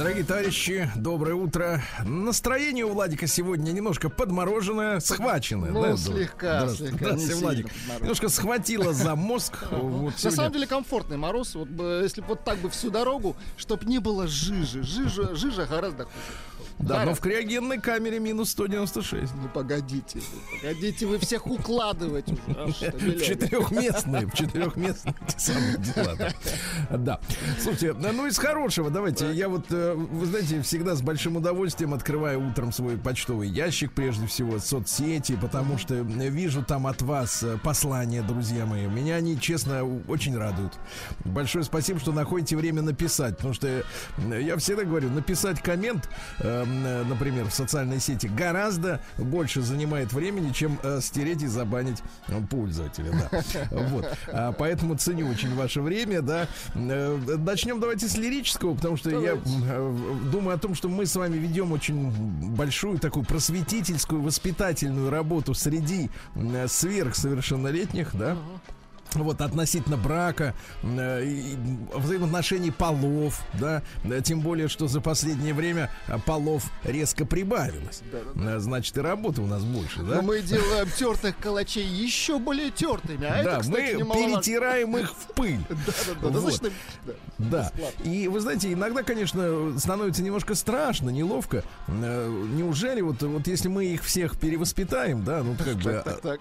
Дорогие товарищи, доброе утро. Настроение у Владика сегодня немножко подмороженное, схваченное. Ну, да? слегка, Здравствуйте, слегка. Здравствуйте, не Владик. Немножко схватило за мозг. Вот На самом деле комфортный мороз. Вот бы, если бы вот так бы всю дорогу, чтобы не было жижи. Жижа, жижа гораздо хуже. Да, но Гораздо. в криогенной камере минус 196. Ну погодите, погодите, вы всех укладывать уже. В четырехместные, в четырехместные те самые дела. Да. Слушайте, ну из хорошего давайте. Я вот, э, вы знаете, всегда с большим удовольствием открываю утром свой почтовый ящик, прежде всего, соцсети, потому что вижу там от вас э, послания, друзья мои. Меня они, честно, очень радуют. Большое спасибо, что находите время написать, потому что э, я всегда говорю, написать коммент, э, например, в социальной сети гораздо больше занимает времени, чем э, стереть и забанить э, пользователя. Да. Вот. А, поэтому ценю очень ваше время, да. Э, Начнем давайте с лирического, потому что я э, думаю о том, что мы с вами ведем очень большую такую просветительскую, воспитательную работу среди э, сверхсовершеннолетних, да. Вот относительно брака, э, взаимоотношений полов, да, э, тем более, что за последнее время э, полов резко прибавилось. Э, Значит, и работы у нас больше, да? Но мы делаем тертых калачей еще более тертыми. А да, это, кстати, мы перетираем их в пыль. Да, да, да, Вот. да. Да. И вы знаете, иногда, конечно, становится немножко страшно, неловко. Неужели вот, вот если мы их всех перевоспитаем, да, ну как бы так,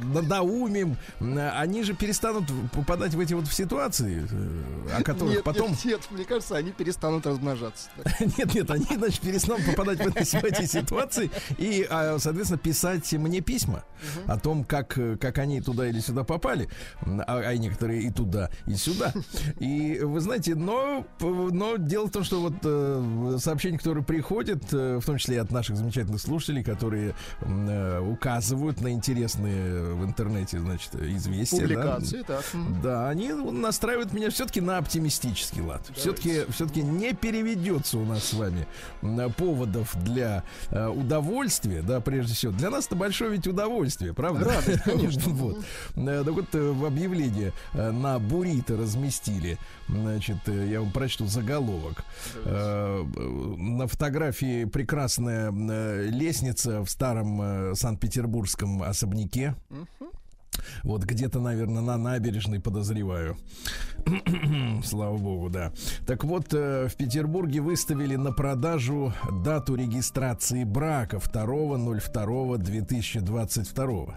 они же перестанут попадать в эти вот в ситуации, э, о которых Нет, потом нет, нет, мне кажется, они перестанут размножаться. Нет, нет, они, значит, перестанут попадать в эти, ситуации и, а, соответственно, писать мне письма о том, как, как они туда или сюда попали, а, а некоторые и туда, и сюда. И вы знаете, но, но дело в том, что вот э, сообщения, которые приходят, э, в том числе и от наших замечательных слушателей, которые указывают на интересные в интернете, значит, известия. да, Публикации, так. Да, они настраивают меня все-таки на оптимистический лад. Все-таки все-таки не переведется у нас с вами поводов для э, удовольствия, да, прежде всего. Для нас это большое ведь удовольствие, правда? Радость, конечно. вот. Э, Так вот, э, в объявлении э, на Бурито разместили, значит, э, я вам прочту заголовок. Э, э, На фотографии прекрасная э, лестница в старом э, Санкт-Петербургском особняке. Вот где-то, наверное, на набережной подозреваю. Слава богу, да. Так вот, э, в Петербурге выставили на продажу дату регистрации брака 2.02.2022.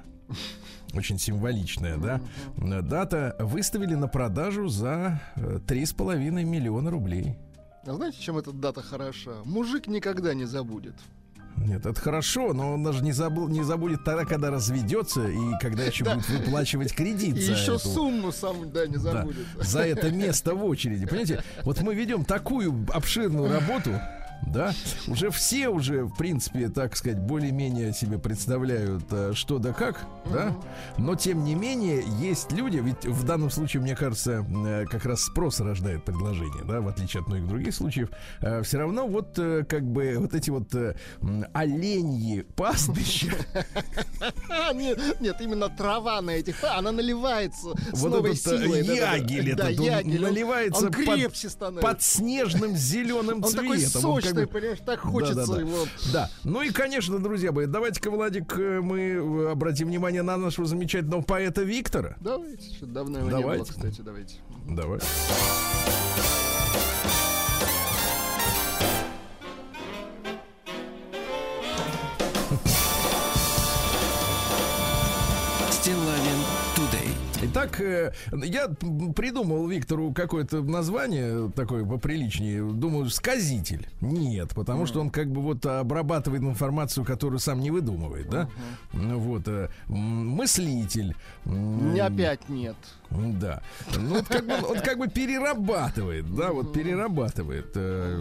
Очень символичная, да? Э, Дата выставили на продажу за э, 3,5 миллиона рублей. А знаете, чем эта дата хороша? Мужик никогда не забудет. Нет, это хорошо, но он даже не, забыл, не забудет тогда, когда разведется и когда еще Да. будет выплачивать кредит. И еще эту- сумму сам, да, не Да, забудет. за это место в очереди. Понимаете, вот мы ведем такую обширную работу, да, уже все уже, в принципе, так сказать, более-менее себе представляют, э, что да как, да, но тем не менее есть люди, ведь в данном случае, мне кажется, э, как раз спрос рождает предложение, да, в отличие от многих других случаев, все равно вот э, как бы вот эти вот э, оленьи пастбища, нет, именно трава на этих, она наливается с новой э, силой. ягель этот, наливается под- снежным зеленым цветом. такой Он как бы- понимаешь, так хочется Да-да-да. его. Да. Ну и, конечно, друзья мои, давайте-ка, Владик, э, мы э, обратим внимание на нашего замечательного поэта Виктора. Давайте, что давно его не было, Давайте. кстати, давайте. Давай. Итак, э, я придумал Виктору какое-то название такое поприличнее. Думаю, сказитель. Нет, потому что он как бы вот обрабатывает информацию, которую сам не выдумывает, да? Вот. э, Мыслитель. Опять нет. Да. Ну, вот как бы, он как бы перерабатывает, да, вот перерабатывает. Э,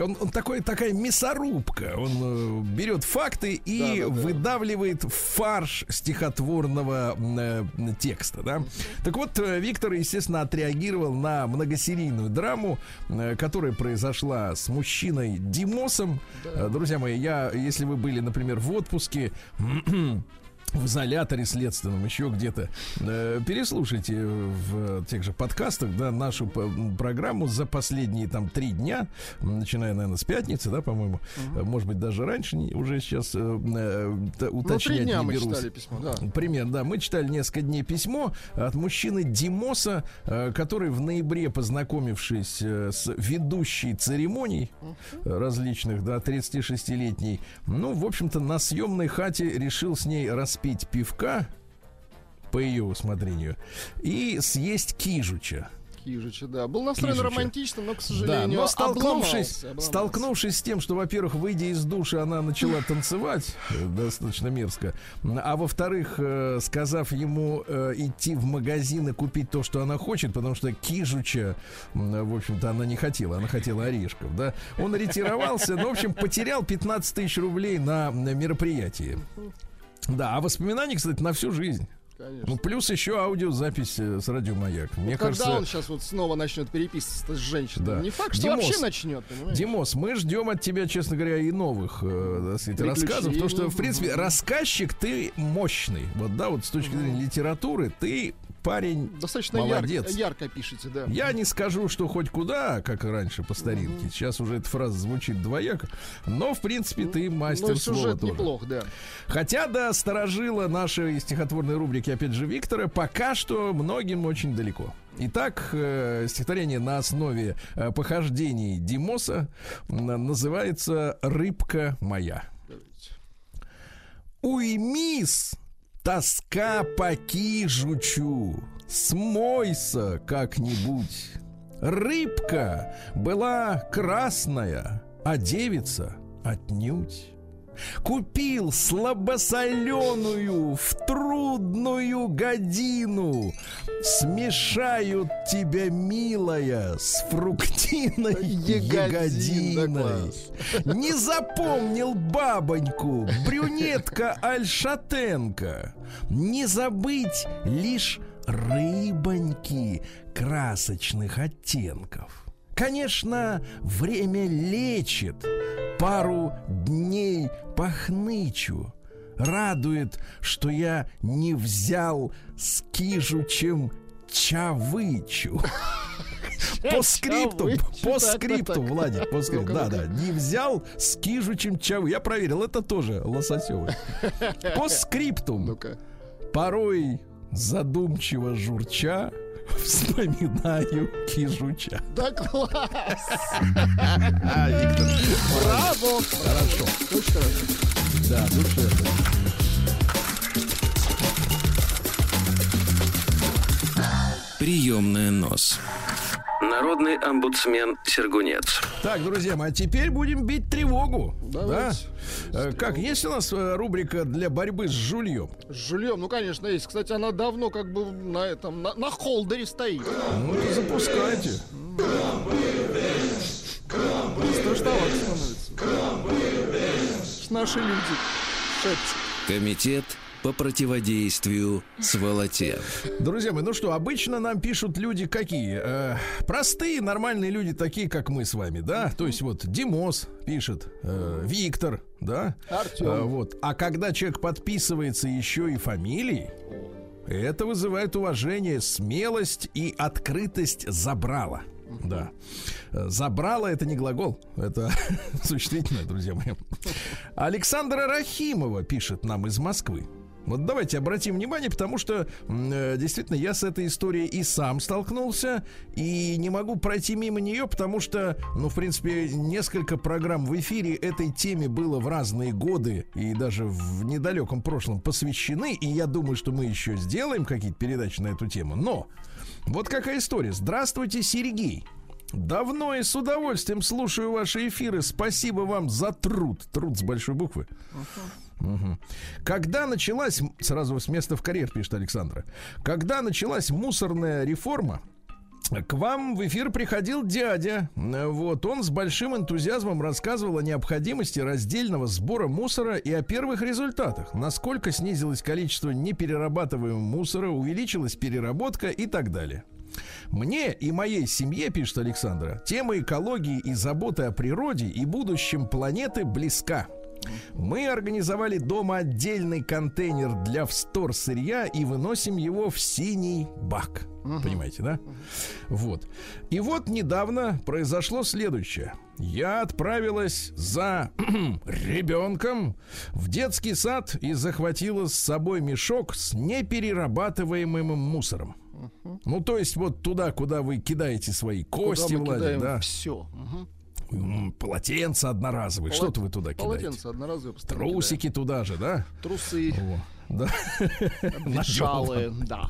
Он, он такой, такая мясорубка. Он э, берет факты и Да-да-да. выдавливает фарш стихотворного э, текста, да. Так вот, Виктор, естественно, отреагировал на многосерийную драму, которая произошла с мужчиной Димосом. Э, Друзья мои, я, если вы были, например, в отпуске, в изоляторе следственном, еще где-то. Э, переслушайте в тех же подкастах, да, нашу программу за последние там три дня, начиная, наверное, с пятницы, да, по-моему, Э, может быть, даже раньше, не- уже сейчас э, э, Ну, уточнять дня не мы берусь. читали письмо, да. Пример, да. Мы читали несколько дней письмо от мужчины Димоса, э, который в ноябре, познакомившись э, с ведущей церемоний э, различных, да, 36-летней, ну, в общем-то, на съемной хате решил с ней распить пивка, по ее усмотрению, и съесть кижуча. Кижича, да. Был настроен Кижича. романтично, но, к Да, сожалению, но столкнувшись, обломался, обломался. столкнувшись с тем, что, во-первых, выйдя из души, она начала танцевать достаточно мерзко, а во-вторых, э, сказав ему э, идти в магазин и купить то, что она хочет, потому что кижуча, в общем-то, она не хотела, она хотела орешков, да, он ретировался, ну, в общем, потерял 15 тысяч рублей на мероприятии. Да, а воспоминания, кстати, на всю жизнь. Конечно. Ну, плюс еще аудиозапись э, с радиомаяк. Мне Когда кажется, он сейчас вот снова начнет переписываться с женщиной? Да. Не факт, что Димос, вообще начнет, понимаешь? Димос, мы ждем от тебя, честно говоря, и новых э, так сказать, рассказов. Потому что, в принципе, рассказчик ты мощный. Вот, да, вот с точки зрения литературы, ты парень Достаточно молодец. ярко, ярко пишете, да. Я не скажу, что хоть куда, как раньше по старинке. Сейчас уже эта фраза звучит двояко. Но, в принципе, ты мастер Но слова сюжет тоже. неплох, да. Хотя до сторожила нашей стихотворной рубрики, опять же, Виктора, пока что многим очень далеко. Итак, э, стихотворение на основе э, похождений Димоса м, называется «Рыбка моя». Уймись, тоска по кижучу, смойся как-нибудь. Рыбка была красная, а девица отнюдь. Купил слабосоленую в трудную годину. Смешают тебя, милая, с фруктиной ягодиной. Не запомнил бабоньку, брюнетка Альшатенко. Не забыть лишь рыбоньки красочных оттенков. Конечно, время лечит, пару дней похнычу. Радует, что я не взял с кижучем чавычу. По скрипту, по скрипту. Владик, по скрипту. Да, да, не взял с кижучем чавы. Я проверил, это тоже лососевый. По скрипту. Порой задумчиво журча вспоминаю кижуча. Да класс! Браво! Хорошо. Очень хорошо. Да, душевно. Приемная нос. Народный омбудсмен Сергунец. Так, друзья мои, а теперь будем бить тревогу. Давайте. Да? Э, Как, есть у нас э, рубрика для борьбы с жульем? С жильем, ну, конечно, есть. Кстати, она давно как бы на этом, на, на холдере стоит. Ну, запускайте. Страшновато становится. Наши люди. Шепчут. Комитет по противодействию сволоте. Друзья мои, ну что, обычно нам пишут люди какие? Э, простые, нормальные люди, такие, как мы с вами, да? То есть вот Димос пишет, э, Виктор, да? Артем. Э, вот. А когда человек подписывается еще и фамилией, это вызывает уважение, смелость и открытость забрала. Да. Э, Забрала это не глагол, это существительное, друзья мои. Александра Рахимова пишет нам из Москвы. Вот давайте обратим внимание, потому что э, действительно я с этой историей и сам столкнулся, и не могу пройти мимо нее, потому что, ну, в принципе, несколько программ в эфире этой теме было в разные годы и даже в недалеком прошлом посвящены, и я думаю, что мы еще сделаем какие-то передачи на эту тему. Но вот какая история. Здравствуйте, Сергей. Давно и с удовольствием слушаю ваши эфиры. Спасибо вам за труд. Труд с большой буквы. Мгм. Когда началась, сразу с места в карьер, пишет Александра, когда началась мусорная реформа, К вам в эфир приходил дядя. Вот он с большим энтузиазмом рассказывал о необходимости раздельного сбора мусора и о первых результатах. Насколько снизилось количество неперерабатываемого мусора, увеличилась переработка и так далее. Мне и моей семье, пишет Александра, тема экологии и заботы о природе и будущем планеты близка. Мы организовали дома отдельный контейнер для встор сырья и выносим его в синий бак. Угу. Понимаете, да? Вот. И вот недавно произошло следующее. Я отправилась за ребенком в детский сад и захватила с собой мешок с неперерабатываемым мусором. Угу. Ну, то есть вот туда, куда вы кидаете свои кости, куда мы Владик, да? Все. Угу. Полотенца одноразовые. Полот... Что-то вы туда кидаете? Полотенца одноразовые. Трусики кидаем. туда же, да? Трусы. О. Да. Обветшалые, да.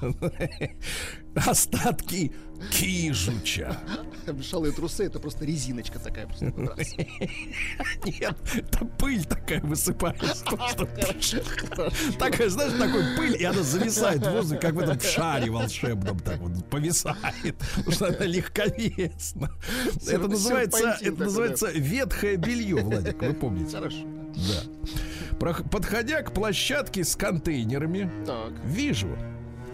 Остатки кижуча. Обветшалые трусы это просто резиночка такая. Просто Нет, это пыль такая высыпается. Такая, знаешь, такой пыль, и она зависает в воздухе, как в этом шаре волшебном, так вот повисает. Потому что она легковесна. Это называется, это называется ветхое белье, Владик, вы помните? Хорошо. Да. Подходя к площадке с контейнерами, так. вижу,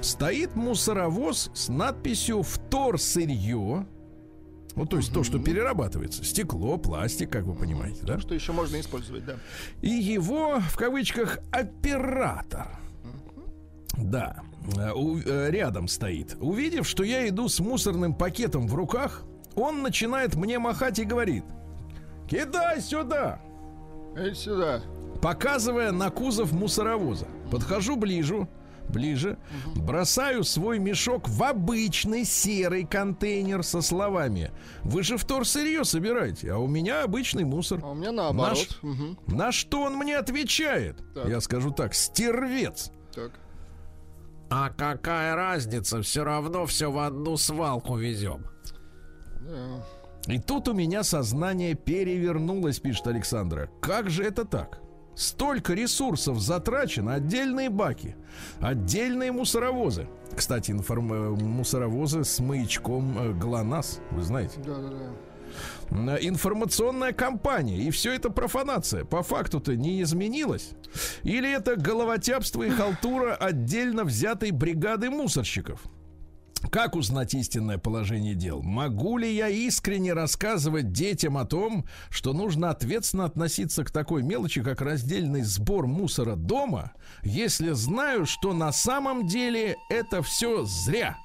стоит мусоровоз с надписью «Втор сырье». Ну, то есть угу. то, что перерабатывается. Стекло, пластик, как вы понимаете, да? Что еще можно использовать, да. И его, в кавычках, оператор. Да, э, у, э, рядом стоит. Увидев, что я иду с мусорным пакетом в руках, он начинает мне махать и говорит: Кидай сюда! Эй, сюда. Показывая на кузов мусоровоза. Подхожу ближе, ближе, бросаю свой мешок в обычный серый контейнер со словами «Вы же втор сырье собираете, а у меня обычный мусор». А у меня наоборот. На, угу. на что он мне отвечает? Так. Я скажу так, стервец. Так. А какая разница, все равно все в одну свалку везем. Да. И тут у меня сознание перевернулось, пишет Александра. Как же это так? Столько ресурсов затрачено, отдельные баки, отдельные мусоровозы. Кстати, информ... Э, мусоровозы с маячком э, ГЛОНАСС, вы знаете? Да, да, да. Информационная кампания, и все это профанация. По факту-то не изменилось. Или это головотяпство и халтура отдельно взятой бригады мусорщиков? Как узнать истинное положение дел? Могу ли я искренне рассказывать детям о том, что нужно ответственно относиться к такой мелочи, как раздельный сбор мусора дома, если знаю, что на самом деле это все зря?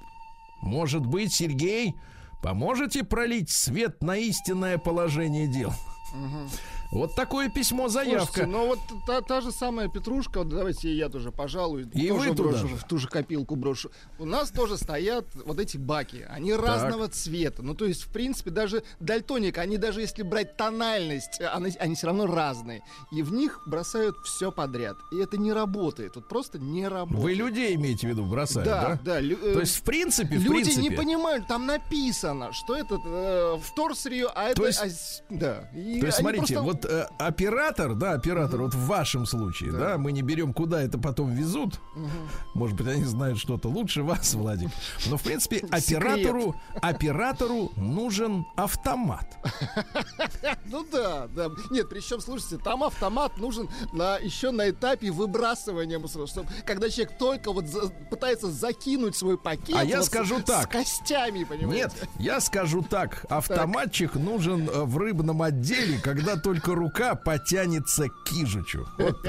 Может быть, Сергей, поможете пролить свет на истинное положение дел? Угу. Вот такое письмо заявка. Слушайте, ну вот та, та же самая Петрушка, вот давайте я тоже пожалуй, и тоже вы брошу, туда. в ту же копилку брошу. У нас тоже стоят вот эти баки, они так. разного цвета. Ну то есть в принципе даже дальтоник, они даже если брать тональность, они, они все равно разные. И в них бросают все подряд. И это не работает, вот просто не работает. Вы людей имеете в виду бросают, да? Да, да. Лю- то есть в принципе, в люди принципе... не понимают, там написано, что это э, втор сырье, а то это, есть, а, да. И то есть смотрите, просто... вот вот э, оператор, да, оператор, вот в вашем случае, да. да, мы не берем, куда это потом везут. Угу. Может быть, они знают что-то лучше вас, Владик. Но в принципе оператору, оператору нужен автомат. Ну да, да. Нет, причем, слушайте, там автомат нужен на еще на этапе выбрасывания мусора, чтобы когда человек только вот за, пытается закинуть свой пакет. А я скажу так. С костями, понимаете? Нет, я скажу так. Автоматчик так. нужен э, в рыбном отделе, когда только только рука потянется к кижучу. Вот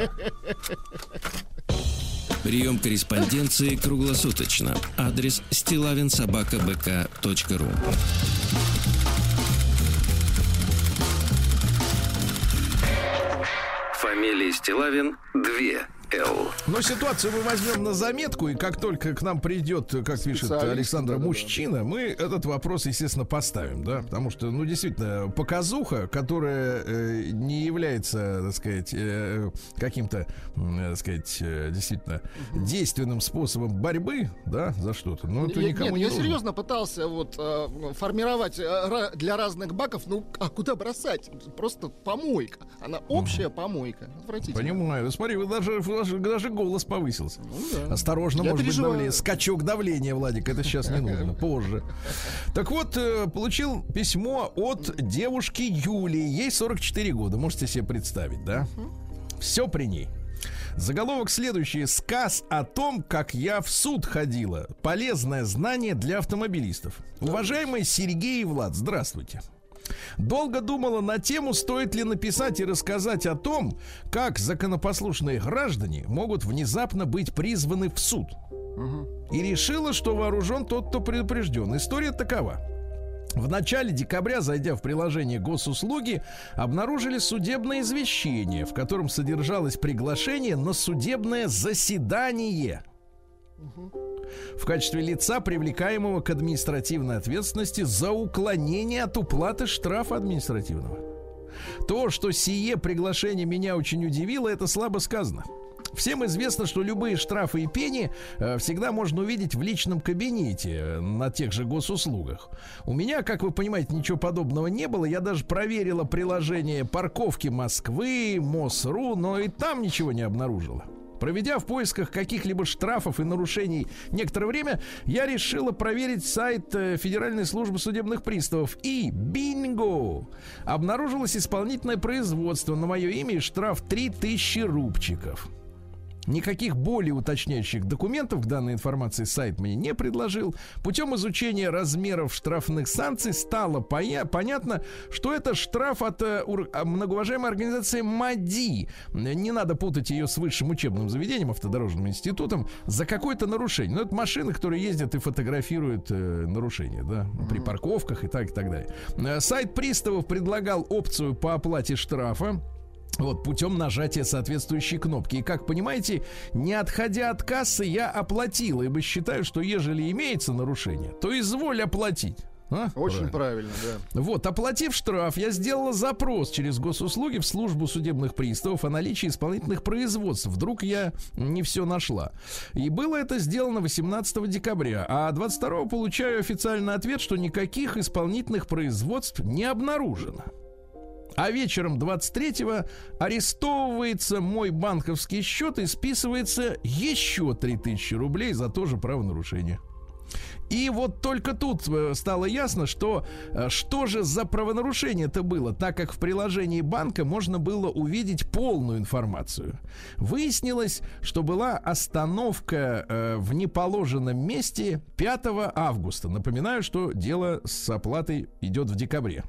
Прием корреспонденции круглосуточно. Адрес стилавинсобакабк.ру Фамилия Стилавин 2 Л. Но ситуацию мы возьмем на заметку, и как только к нам придет, как пишет Александр, да, мужчина, да. мы этот вопрос, естественно, поставим, да, потому что, ну, действительно, показуха, которая э, не является, так сказать, э, каким-то, э, так сказать, э, действительно действенным способом борьбы, да, за что-то, ну, это я, никому нет, не я нужно. серьезно пытался вот э, формировать э, для разных баков, ну, а куда бросать? Просто помойка, она общая помойка, отвратительно. Понимаю, смотри, вы даже даже, даже голос повысился. Ну, да. Осторожно, Я может переживаю. быть, давление. Скачок давления, Владик, это сейчас не нужно, позже. Так вот, э, получил письмо от девушки Юлии. Ей 44 года, можете себе представить, да? Все при ней. Заголовок следующий. Сказ о том, как я в суд ходила. Полезное знание для автомобилистов. Уважаемый Сергей и Влад, здравствуйте. Долго думала на тему, стоит ли написать и рассказать о том, как законопослушные граждане могут внезапно быть призваны в суд. Угу. И решила, что вооружен тот, кто предупрежден. История такова. В начале декабря, зайдя в приложение госуслуги, обнаружили судебное извещение, в котором содержалось приглашение на судебное заседание. В качестве лица, привлекаемого к административной ответственности за уклонение от уплаты штрафа административного. То, что сие приглашение меня очень удивило, это слабо сказано. Всем известно, что любые штрафы и пени э, всегда можно увидеть в личном кабинете э, на тех же госуслугах. У меня, как вы понимаете, ничего подобного не было. Я даже проверила приложение парковки Москвы, МОСРУ, но и там ничего не обнаружила. Проведя в поисках каких-либо штрафов и нарушений некоторое время, я решила проверить сайт э, Федеральной службы судебных приставов. И бинго! Обнаружилось исполнительное производство на мое имя и штраф 3000 рубчиков. Никаких более уточняющих документов к данной информации сайт мне не предложил. Путем изучения размеров штрафных санкций стало поя- понятно, что это штраф от э, а, многоуважаемой организации МАДИ. Не надо путать ее с высшим учебным заведением, автодорожным институтом, за какое-то нарушение. Ну, это машины, которые ездят и фотографируют э, нарушения, да, при парковках и так, и так далее. Э, сайт приставов предлагал опцию по оплате штрафа. Вот, путем нажатия соответствующей кнопки. И как понимаете, не отходя от кассы, я оплатил, ибо считаю, что ежели имеется нарушение, то изволь оплатить. А? Очень правильно. правильно, да. Вот, оплатив штраф, я сделала запрос через госуслуги в службу судебных приставов о наличии исполнительных производств. Вдруг я не все нашла. И было это сделано 18 декабря. А 22 получаю официальный ответ, что никаких исполнительных производств не обнаружено. А вечером 23-го арестовывается мой банковский счет и списывается еще 3000 рублей за то же правонарушение. И вот только тут э, стало ясно, что э, что же за правонарушение это было, так как в приложении банка можно было увидеть полную информацию. Выяснилось, что была остановка э, в неположенном месте 5 августа. Напоминаю, что дело с оплатой идет в декабре.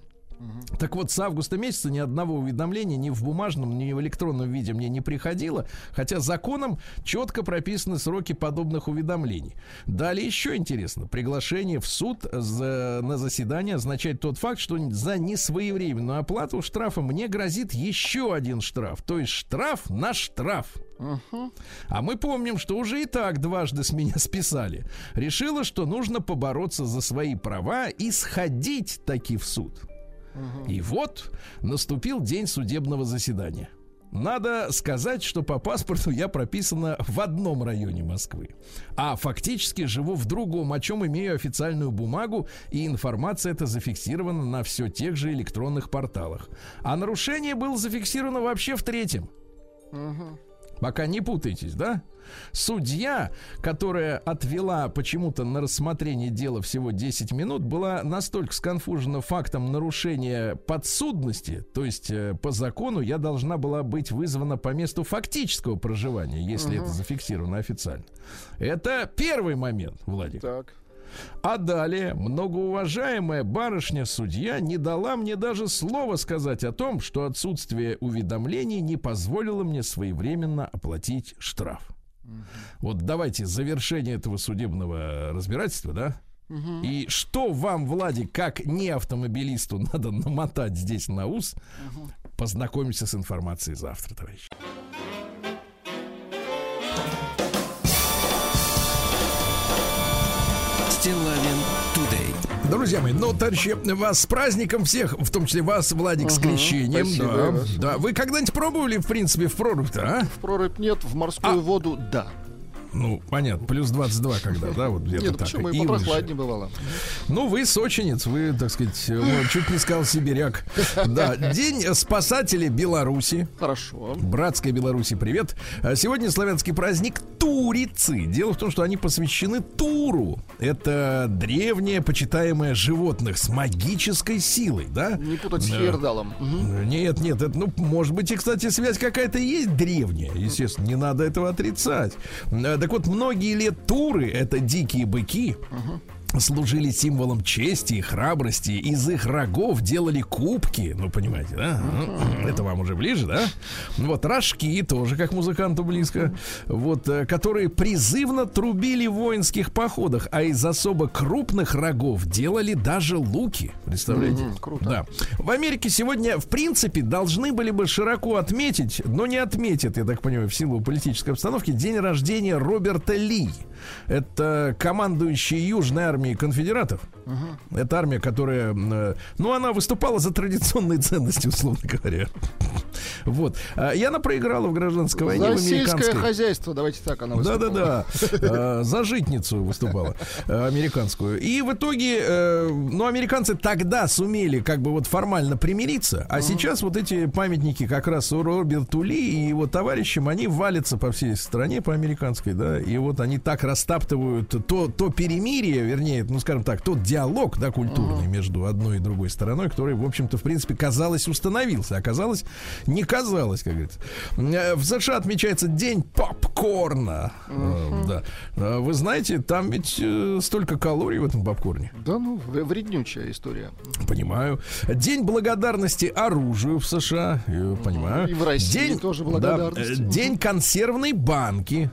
Так вот, с августа месяца ни одного уведомления ни в бумажном, ни в электронном виде мне не приходило, хотя законом четко прописаны сроки подобных уведомлений. Далее еще интересно. Приглашение в суд за, на заседание означает тот факт, что за несвоевременную оплату штрафа мне грозит еще один штраф. То есть штраф на штраф. Uh-huh. А мы помним, что уже и так дважды с меня списали. Решила, что нужно побороться за свои права и сходить таки в суд. И вот наступил день судебного заседания. Надо сказать, что по паспорту я прописана в одном районе Москвы, а фактически живу в другом, о чем имею официальную бумагу, и информация эта зафиксирована на все тех же электронных порталах. А нарушение было зафиксировано вообще в третьем. Угу. Пока не путайтесь, да? Судья, которая отвела почему-то на рассмотрение дела всего 10 минут, была настолько сконфужена фактом нарушения подсудности, то есть э, по закону я должна была быть вызвана по месту фактического проживания, если угу. это зафиксировано официально. Это первый момент, Владик. Так. А далее многоуважаемая барышня-судья не дала мне даже слова сказать о том, что отсутствие уведомлений не позволило мне своевременно оплатить штраф. Угу. Вот давайте завершение этого судебного разбирательства, да? Угу. И что вам, Владик, как не автомобилисту, надо намотать здесь на ус? Угу. Познакомимся с информацией завтра, товарищи. Друзья мои, ну, товарищи, вас с праздником всех, в том числе вас, Владик, с крещением. Спасибо, да, да. Вы когда-нибудь пробовали, в принципе, в прорубь-то, а? В прорубь нет, в морскую а... воду да. Ну, понятно, плюс 22 когда, да, вот где-то Нет, так. почему? И попрохладнее бывало. Ну, вы сочинец, вы, так сказать, ну, чуть не сказал сибиряк. Да, День спасателей Беларуси. Хорошо. Братской Беларуси, привет. А Сегодня славянский праздник Турицы. Дело в том, что они посвящены Туру. Это древнее, почитаемое животных с магической силой, да? Не путать с. Мгм. Нет, нет, это, ну, может быть, и, кстати, связь какая-то есть древняя. Естественно, не надо этого отрицать. Так вот, многие лет туры это дикие быки. Служили символом чести и храбрости. Из их рогов делали кубки. Ну, понимаете, да? Ну, Это вам уже ближе, да? Вот рожки тоже, как музыканту близко. Вот, э, которые призывно трубили в воинских походах, а из особо крупных рогов делали даже луки. Представляете? Круто. Да. В Америке сегодня, в принципе, должны были бы широко отметить, но не отметят, я так понимаю, в силу политической обстановки, день рождения Роберта Ли. Это командующий Южной армией конфедератов. Это армия, которая, э, ну, она выступала за традиционные ценности, условно говоря. Вот. А, И она проиграла в гражданской войне За сельское хозяйство, давайте так она выступала. да, да. За житницу выступала э, американскую. И в итоге, э, ну, американцы тогда сумели как бы вот формально примириться, а сейчас вот эти памятники как раз у Роберту Ли и его товарищам, они валятся по всей стране, по американской, да, и вот они так растаптывают то, то перемирие, вернее, ну, скажем так, тот диалог, да, культурный между одной и другой стороной, который, в общем-то, в принципе, казалось, установился, а оказалось, не казалось, как говорится. Э, В США отмечается день попкорна. Э, Да. Э, Вы знаете, там ведь э, столько калорий в этом попкорне. Да ну, вреднючая история. Понимаю. День благодарности оружию в США. Понимаю. И в России день, тоже да, благодарности. э, день консервной банки.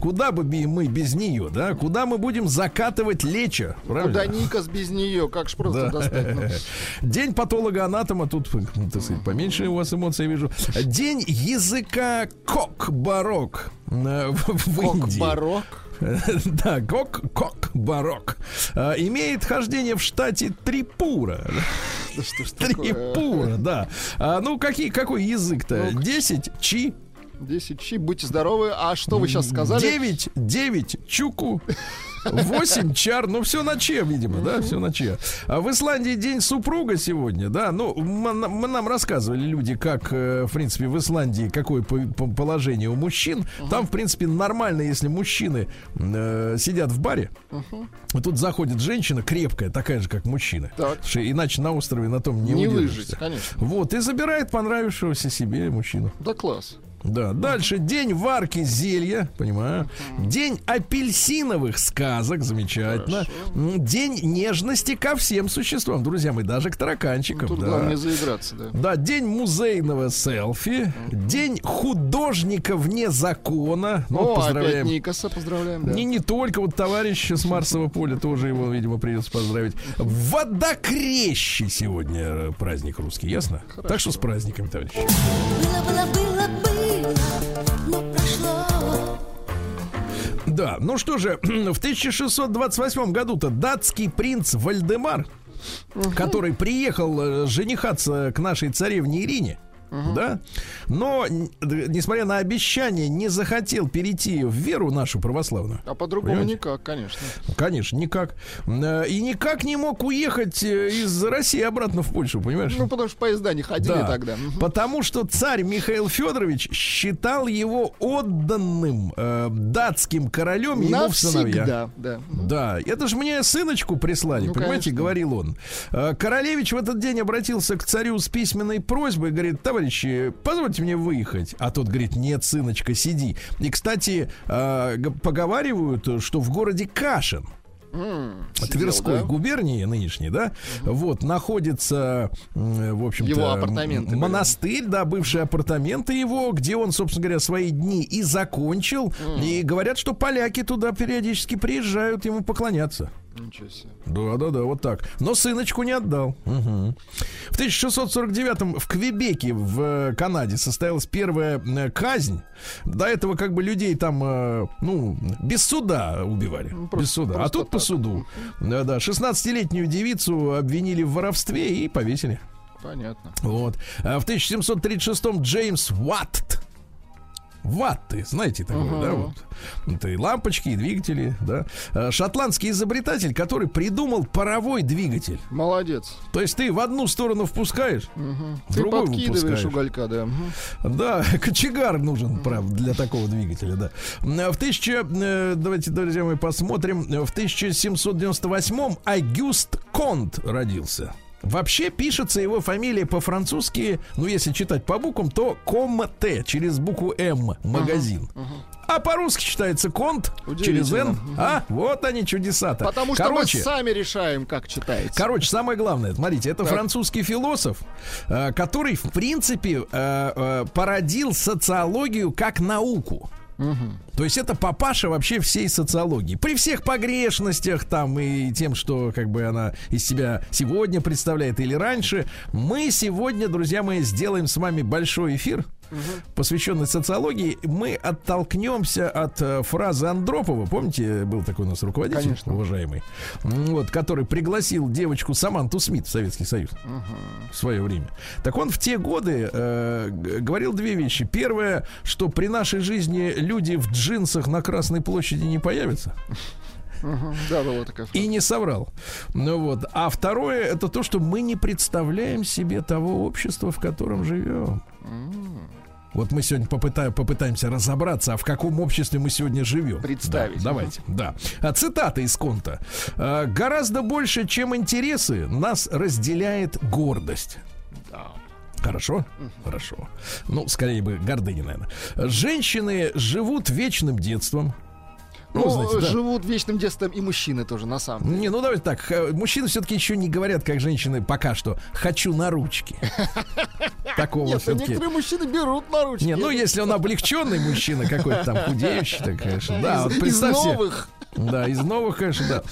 Куда бы мы без нее, да? Куда мы будем закатывать лечо? правильно? Куда Никас без нее, как ж просто Да. достать? ну? День патолога-анатома, тут, ну, так сказать, поменьше у вас эмоций вижу. День языка кок-барок э, в, Индии. Кок-барок. Да, кок, кок, барок. А, имеет хождение в штате Трипура. Трипура, да. А, ну, какие, какой язык-то? Ну, 10 чи, 10 чи, будьте здоровы. А что вы сейчас сказали? 9, 9 чуку. 8 чар, ну все на че, видимо, да, все на че. А в Исландии день супруга сегодня, да, ну, мы, мы нам рассказывали люди, как, э, в принципе, в Исландии какое по- по- положение у мужчин. Там, в принципе, нормально, если мужчины э, сидят в баре, и тут заходит женщина крепкая, такая же, как мужчина. Так. Иначе на острове на том не, Не выжить, конечно. Вот, и забирает понравившегося себе мужчину. Да класс. Да, дальше день варки зелья, понимаю. День апельсиновых сказок, замечательно. М, День нежности ко всем существам, друзья мои, даже к тараканчикам. Ну, Тут да. главное заиграться, да. Да, день музейного селфи, день художника вне закона. Ну, О, опять поздравляем. Никаса, поздравляем, да. Не, не только вот товарищ с Марсового поля, тоже его, видимо, придется поздравить. Водокрещи сегодня э, праздник русский, ясно? Так что с праздниками, товарищи. Было, было, было, было. Да, ну что же, в 1628 году-то датский принц Вальдемар, который приехал э, женихаться к нашей царевне Ирине, да, но, несмотря на обещание, не захотел перейти в веру нашу православную. А по-другому Понимаете? никак, конечно. Конечно, никак. Э, И никак не мог уехать э, из России обратно в Польшу, понимаешь? Ну, потому что поезда не ходили Да, тогда. Мгм. Потому что царь Михаил Федорович считал его отданным э, датским королем ему в сыновья. Навсегда, да. Да, это же мне сыночку прислали, Ну, понимаете, конечно. говорил он. Э, Королевич в этот день обратился к царю с письменной просьбой, говорит, товарищи, позвольте мне выехать. А тот говорит, нет, сыночка, сиди. И, кстати, э, поговаривают, что в городе Кашин, сидел, Тверской да? губернии нынешней, да, вот, находится, в общем-то... Его апартаменты м, были. Монастырь, да, бывшие апартаменты его, где он, собственно говоря, свои дни и закончил. И говорят, что поляки туда периодически приезжают ему поклоняться. Ничего себе. Да, да, да, вот так. Но сыночку не отдал. Мгм. В 1649 в Квебеке в э, Канаде состоялась первая э, казнь. До этого как бы людей там, э, ну, без суда убивали. Ну, без просто- суда. А тут по так. суду. Да, да. 16-летнюю девицу обвинили в воровстве и повесили. Понятно. Вот. А в 1736 Джеймс Уатт ватты, знаете такое, Ага. да, вот. Это и лампочки, и двигатели, да. Э, Шотландский изобретатель, который придумал паровой двигатель. Молодец. То есть ты в одну сторону впускаешь, Мгм. в Ты другую подкидываешь выпускаешь. уголька, да. Мгм. Да, кочегар нужен, правда, для такого двигателя, да. Э, В 1000, э, давайте, друзья мои, посмотрим. В 1798 Агюст Конт родился. Вообще пишется его фамилия по-французски, ну, если читать по буквам, то Комте, через букву М, магазин. А по-русски читается Конт, через Н. Удивительно. А, вот они чудеса-то. Потому что Короче, мы сами решаем, как читается. Короче, самое главное, смотрите, это Так. французский философ, э, который, в принципе, э, э, породил социологию как науку. То есть это папаша вообще всей социологии. При всех погрешностях там и тем, что как бы она из себя сегодня представляет или раньше, мы сегодня, друзья мои, сделаем с вами большой эфир, посвященный социологии. Мы оттолкнемся от э, фразы Андропова. Помните, был такой у нас руководитель, Конечно. уважаемый, вот, который пригласил девочку Саманту Смит в Советский Союз в свое время. Так он в те годы э, говорил две вещи. Первое, что при нашей жизни люди в джинсах на Красной площади не появятся. Мгм. Да, была такая фраза. И не соврал. Ну вот. А второе, это то, что мы не представляем себе того общества, в котором живем. Вот мы сегодня попытаем, попытаемся разобраться, а в каком обществе мы сегодня живем. Представить. Да, давайте, да. А, цитата из Конта. «А, «Гораздо больше, чем интересы, нас разделяет гордость». Да. Хорошо? Хорошо. Ну, скорее бы гордыня, наверное. Женщины живут вечным детством. Ну, Ну, знаете, да. живут вечным детством и мужчины тоже, на самом деле. Не, ну давайте так. э, Мужчины все-таки еще не говорят, как женщины пока что. Хочу на ручки. Такого Нет, ну, некоторые мужчины берут на ручки. Не, ну если он облегченный мужчина, какой-то там худеющий, так, конечно. Да, вот из, из представьте. новых. Да, из новых, конечно, да.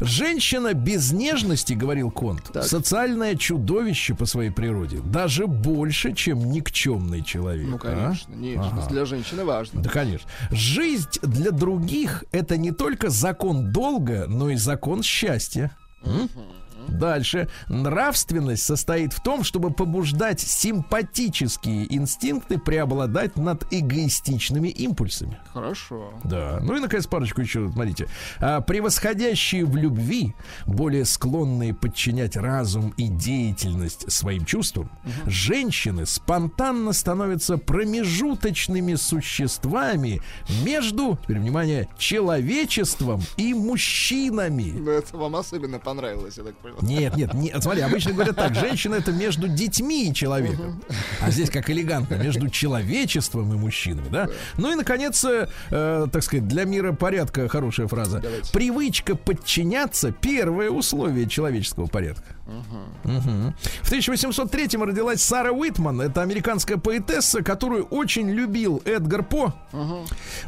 Женщина без нежности, говорил Конт, Так. социальное чудовище по своей природе. Даже больше, чем никчемный человек. Ну, а? конечно, нежность Ага. для женщины важно. Да, конечно. Жизнь для других это не только закон долга, но и закон счастья. М? Дальше. Нравственность состоит в том, чтобы побуждать симпатические инстинкты преобладать над эгоистичными импульсами. Хорошо. Да. Ну и, наконец, парочку еще, смотрите. А, превосходящие в любви, более склонные подчинять разум и деятельность своим чувствам, женщины спонтанно становятся промежуточными существами между, теперь внимание, человечеством и мужчинами. Ну, это вам особенно понравилось, я так понял. Нет, нет, нет, смотри, обычно говорят так, женщина это между детьми и человеком. А здесь как элегантно, между человечеством и мужчинами, да? Ну и, наконец, э, э, так сказать, для мира порядка хорошая фраза. Давайте. Привычка подчиняться – первое условие человеческого порядка. Мгм. В 1803-м родилась Сара Уитман. Это американская поэтесса, которую очень любил Эдгар По.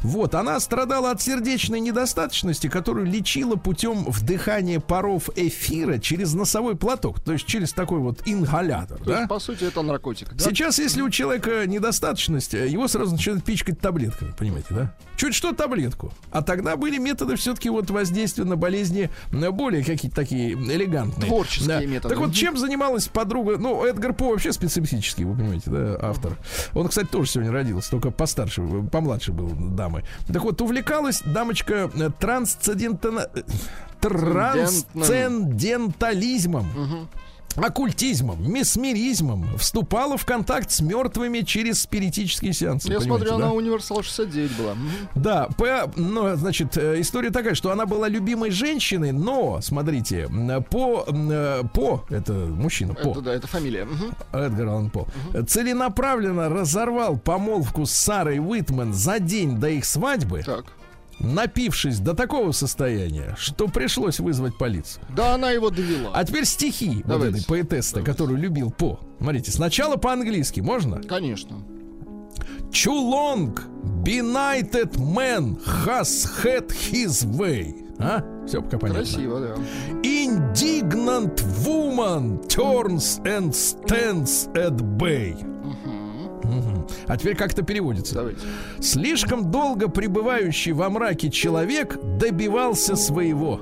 Вот, она страдала от сердечной недостаточности, которую лечила путем вдыхания паров эфира через носовой платок, то есть через такой вот ингалятор, То да? есть, по сути, это наркотик, да? Сейчас, если у человека недостаточность, э, его сразу начинают пичкать таблетками, понимаете, да? Чуть что таблетку. А тогда были методы все-таки вот воздействия на болезни э, более какие-то такие элегантные. Творческие Да. Методы. Так вот, чем занималась подруга? Ну, Эдгар По вообще специфический, вы понимаете, да, автор. Он, кстати, тоже сегодня родился, только постарше, помладше был дамы. Так вот, увлекалась дамочка э, э, трансцендентализмом оккультизмом, месмеризмом, вступала в контакт с мертвыми через спиритические сеансы. Я смотрю, да? она Универсал 69 была. Да, по, ну, значит, э, история такая, что она была любимой женщиной, но, смотрите, по, э, по, это мужчина, по, Это, да, это фамилия. Мгм. Эдгар Аллан По, целенаправленно разорвал помолвку с Сарой Уитман за день до их свадьбы, Так. Напившись до такого состояния, что пришлось вызвать полицию. Да, она его довела. А теперь стихи вот Давайте. этой поэтессы, которую любил По. Смотрите, сначала по-английски, можно? Конечно. Too long benighted man has had his way. А? Все пока понятно. Красиво, да. Indignant woman turns and stands at bay. А теперь как это переводится? Давайте. Слишком долго пребывающий во мраке человек добивался своего.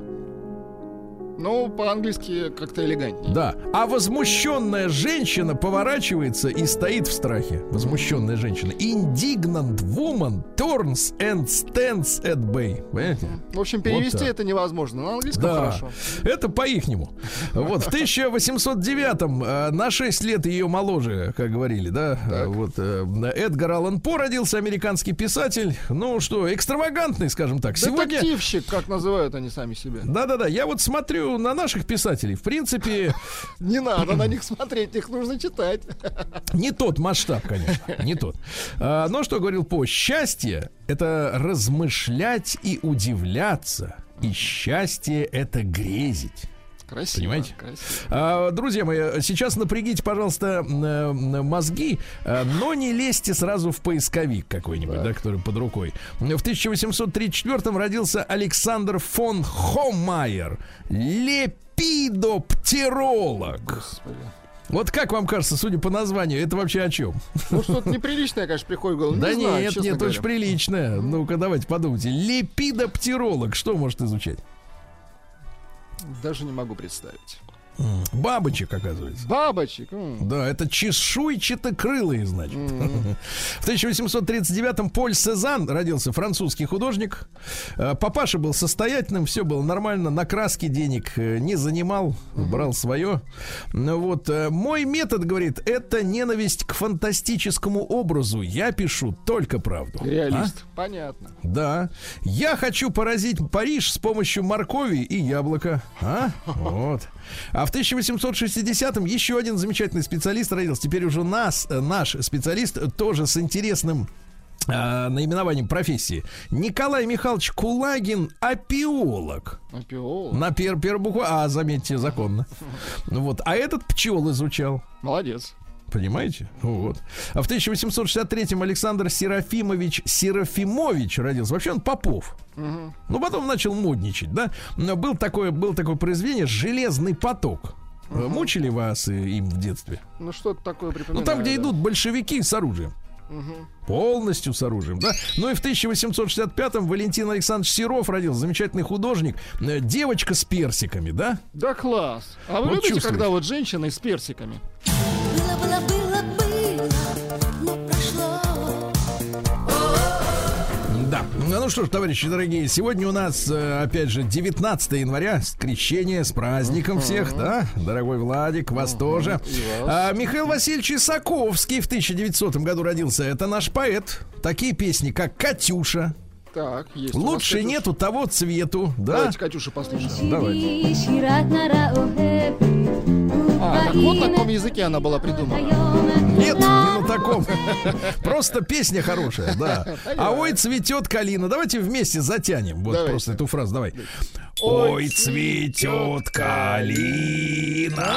Ну, по-английски как-то элегантнее. Да. А возмущенная женщина поворачивается и стоит в страхе. Возмущенная женщина. Indignant woman turns and stands at bay. Понимаете? В общем, перевести Вот так. это невозможно. На английском Да, хорошо. это по-ихнему. Вот, в 1809-м, э, на 6 лет ее моложе, как говорили, да, э, вот, э, Эдгар Аллан По родился, американский писатель. Ну что, экстравагантный, скажем так. Сегодня... Детективщик, как называют они сами себя. Да-да-да, я вот смотрю на наших писателей. В принципе, Не надо на них смотреть, их нужно читать. не тот масштаб, конечно, не тот. А, но что говорил По? Счастье — это размышлять и удивляться. И счастье — это грезить. Красиво. Понимаете? красиво. А, Друзья мои, сейчас напрягите, пожалуйста, э, мозги, э, но не лезьте сразу в поисковик какой-нибудь, да, который под рукой. В 1834 родился Александр фон Хомайер, лепидоптеролог. Господи. Вот как вам кажется, судя по названию, это вообще о чем? Ну, что-то неприличное, конечно, приходит в голову. да не знаю, нет, нет, говоря. очень приличное. Ну-ка, давайте подумайте. Лепидоптеролог, что может изучать? Даже не могу представить. Бабочек, оказывается. Бабочек. Да, это чешуйчатокрылые, значит. В 1839-м Поль Сезанн родился французский художник. Э, Папаша был состоятельным, все было нормально, на краски денег э, не занимал, брал свое. Ну Вот. э, Мой метод, говорит, это ненависть к фантастическому образу. Я пишу только правду. Реалист. Понятно. Да. Я хочу поразить Париж с помощью моркови и яблока. А? Вот. А в 1860-м еще один замечательный специалист родился. Теперь уже нас, э, наш специалист, тоже с интересным э, наименованием профессии. Николай Михайлович Кулагин, апиолог. Опиол. На пер первую букву А, заметьте, законно. Вот. А этот пчел изучал. Молодец. Понимаете? Вот. А в 1863-м Александр Серафимович Серафимович родился. Вообще он Попов. Ну, потом начал модничать, да? Но был такое, был такое произведение «Железный поток». Э, Мучили вас э, им в детстве? Ну, что-то такое припоминаю. Ну, там, где да. идут большевики с оружием. Полностью с оружием, да? Ну и в 1865-м Валентин Александрович Серов родился, замечательный художник. Э, Девочка с персиками, да? Да класс. А вы Вот любите, чувствуете? когда вот женщины с персиками? Ну что ж, товарищи дорогие, сегодня у нас, э, опять же, 19 января, с крещение, с праздником всех, да? Дорогой Владик, вас тоже. А, Михаил Васильевич Исаковский в 1900 году родился. Это наш поэт. Такие песни, как «Катюша», так, есть. Лучше вас, нету того цвету, да? Давайте, Катюша, послушаем. Давайте. А, так вот на каком языке она была придумана. Нет таком. Просто песня хорошая, да. А ой, цветет калина. Давайте вместе затянем. Вот просто эту фразу. Давай. Ой, цветет калина.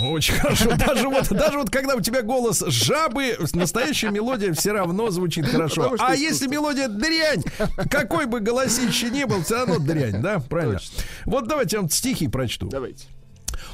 Очень хорошо. Даже вот, даже вот когда у тебя голос жабы, настоящая мелодия все равно звучит хорошо. А если мелодия дрянь, какой бы голосище ни был, все равно дрянь, да? Правильно. Точно. Вот давайте я вам стихи прочту. Давайте.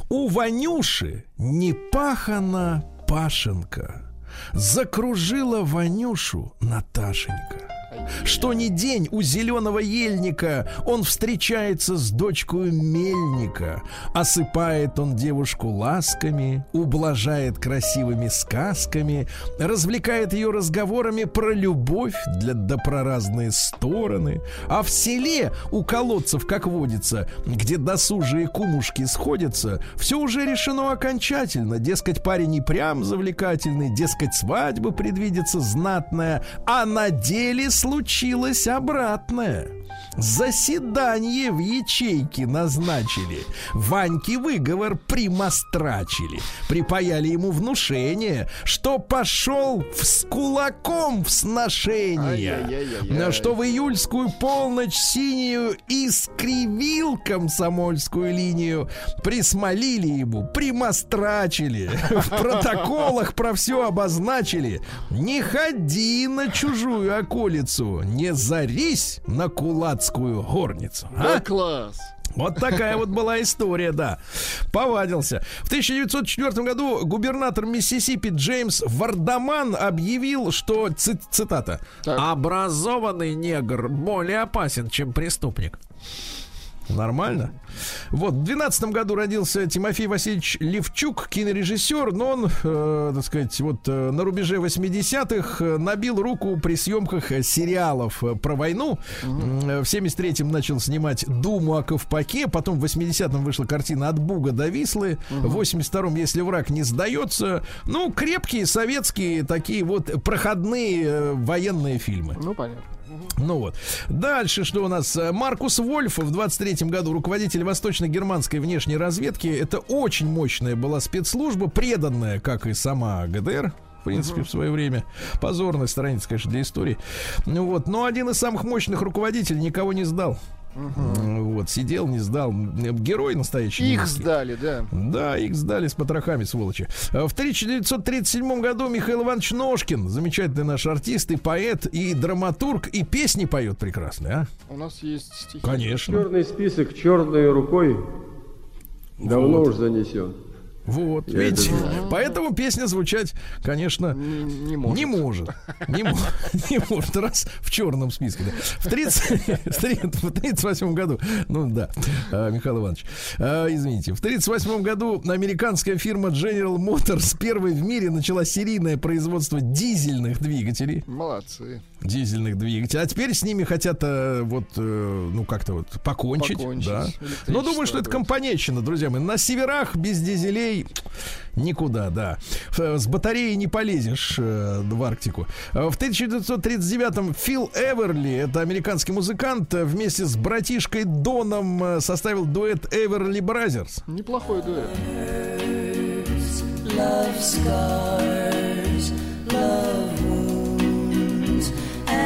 У Ванюши не пахана Пашенка. Закружила Ванюшу Наташенька. Что ни день у зеленого ельника Он встречается с дочкой мельника. Осыпает он девушку ласками, Ублажает красивыми сказками, Развлекает ее разговорами Про любовь для, да про разные стороны. А в селе у колодцев, как водится, Где досужие кумушки сходятся, Все уже решено окончательно. Дескать, парень и прям завлекательный, Дескать, свадьба предвидится знатная, А на деле случилось обратное. Заседание в ячейке назначили. Ваньке выговор примострачили. Припаяли ему внушение, что пошел с кулаком в сношение. На что в июльскую полночь синюю искривил комсомольскую линию. Присмолили ему, примострачили. В протоколах про все обозначили. Не ходи на чужую околицу, не зарись на кулацкую горницу. Да А? класс. Вот такая вот была история, да. Повадился. В 1904 году губернатор Миссисипи Джеймс Вардаман объявил, что, ци- цитата, Так. «образованный негр более опасен, чем преступник». Нормально. Вот, в 12 году родился Тимофей Васильевич Левчук, кинорежиссер, но он, э, так сказать, вот э, на рубеже 80-х э, набил руку при съемках сериалов э, про войну. Угу. В 73-м начал снимать «Думу о Ковпаке», потом в 80-м вышла картина «От Буга до Вислы», угу. в 82-м «Если враг не сдается». Ну, крепкие советские такие вот проходные военные фильмы. Ну, понятно. Ну вот. Дальше что у нас? Маркус Вольф в 23 году руководитель восточно-германской внешней разведки. Это очень мощная была спецслужба, преданная, как и сама ГДР, в принципе, в свое время. Позорная страница, конечно, для истории. Ну вот. Но один из самых мощных руководителей никого не сдал. Угу. Вот, сидел, не сдал. Герой настоящий. Их немецкий. сдали, да. Да, их сдали с потрохами, сволочи. В 1937 году Михаил Иванович Ножкин, замечательный наш артист и поэт, и драматург, и песни поет прекрасные, а? У нас есть стихи. Конечно. Черный список черной рукой давно вот. уж занесен. Вот, Я видите, поэтому песня звучать, конечно, не, не может. Не может. Не, не может, раз в черном списке. Да. В, 30, в 38 году, ну да, а, Михаил Иванович, а, извините, в 38 году американская фирма General Motors первой в мире начала серийное производство дизельных двигателей. Молодцы. Дизельных двигателей. А теперь с ними хотят э, вот, э, ну как-то вот покончить. покончить да. Но думаю, что это компанейщина, друзья мои. На северах без дизелей никуда, да. С батареей не полезешь э, в Арктику. В 1939-м Фил Эверли, это американский музыкант, вместе с братишкой Доном э, составил дуэт Everly Brothers. Неплохой дуэт. Love scars, love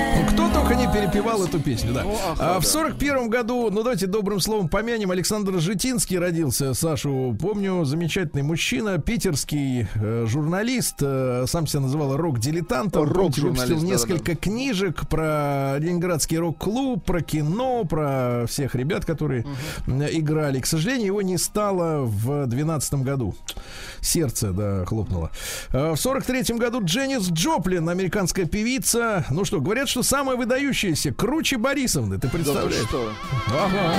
Thank только не перепевал эту песню, да. а в сорок первом году, ну давайте добрым словом помянем, Александр Житинский родился, Сашу, помню, замечательный мужчина, питерский э, журналист, э, сам себя называл рок-дилетантом, рок выпустил несколько да, да. книжек про Ленинградский рок-клуб, про кино, про всех ребят, которые угу. играли. К сожалению, его не стало в двенадцатом году. Сердце, да, хлопнуло. В сорок третьем году Дженнис Джоплин, американская певица. Ну что, говорят, что самая выдающаяся, круче Борисовны, ты представляешь? Да что? Ага.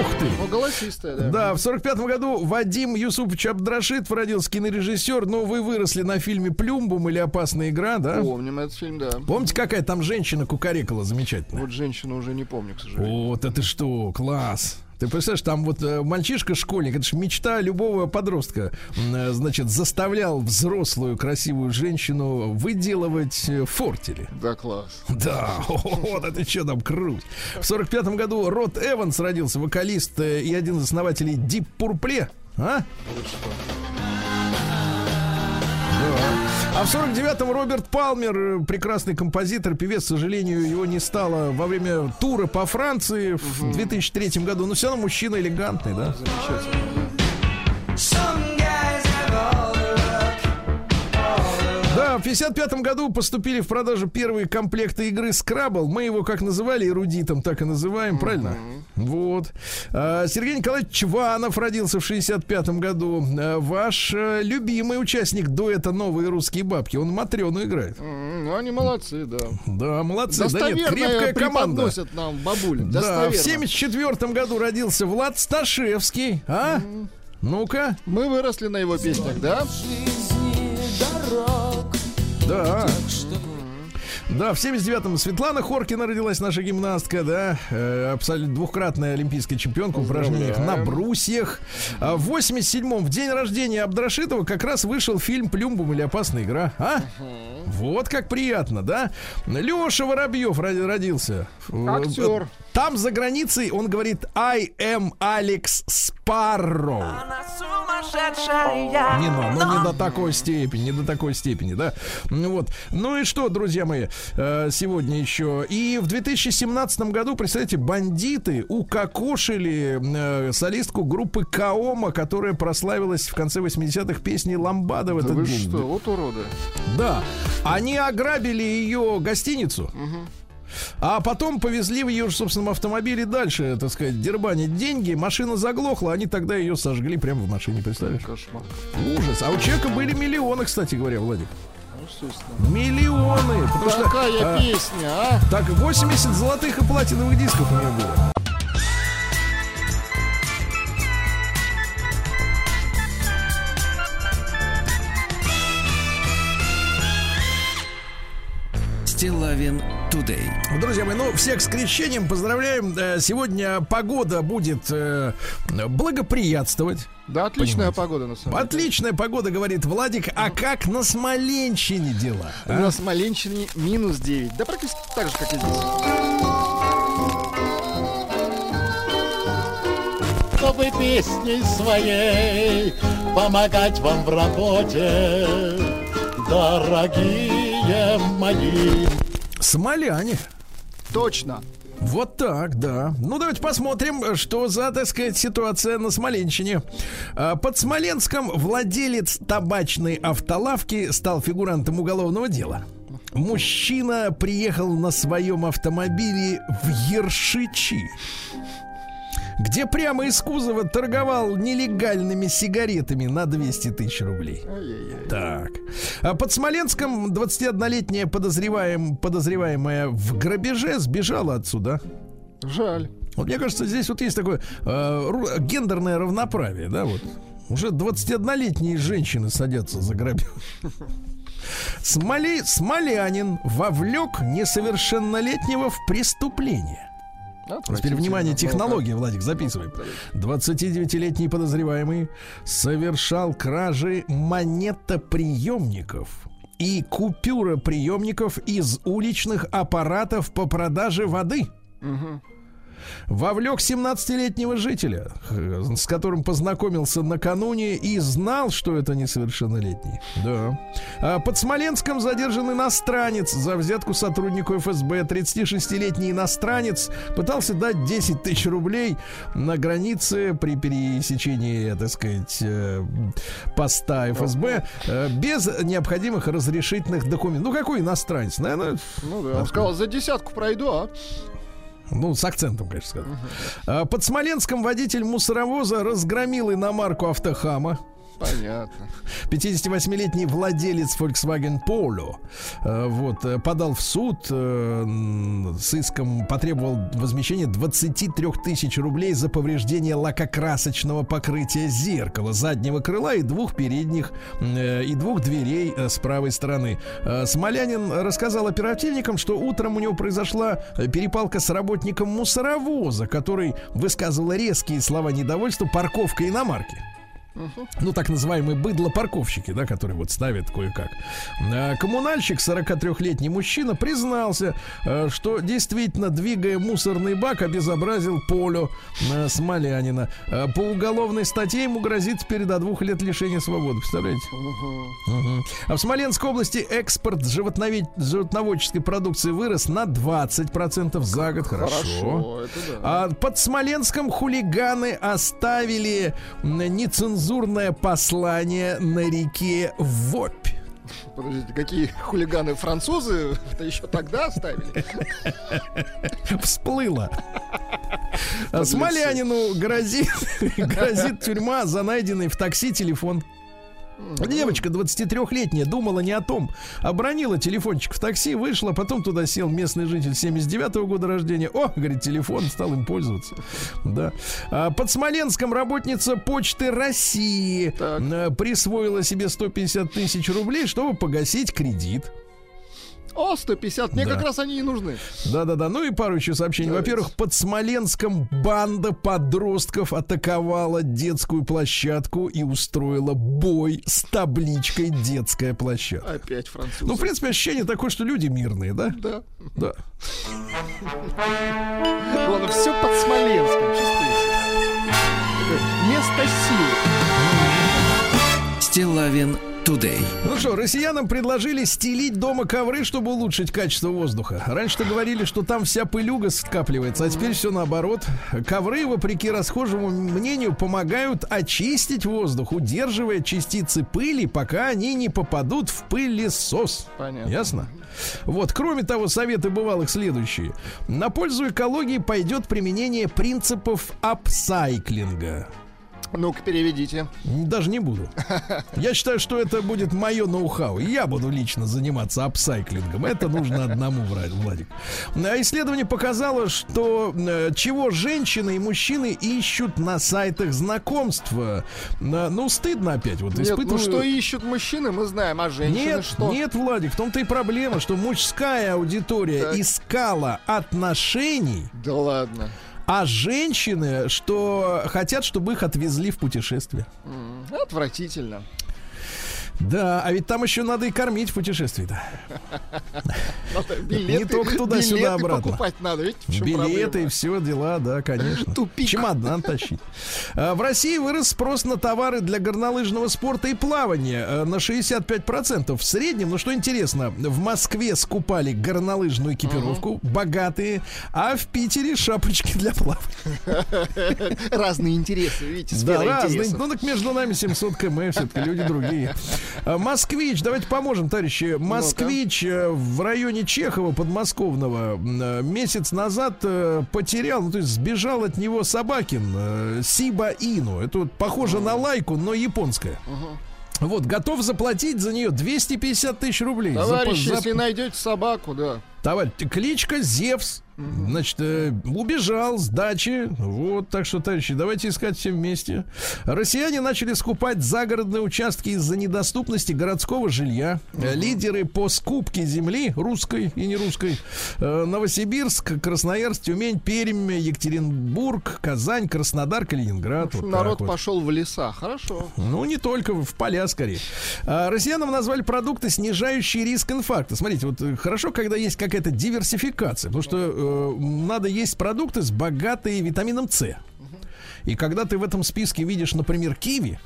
Ух ты! Ну, голосистая, да. Да, в сорок пятом году Вадим Юсупович Абдрашитов родился кинорежиссер. Но вы выросли на фильме «Плюмбум» или «Опасная игра», да? Помним этот фильм, да. Помните, какая там женщина кукарекала замечательная? Вот женщину уже не помню, к сожалению. Вот это что, класс! Ты представляешь, там вот э, мальчишка-школьник, это же мечта любого подростка, э, значит, заставлял взрослую красивую женщину выделывать э, фортели. Да, класс. Да, вот это что там круть. В сорок пятом году Рот Эванс родился, вокалист и один из основателей Deep Purple. А? А в 49-м Роберт Палмер, прекрасный композитор, певец, к сожалению, его не стало во время тура по Франции в 2003 году. Но все равно мужчина элегантный, да? Замечательно. В 55 году поступили в продажу первые комплекты игры Scrabble. Мы его как называли, эрудитом, так и называем, mm-hmm. правильно? Вот. А, Сергей Николаевич Чванов родился в 65 году. А, ваш а, любимый участник дуэта «Новые русские бабки». Он Матрёну играет. Mm-hmm. Ну, они молодцы, да. Да, молодцы. Да нет, крепкая команда. нам бабуль. Да, в 74 году родился Влад Сташевский. А? Mm-hmm. Ну-ка. Мы выросли на его песнях, да? Да. Да, в 79-м Светлана Хоркина родилась, наша гимнастка, да, э, абсолютно двухкратная олимпийская чемпионка в упражнениях на брусьях. А в 87-м, в день рождения Абдрашитова, как раз вышел фильм «Плюмбум» или «Опасная игра». А? Вот как приятно, да? Леша Воробьев родился. Актер. Там за границей он говорит I am Alex Sparrow. Не, ну, ну не до такой степени, не до такой степени, да. Ну вот. Ну и что, друзья мои, э, сегодня еще. И в 2017 году, представляете, бандиты укокошили э, солистку группы Каома, которая прославилась в конце 80-х песней Ламбада в да этот вы день. что, вот уроды. Да. Они ограбили ее гостиницу. Угу. А потом повезли в ее же собственном автомобиле дальше, так сказать, дербанить деньги. Машина заглохла, они тогда ее сожгли прямо в машине, представляешь? Кошмар. Ужас. А у человека были миллионы, кстати говоря, Владик. Миллионы. Какая что, а, песня, а? Так, 80 золотых и платиновых дисков у него было. Стилавин Today. Друзья мои, ну, всех с крещением поздравляем. Э, сегодня погода будет э, благоприятствовать. Да, отличная Понимаете? погода на самом деле. Отличная погода, говорит Владик. А как на Смоленщине дела? А? На Смоленщине минус 9. Да практически так же, как и здесь. Чтобы песней своей помогать вам в работе, дорогие мои. Смоляне. Точно. Вот так, да. Ну, давайте посмотрим, что за, так сказать, ситуация на Смоленщине. А, под Смоленском владелец табачной автолавки стал фигурантом уголовного дела. Мужчина приехал на своем автомобиле в Ершичи где прямо из кузова торговал нелегальными сигаретами на 200 тысяч рублей. Ай-яй-яй. Так. А под Смоленском 21-летняя подозреваем, подозреваемая в грабеже сбежала отсюда. Жаль. Вот мне кажется, здесь вот есть такое э, гендерное равноправие, да, вот. Уже 21-летние женщины садятся за грабеж. Смоли, смолянин вовлек несовершеннолетнего в преступление. А, Теперь внимание, технология, Владик, записываем. 29-летний подозреваемый совершал кражи монетоприемников и купюроприемников из уличных аппаратов по продаже воды. Угу вовлек 17-летнего жителя, с которым познакомился накануне и знал, что это несовершеннолетний. Да. А под Смоленском задержан иностранец за взятку сотруднику ФСБ. 36-летний иностранец пытался дать 10 тысяч рублей на границе при пересечении, так сказать, э, поста ФСБ э, без необходимых разрешительных документов. Ну, какой иностранец? Наверное... Ну да, он сказал, за десятку пройду, а? Ну, с акцентом, конечно, сказал. Uh-huh. Под Смоленском водитель мусоровоза разгромил иномарку автохама. Понятно. 58-летний владелец Volkswagen Polo э, вот, э, подал в суд э, с иском, потребовал возмещения 23 тысяч рублей за повреждение лакокрасочного покрытия зеркала заднего крыла и двух передних и двух дверей с правой стороны. Смолянин рассказал оперативникам, что утром у него произошла перепалка с работником мусоровоза, который высказывал резкие слова недовольства парковкой иномарки. Ну, так называемые быдло-парковщики, да, которые вот ставят кое-как. А, коммунальщик, 43-летний мужчина, признался, э, что действительно, двигая мусорный бак, обезобразил полю э, Смолянина. Э, по уголовной статье ему грозит теперь до двух лет лишения свободы. Представляете? Угу. Угу. А в Смоленской области экспорт животновед... животноводческой продукции вырос на 20% за год. Хорошо. Хорошо это да. А под Смоленском хулиганы оставили нецензурные цензурное послание на реке Вопь. Подождите, какие хулиганы французы это еще тогда оставили? Всплыло. Смолянину грозит, грозит тюрьма за найденный в такси телефон. Девочка 23-летняя думала не о том. Обронила телефончик в такси, вышла, потом туда сел местный житель 79-го года рождения. О, говорит, телефон, стал им пользоваться. Да. А под Смоленском работница Почты России так. Э, присвоила себе 150 тысяч рублей, чтобы погасить кредит. О, 150. Мне да. как раз они и нужны. Да-да-да. Ну и пару еще сообщений. Во-первых, под Смоленском банда подростков атаковала детскую площадку и устроила бой с табличкой «Детская площадка». Опять французы. Ну, в принципе, ощущение такое, что люди мирные, да? Да. Да. Ладно, все под Смоленском, чувствуете? Место силы. Стилавин Today. Ну что, россиянам предложили стелить дома ковры, чтобы улучшить качество воздуха. Раньше-то говорили, что там вся пылюга скапливается, а теперь все наоборот. Ковры, вопреки расхожему мнению, помогают очистить воздух, удерживая частицы пыли, пока они не попадут в пылесос. Понятно. Ясно? Вот, кроме того, советы бывалых следующие. На пользу экологии пойдет применение принципов апсайклинга. Ну-ка, переведите. Даже не буду. Я считаю, что это будет мое ноу-хау. Я буду лично заниматься апсайклингом. Это нужно одному, Владик. А исследование показало, что э, чего женщины и мужчины ищут на сайтах знакомств. Э, ну, стыдно опять. Вот Нет, испытываю... ну что ищут мужчины, мы знаем, а женщины нет, что? Нет, Владик, в том-то и проблема, что мужская аудитория так. искала отношений. Да ладно а женщины, что хотят, чтобы их отвезли в путешествие. Отвратительно. Да, а ведь там еще надо и кормить в путешествии-то. Не только туда-сюда обратно. покупать надо, видите, Билеты и все дела, да, конечно. Тупик. Чемодан тащить. А, в России вырос спрос на товары для горнолыжного спорта и плавания э, на 65%. В среднем, ну что интересно, в Москве скупали горнолыжную экипировку, богатые, а в Питере шапочки для плавания. Разные интересы, видите, Да, разные. Ну так между нами 700 км, все-таки люди другие. Э, москвич, давайте поможем, товарищи. Москвич ну в районе Чехова подмосковного э, месяц назад потерял, ну то есть сбежал от него Собакин, Сиба Ину. Это вот похоже на лайку, но японская. Вот, готов заплатить за нее 250 тысяч рублей. Товарищ, за... если найдете собаку, да. Товарищ, кличка Зевс. Значит, э, убежал с дачи. Вот, так что, товарищи, давайте искать все вместе. Россияне начали скупать загородные участки из-за недоступности городского жилья. Лидеры по скупке земли, русской и не русской, э, Новосибирск, Красноярск, Тюмень, Пермь, Екатеринбург, Казань, Краснодар, Калининград. Вот народ вот. пошел в леса, хорошо. Ну, не только, в поля скорее. А, россиянам назвали продукты, снижающие риск инфаркта. Смотрите, вот э, хорошо, когда есть какая-то диверсификация, потому что Э, надо есть продукты с богатой витамином С. И когда ты в этом списке видишь, например, киви,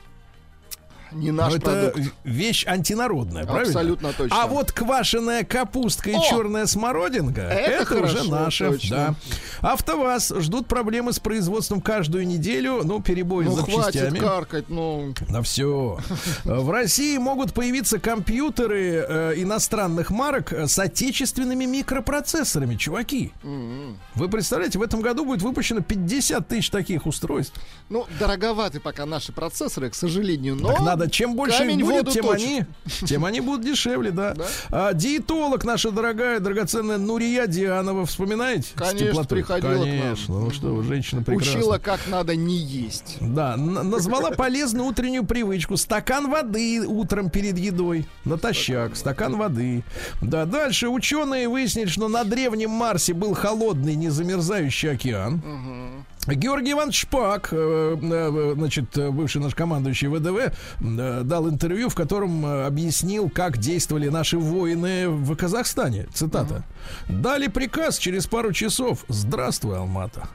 не наш Но продукт. это вещь антинародная, правильно? Абсолютно точно. А вот квашеная капустка и О! черная смородинка это, это хорошо, уже наше. Да. АвтоВАЗ ждут проблемы с производством каждую неделю. Ну, перебои ну, с запчастями. Хватит каркать, ну. Да все. В России могут появиться компьютеры э, иностранных марок с отечественными микропроцессорами, чуваки. Mm-hmm. Вы представляете, в этом году будет выпущено 50 тысяч таких устройств. Ну, дороговаты пока наши процессоры, к сожалению, но... Так надо, чем больше их будет, тем они, тем они будут дешевле, да. да? А, диетолог наша дорогая, драгоценная Нурия Дианова, вспоминаете? Конечно, приходила Конечно, к нам. ну что вы, женщина прекрасная. Учила, как надо не есть. Да, назвала полезную утреннюю привычку. Стакан воды утром перед едой. Натощак, стакан воды. Да, дальше ученые выяснили, что на древнем Марсе был холодный, незамерзающий океан. Угу. Георгий Иванович Шпак, э, э, значит, бывший наш командующий ВДВ, э, дал интервью, в котором объяснил, как действовали наши воины в Казахстане. Цитата. Дали приказ через пару часов. Здравствуй, Алмата.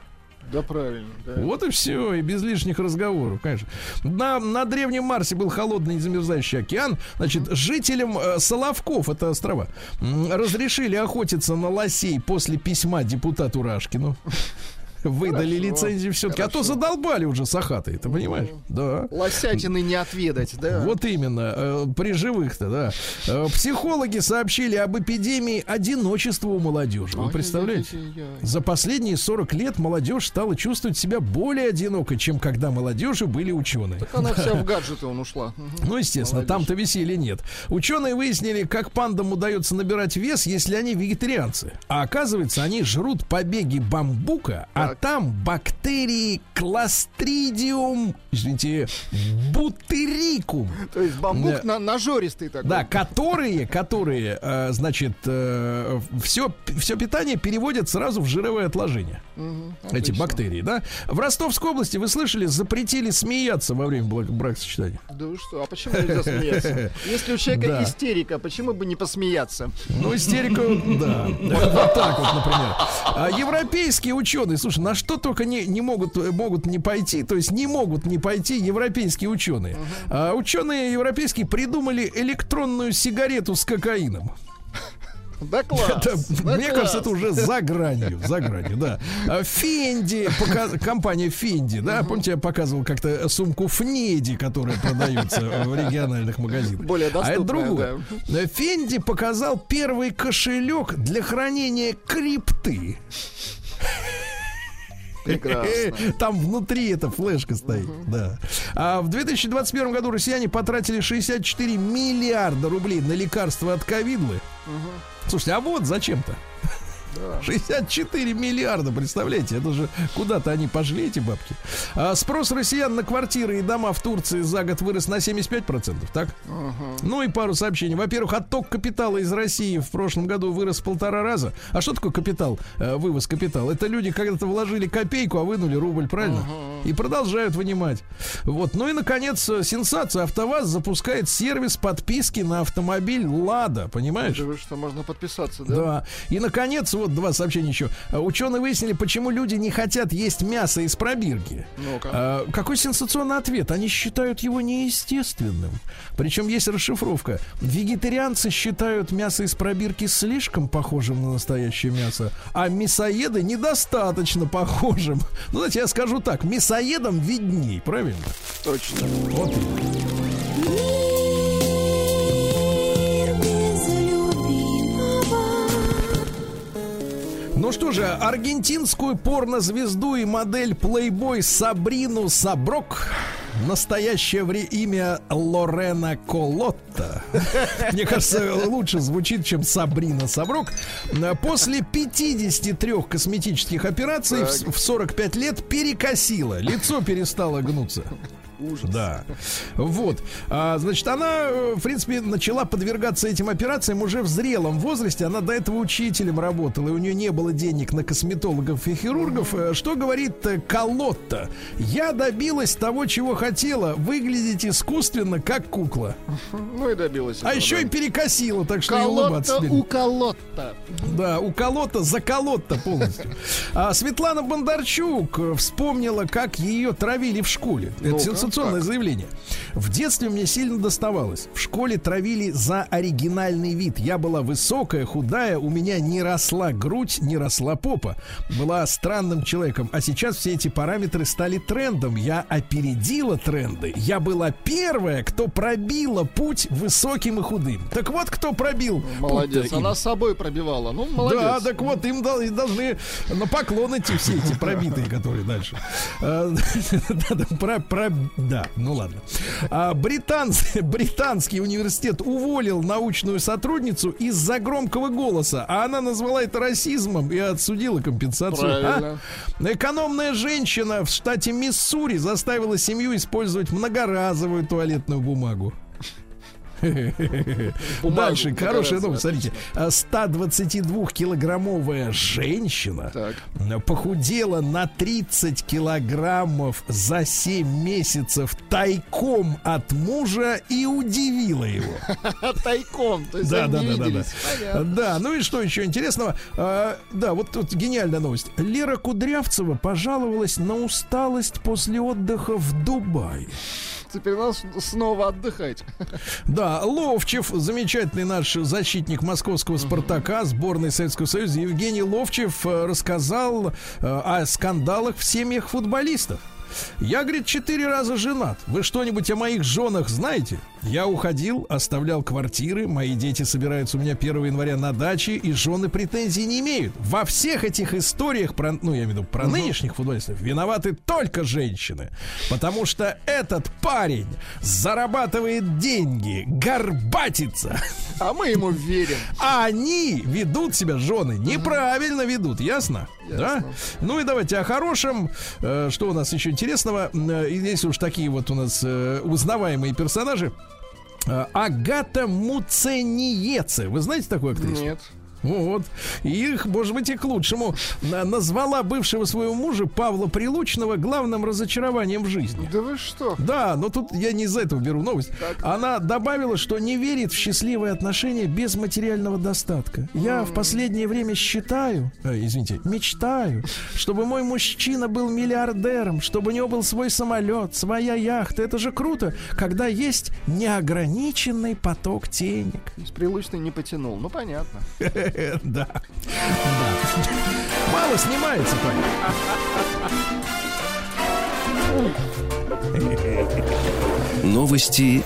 Да, правильно. Да. Вот и все, и без лишних разговоров, конечно. На, на Древнем Марсе был холодный замерзающий океан. Значит, жителям э, Соловков, это острова, разрешили охотиться на лосей после письма депутату Рашкину выдали Хорошо. лицензию все-таки. А то задолбали уже сахаты, ты понимаешь? Ну, да. Лосятины не отведать, да. Вот именно. Э, при живых-то, да. Э, психологи сообщили об эпидемии одиночества у молодежи. Вы представляете? За последние 40 лет молодежь стала чувствовать себя более одинокой, чем когда молодежи были ученые. Так она вся в гаджеты он ушла. Ну, естественно, там-то веселья нет. Ученые выяснили, как пандам удается набирать вес, если они вегетарианцы. А оказывается, они жрут побеги бамбука, а там бактерии кластридиум, извините, бутерикум. То есть бамбук на, нажористый такой. Да, которые, которые, э, значит, э, все, все питание переводят сразу в жировое отложение. Угу, Эти бактерии, да? В Ростовской области, вы слышали, запретили смеяться во время бракосочетания. Да вы что, а почему нельзя смеяться? Если у человека да. истерика, почему бы не посмеяться? Ну, истерика, да. Вот так вот, например. А европейские ученые, слушай, на что только не, не могут, могут не пойти, то есть не могут не пойти европейские ученые. Uh-huh. А, ученые европейские придумали электронную сигарету с кокаином. Да класс. Это, да мне класс. кажется, это уже за гранью, за гранью, да. А, Фенди, пока, компания Фенди, да, угу. помните, я показывал как-то сумку Фнеди, которая продается в региональных магазинах. Более доступная, А это другое. Да. Фенди показал первый кошелек для хранения крипты. Прекрасно. Там внутри эта флешка стоит. Да. А в 2021 году россияне потратили 64 миллиарда рублей на лекарства от ковидлы. Слушайте, а вот зачем-то. 64 миллиарда, представляете? Это же куда-то они пошли, эти бабки. А спрос россиян на квартиры и дома в Турции за год вырос на 75%, так? Ну и пару сообщений. Во-первых, отток капитала из России в прошлом году вырос в полтора раза. А что такое капитал? Э, вывоз капитала? Это люди когда-то вложили копейку, а вынули рубль, правильно? И продолжают вынимать. Вот. Ну и, наконец, э, сенсация. АвтоВАЗ запускает сервис подписки на автомобиль «Лада». Понимаешь? Да вы что, можно подписаться, да? Да. И, наконец, вот два сообщения еще. А, Ученые выяснили, почему люди не хотят есть мясо из пробирки. Ну-ка. А, какой сенсационный ответ? Они считают его неестественным. Причем есть расшифровка. Вегетарианцы считают мясо из пробирки слишком похожим на настоящее мясо, а мясоеды недостаточно похожим. Ну, знаете, я скажу так, мясоедам видней, правильно? Точно. Вот Ну что же, аргентинскую порнозвезду и модель Playboy Сабрину Саброк Настоящее вре- имя Лорена Колотта. Мне кажется, лучше звучит, чем Сабрина Саброк. После 53 косметических операций в в 45 лет перекосила. Лицо перестало гнуться. Ужас. Да. Вот. А, значит, она, э, в принципе, начала подвергаться этим операциям уже в зрелом возрасте. Она до этого учителем работала, и у нее не было денег на косметологов и хирургов. Э, Что говорит э, Колотта? Я добилась того, чего хотела. Выглядеть искусственно, как кукла. Ну и добилась. А этого, еще да. и перекосила, так что не улыбаться Колотта у колотта. Да, у колота за колота полностью. А Светлана Бондарчук вспомнила, как ее травили в школе. Это сенсационное заявление. В детстве мне сильно доставалось. В школе травили за оригинальный вид. Я была высокая, худая, у меня не росла грудь, не росла попа. Была странным человеком. А сейчас все эти параметры стали трендом. Я опередила тренды. Я была первая, кто пробила путь высоким и худым. Так вот, кто пробил Молодец. им. Она с собой пробивала. Ну, молодец. Да, так вот, им должны на поклон идти все эти пробитые, которые дальше. Да, да, про- про- да, ну ладно. А, британс- Британский университет уволил научную сотрудницу из-за громкого голоса, а она назвала это расизмом и отсудила компенсацию. Правильно. А? Экономная женщина в штате Миссури заставила семью использовать многоразовую туалетную бумагу. Дальше, хорошая новость, смотрите. А 122-килограммовая женщина Так. похудела на 30 килограммов за 7 месяцев тайком от мужа и удивила его. Тайком. То есть Да, да, да, да, да. Да, ну и что еще интересного? А, да, вот тут гениальная новость. Лера Кудрявцева пожаловалась на усталость после отдыха в Дубае. Теперь надо снова отдыхать. Да, Ловчев, замечательный наш защитник московского Спартака, сборной Советского Союза, Евгений Ловчев э, рассказал э, о скандалах в семьях футболистов. Я, говорит, четыре раза женат. Вы что-нибудь о моих женах знаете? Я уходил, оставлял квартиры, мои дети собираются у меня 1 января на даче, и жены претензий не имеют. Во всех этих историях, про, ну, я имею в виду, про нынешних футболистов, виноваты только женщины. Потому что этот парень зарабатывает деньги, горбатится. А мы ему верим. А они ведут себя, жены, неправильно ведут, ясно? Да? Ну и давайте о хорошем. Э, Что у нас еще интересного? Э, Здесь уж такие вот у нас э, узнаваемые персонажи. Агата Муцениеце. Вы знаете такую актрису? Нет. Вот. И их, может быть, и к лучшему. На- Назвала бывшего своего мужа Павла Прилучного главным разочарованием в жизни. Да вы что? Да, но тут я не из-за этого беру новость. Она добавила, что не верит в счастливые отношения без материального достатка. Я в последнее время считаю, э, извините, мечтаю, чтобы мой мужчина был миллиардером, чтобы у него был свой самолет, своя яхта. Это же круто, когда есть неограниченный поток денег. Прилучный не потянул. Ну, понятно. Да. Да. Мало снимается. Новости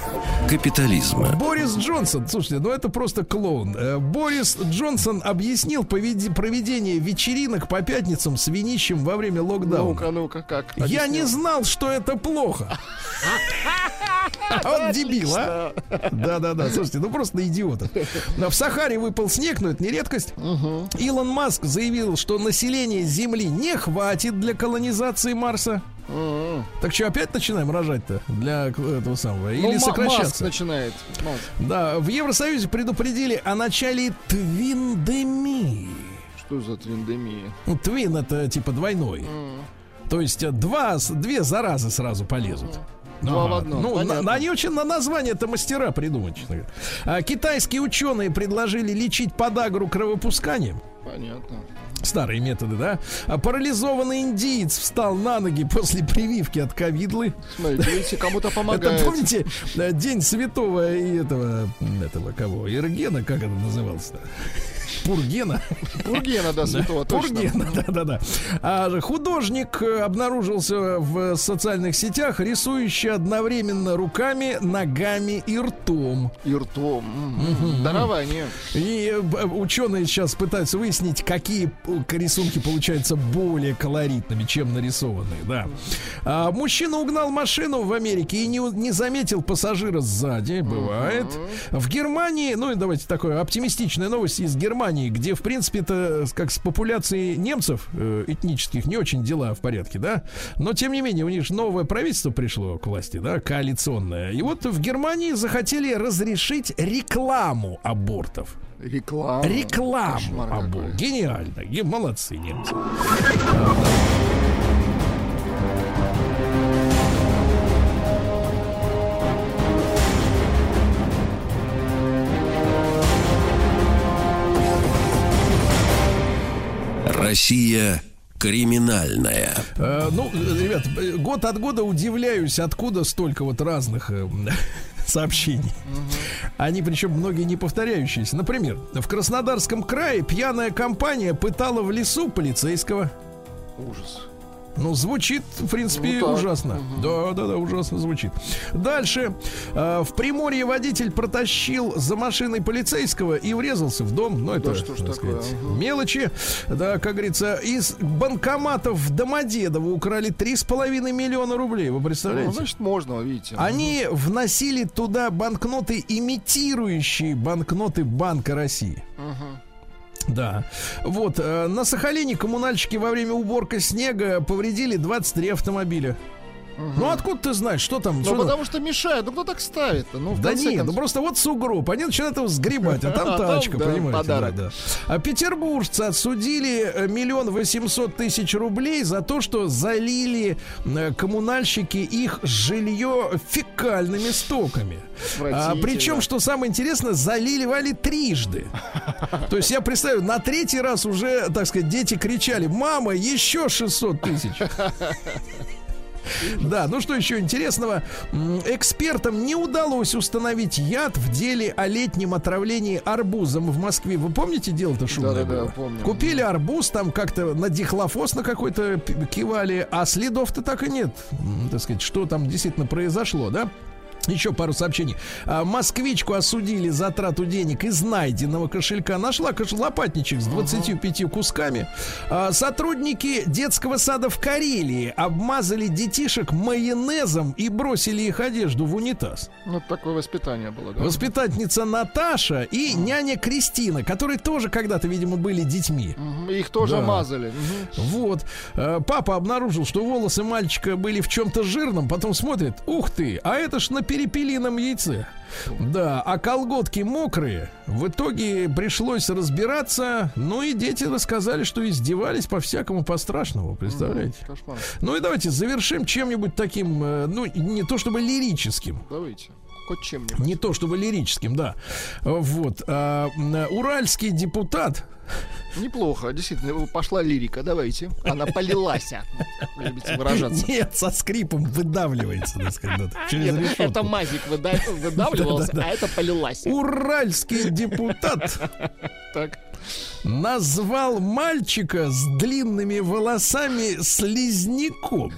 капитализма. Борис Джонсон, слушайте, ну это просто клоун. Э, Борис Джонсон объяснил поведи- проведение вечеринок по пятницам с винищем во время локдауна. Ну-ка, ну-ка, как? Я не знал, что это плохо. Вот дебил, а? Да-да-да, слушайте, ну просто на идиотов. В Сахаре выпал снег, но это не редкость. Илон Маск заявил, что населения Земли не хватит для колонизации Марса. Так что, опять начинаем рожать-то для этого самого? Или Ну, Ма- Маск сокращаться? начинает. Маск. Да, в Евросоюзе предупредили о начале твиндемии. Что за трендемия? Ну, твин это типа двойной. То есть э, два, две заразы сразу полезут. Два в одном, Ну, понятно. на- они очень на название это мастера придумать. честно говоря. А, китайские ученые предложили лечить подагру кровопусканием. Понятно. Старые методы, да? А парализованный индиец встал на ноги после прививки от ковидлы. Смотрите, кому-то Это помогает. помните э, день святого и этого, этого кого? Иргена, как это назывался-то? Пургена. Пургена, да, святого, точно. Пургена, да-да-да. А художник э, обнаружился в социальных сетях, рисующий одновременно руками, ногами и ртом. И ртом. Дарование. И э, б- ученые сейчас пытаются выяснить, какие э, рисунки получаются более колоритными, чем нарисованные, да. А, мужчина угнал машину в Америке и не, не заметил пассажира сзади, бывает. В Германии, ну и давайте такое оптимистичная новость из Германии, где, в принципе, это как с популяцией немцев э, этнических не очень дела в порядке, да. Но, тем не менее, у них же новое правительство пришло к власти, да, коалиционное. И вот в Германии захотели разрешить рекламу абортов. Реклама. Рекламу Кошмар аборт. какой. Гениально. Ге- Молодцы немцы. Россия криминальная. Э, ну, ребят, год от года удивляюсь, откуда столько вот разных э, сообщений. Они, причем, многие не повторяющиеся. Например, в Краснодарском крае пьяная компания пытала в лесу полицейского. Ужас. Ну, звучит, в принципе, Ну ужасно. Да, да, да, ужасно звучит. Дальше. Э, в Приморье водитель протащил за машиной полицейского и врезался в дом. Ну, это, что ж так такое, сказать, ага. мелочи. Да, как говорится, из банкоматов в Домодедово украли 3,5 миллиона рублей. Вы Ну, представляете? значит, можно, видите. Они вносили туда банкноты, имитирующие банкноты Банка России. Мгм. Да. Вот, э, на Сахалине коммунальщики во время уборки снега повредили 23 автомобиля. Ну откуда ты знаешь, что там? Ну, что там? потому что мешает. Ну, кто так ставит-то? Ну, Да нет, ну концов. просто вот сугроб, они начинают его сгребать, а там А там, тачка, понимаете? подарок. да, да. А петербуржцы отсудили э, миллион восемьсот тысяч рублей за то, что залили э, коммунальщики их жилье фекальными стоками. А, причем, что самое интересное, заливали трижды. То есть я представляю, на третий раз уже, так сказать, дети кричали, мама, еще 600 тысяч. Да, ну что еще интересного? Экспертам не удалось установить яд в деле о летнем отравлении арбузом в Москве. Вы помните дело-то шумное Да-да-да, было? помню. Купили арбуз, там как-то на дихлофос на какой-то кивали, а следов-то так и нет. Так сказать, что там действительно произошло, да? Еще пару сообщений. А, москвичку осудили за трату денег из найденного кошелька. Нашла кош... лопатничек с 25 кусками. А, сотрудники детского сада в Карелии обмазали детишек майонезом и бросили их одежду в унитаз. Ну, такое воспитание было, да? Воспитательница Наташа и няня Кристина, которые тоже когда-то, видимо, были детьми. Мгм, Их тоже Да. мазали. Вот. Э, Папа обнаружил, что волосы мальчика были в чем-то жирном, потом смотрит, ух ты, а это ж на перепелином яйце. Да, а колготки мокрые. В итоге пришлось разбираться. Ну и дети рассказали, что издевались по-всякому, по-страшному. Представляете? Ну и давайте завершим чем-нибудь таким, э, ну, не то чтобы лирическим. Давайте. Хоть чем-нибудь. Не то чтобы лирическим, да. Вот. а, уральский депутат Неплохо, действительно, пошла лирика, давайте. Она полилась. Любите выражаться. Нет, со скрипом выдавливается, так сказать, да, через Нет, решетку. это мазик выда- выдавливался, Да-да-да. а это полилась. Уральский депутат Так. назвал мальчика с длинными волосами слизняком.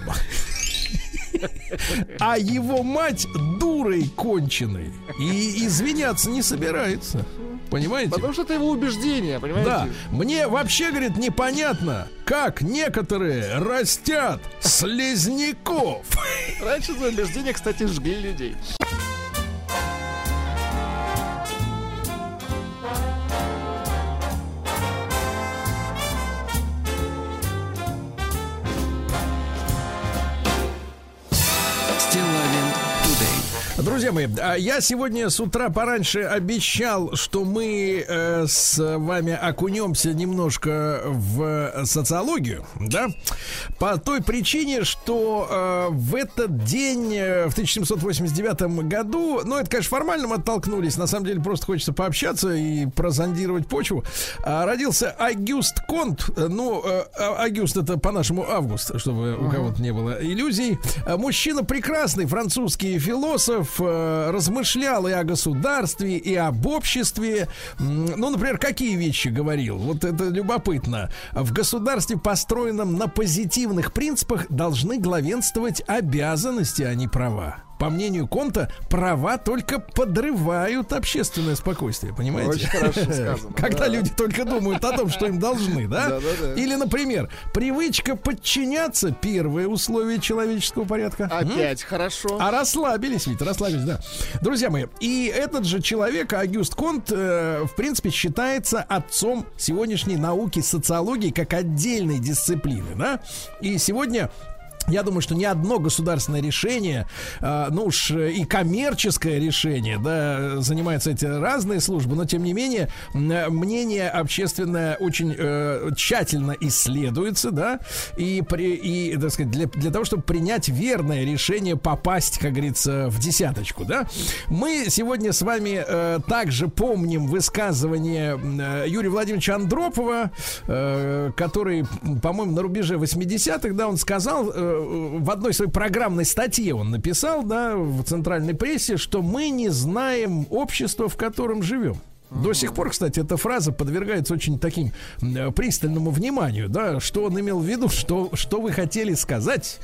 А его мать дурой конченой. И извиняться не собирается. Понимаете? Потому что это его убеждение, понимаете? Да. Мне вообще, говорит, непонятно, как некоторые растят слезняков. Раньше за убеждение, кстати, жгли людей. Я сегодня с утра пораньше обещал, что мы э, с вами окунемся немножко в социологию, да? По той причине, что э, в этот день, э, в 1789 году, ну, это, конечно, формально оттолкнулись, на самом деле просто хочется пообщаться и прозондировать почву, э, родился Агюст Конт, ну, э, Агюст это по-нашему август, чтобы у кого-то не было иллюзий. Мужчина прекрасный, французский философ, э, размышлял и о государстве, и об обществе. Ну, например, какие вещи говорил? Вот это любопытно. В государстве, построенном на позитивных принципах, должны главенствовать обязанности, а не права по мнению Конта, права только подрывают общественное спокойствие, понимаете? Очень хорошо сказано. Когда люди только думают о том, что им должны, да? Или, например, привычка подчиняться первое условие человеческого порядка. Опять хорошо. А расслабились ведь, расслабились, да. Друзья мои, и этот же человек, Агюст Конт, э, в принципе, считается отцом сегодняшней науки социологии как отдельной дисциплины, да? И сегодня я думаю, что ни одно государственное решение, э, ну уж и коммерческое решение, да, занимаются эти разные службы, но тем не менее мнение общественное очень э, тщательно исследуется, да, и при и, так сказать, для, для того, чтобы принять верное решение, попасть, как говорится, в десяточку, да. Мы сегодня с вами э, также помним высказывание э, Юрия Владимировича Андропова, э, который, по-моему, на рубеже 80-х, да, он сказал э, в одной своей программной статье он написал, да, в центральной прессе, что мы не знаем общества, в котором живем. До сих пор, кстати, эта фраза подвергается очень таким э, пристальному вниманию, да, что он имел в виду, что, что вы хотели сказать.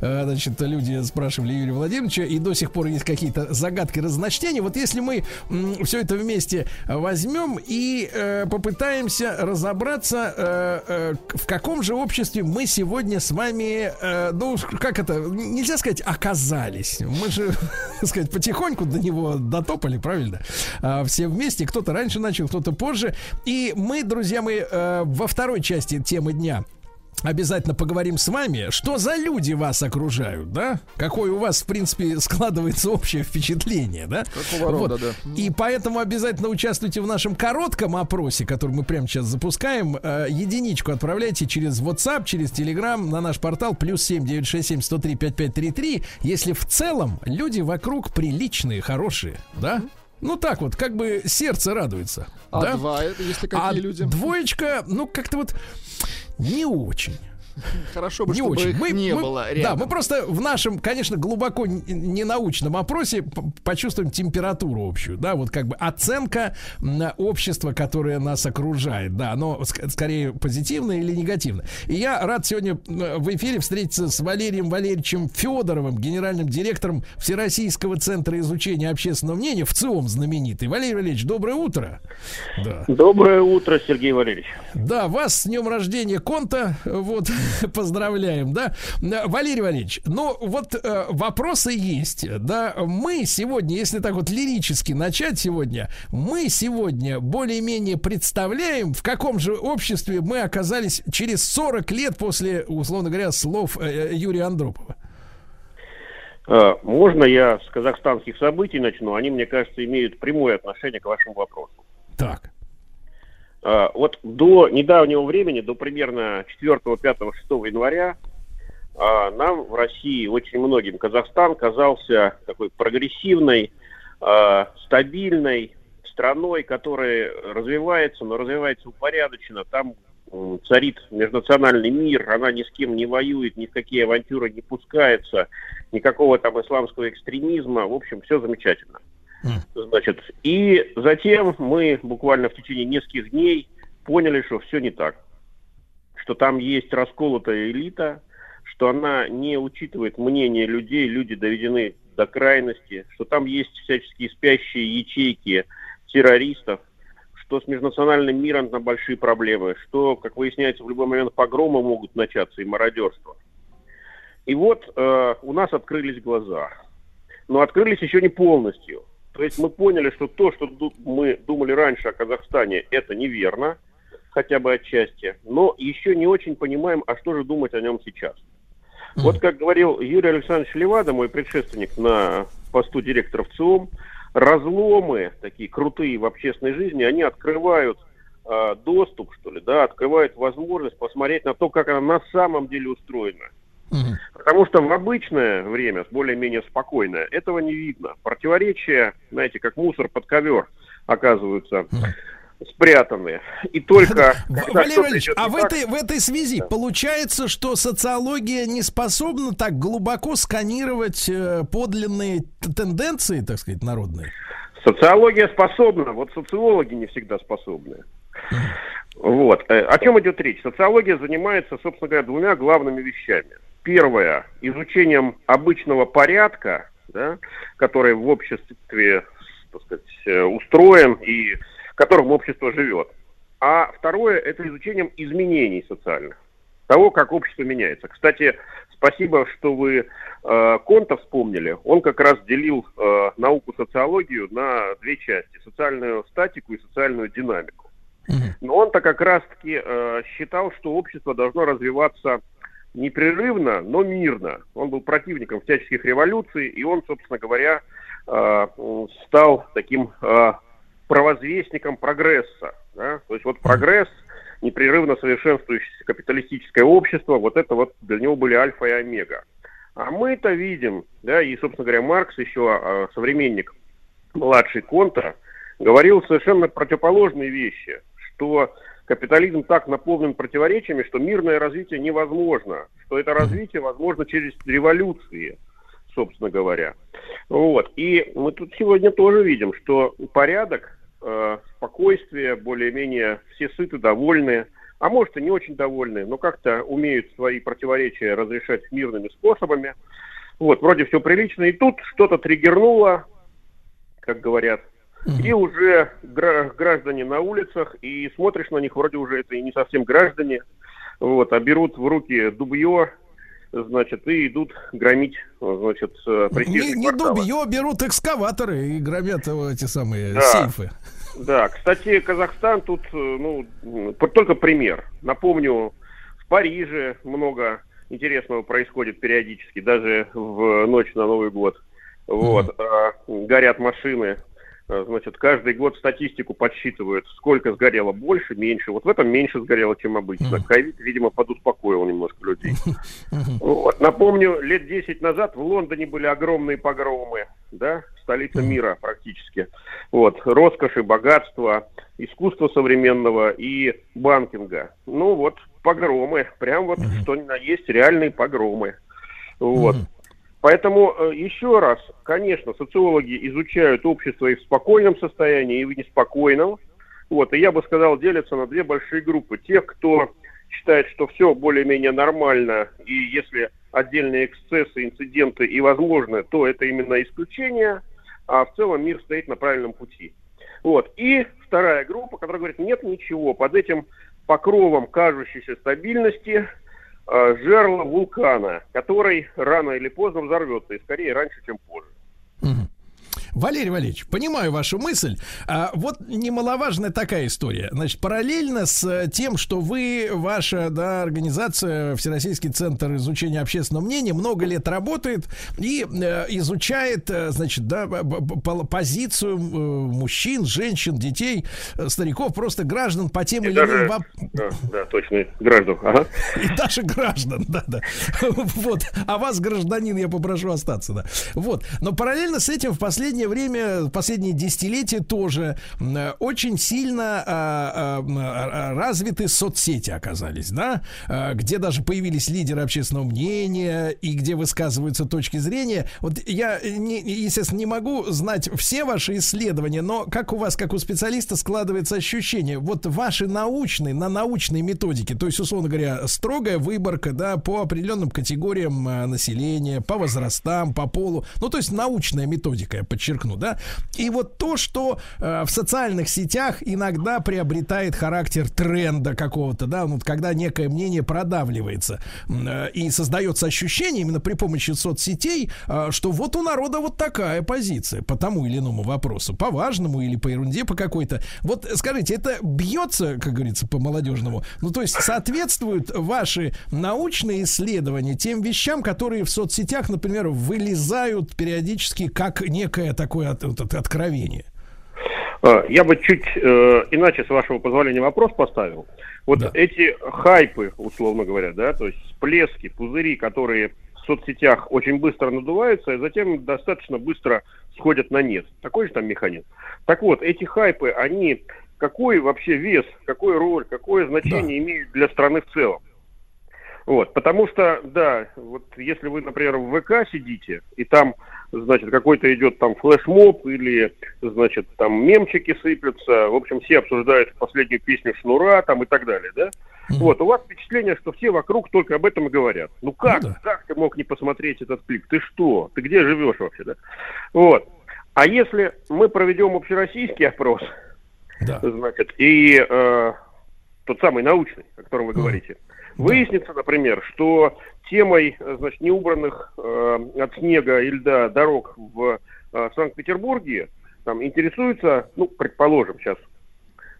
Э, значит, люди спрашивали Юрия Владимировича, и до сих пор есть какие-то загадки разночтения. Вот если мы э, все это вместе возьмем и э, попытаемся разобраться, э, э, в каком же обществе мы сегодня с вами, э, ну, как это, нельзя сказать, оказались. Мы же, так сказать, потихоньку до него дотопали, правильно? А все вместе, кто-то кто-то раньше начал, кто-то позже. И мы, друзья мои, э, во второй части темы дня обязательно поговорим с вами, что за люди вас окружают, да? Какое у вас, в принципе, складывается общее впечатление, да? Какого вот. рода, да. И поэтому обязательно участвуйте в нашем коротком опросе, который мы прямо сейчас запускаем. Э, единичку отправляйте через WhatsApp, через Telegram на наш портал плюс семь девять шесть семь сто три пять пять три три. Если в целом люди вокруг приличные, хорошие, да? Ну так вот, как бы сердце радуется. А да? два, это если какие а люди? Двоечка, ну как-то вот не очень. Хорошо бы, не чтобы очень. их мы, не мы, было рядом. Да, мы просто в нашем, конечно, глубоко ненаучном опросе почувствуем температуру общую, да, вот как бы оценка общества, которое нас окружает, да, оно скорее позитивное или негативное. И я рад сегодня в эфире встретиться с Валерием Валерьевичем Федоровым, генеральным директором Всероссийского центра изучения общественного мнения, в ЦИОМ знаменитый. Валерий Валерьевич, доброе утро. Да. Доброе утро, Сергей Валерьевич. Да, вас с днем рождения Конта, вот, Поздравляем, да? Валерий Валерьевич, ну вот э, вопросы есть, да? Мы сегодня, если так вот лирически начать сегодня, мы сегодня более-менее представляем, в каком же обществе мы оказались через 40 лет после, условно говоря, слов э, Юрия Андропова. Э, можно я с казахстанских событий начну? Они, мне кажется, имеют прямое отношение к вашему вопросу. Так. А, вот до недавнего времени, до примерно 4, 5, 6 января, а, нам в России, очень многим, Казахстан казался такой прогрессивной, а, стабильной страной, которая развивается, но развивается упорядоченно. Там царит межнациональный мир, она ни с кем не воюет, ни в какие авантюры не пускается, никакого там исламского экстремизма. В общем, все замечательно. Значит, и затем мы буквально в течение нескольких дней поняли, что все не так. Что там есть расколотая элита, что она не учитывает мнение людей, люди доведены до крайности, что там есть всяческие спящие ячейки террористов, что с межнациональным миром на большие проблемы, что, как выясняется, в любой момент погромы могут начаться и мародерство. И вот э, у нас открылись глаза. Но открылись еще не полностью. То есть мы поняли, что то, что мы думали раньше о Казахстане, это неверно, хотя бы отчасти. Но еще не очень понимаем, а что же думать о нем сейчас. Вот как говорил Юрий Александрович Левада, мой предшественник на посту директора в ЦИОМ, разломы такие крутые в общественной жизни, они открывают э, доступ, что ли, да, открывают возможность посмотреть на то, как она на самом деле устроена. Угу. Потому что в обычное время, более-менее спокойное, этого не видно. Противоречия, знаете, как мусор под ковер оказываются. Спрятаны. И только... Валерий Валерьевич, а в этой, в этой связи да. получается, что социология не способна так глубоко сканировать э, подлинные тенденции, так сказать, народные? Социология способна, вот социологи не всегда способны. Вот. Э, о чем идет речь? Социология занимается, собственно говоря, двумя главными вещами. Первое – изучением обычного порядка, да, который в обществе так сказать, э, устроен и которым общество живет. А второе – это изучением изменений социальных, того, как общество меняется. Кстати, спасибо, что вы э, Конта вспомнили. Он как раз делил э, науку социологию на две части – социальную статику и социальную динамику. Но он-то как раз-таки э, считал, что общество должно развиваться непрерывно, но мирно. Он был противником всяческих революций, и он, собственно говоря, э, стал таким э, провозвестником прогресса. Да? То есть вот прогресс, непрерывно совершенствующееся капиталистическое общество, вот это вот для него были альфа и омега. А мы-то видим, да, и, собственно говоря, Маркс еще, а, современник младший Конта, говорил совершенно противоположные вещи, что капитализм так наполнен противоречиями, что мирное развитие невозможно, что это развитие возможно через революции, собственно говоря. Вот. И мы тут сегодня тоже видим, что порядок э, спокойствие, более-менее все сыты, довольны, а может и не очень довольны, но как-то умеют свои противоречия разрешать мирными способами. Вот, вроде все прилично, и тут что-то триггернуло, как говорят, и уже граждане на улицах, и смотришь на них, вроде уже это и не совсем граждане, вот, а берут в руки дубье, значит, и идут громить, значит, э, Не, не дубье, берут экскаваторы и громят эти самые да. сейфы. Да, кстати, Казахстан тут, ну, только пример. Напомню, в Париже много интересного происходит периодически, даже в ночь на Новый год. Вот, mm-hmm. горят машины, значит, каждый год статистику подсчитывают, сколько сгорело больше, меньше. Вот в этом меньше сгорело, чем обычно. Ковид, видимо, подуспокоил немножко людей. Вот. Напомню, лет 10 назад в Лондоне были огромные погромы, да, столица мира практически. Вот, роскоши, богатство, искусство современного и банкинга. Ну вот, погромы, прям вот, что ни на есть, реальные погромы. Вот. Поэтому э, еще раз, конечно, социологи изучают общество и в спокойном состоянии, и в неспокойном. Вот, и я бы сказал, делятся на две большие группы. Тех, кто считает, что все более-менее нормально, и если отдельные эксцессы, инциденты и возможны, то это именно исключение, а в целом мир стоит на правильном пути. Вот. И вторая группа, которая говорит, нет ничего, под этим покровом кажущейся стабильности Э, жерло вулкана, который рано или поздно взорвется, и скорее раньше, чем позже. Валерий Валерьевич, понимаю вашу мысль. А, вот немаловажная такая история. Значит, параллельно с тем, что вы, ваша да, организация, Всероссийский центр изучения общественного мнения, много лет работает и э, изучает, э, значит, да, позицию э, мужчин, женщин, детей, э, стариков, просто граждан по тем и или иным вопросам. Да, да, точно, граждан. Ага. И даже граждан, да, да. Вот. А вас, гражданин, я попрошу остаться, да. Вот. Но параллельно с этим в последнее последнее время, последние десятилетия тоже очень сильно а, а, развиты соцсети оказались, да, где даже появились лидеры общественного мнения и где высказываются точки зрения. Вот я, не, естественно, не могу знать все ваши исследования, но как у вас, как у специалиста, складывается ощущение, вот ваши научные, на научной методике, то есть, условно говоря, строгая выборка, да, по определенным категориям населения, по возрастам, по полу, ну, то есть научная методика, я подчеркну, да, и вот то, что э, в социальных сетях иногда приобретает характер тренда какого-то, да, вот когда некое мнение продавливается э, и создается ощущение именно при помощи соцсетей, э, что вот у народа вот такая позиция по тому или иному вопросу, по важному или по ерунде по какой-то. Вот скажите, это бьется, как говорится, по молодежному, ну, то есть соответствуют ваши научные исследования тем вещам, которые в соцсетях, например, вылезают периодически как некое такое от, от, откровение? А, я бы чуть э, иначе, с вашего позволения, вопрос поставил. Вот да. эти хайпы, условно говоря, да, то есть всплески, пузыри, которые в соцсетях очень быстро надуваются, и затем достаточно быстро сходят на нет. Такой же там механизм. Так вот, эти хайпы, они какой вообще вес, какую роль, какое значение да. имеют для страны в целом? Вот, потому что, да, вот если вы, например, в ВК сидите, и там, значит, какой-то идет там флешмоб, или, значит, там мемчики сыплются, в общем, все обсуждают последнюю песню Шнура, там и так далее, да? Mm-hmm. Вот, у вас впечатление, что все вокруг только об этом и говорят. Ну как, ну, да. как ты мог не посмотреть этот клип? Ты что? Ты где живешь вообще, да? Вот. А если мы проведем общероссийский опрос, да. значит, и э, тот самый научный, о котором вы mm-hmm. говорите, Выяснится, например, что темой значит, неубранных э, от снега и льда дорог в э, Санкт-Петербурге там, интересуется, ну, предположим, сейчас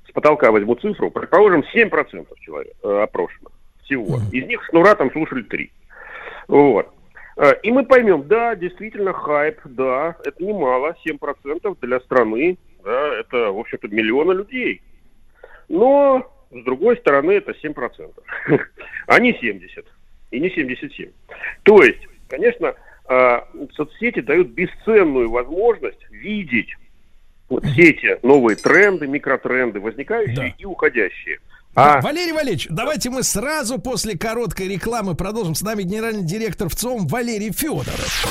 с потолка возьму цифру, предположим, 7% человек э, опрошенных всего. Из них шнура там слушали 3. Вот. Э, и мы поймем, да, действительно, хайп, да, это немало, 7% для страны, да, это, в общем-то, миллионы людей. Но с другой стороны, это 7%, а не 70 и не 77. То есть, конечно, а, соцсети дают бесценную возможность видеть вот все эти новые тренды, микротренды, возникающие да. и уходящие. А... Валерий Валерьевич, давайте мы сразу после короткой рекламы продолжим. С нами генеральный директор ВЦОМ Валерий Федоров.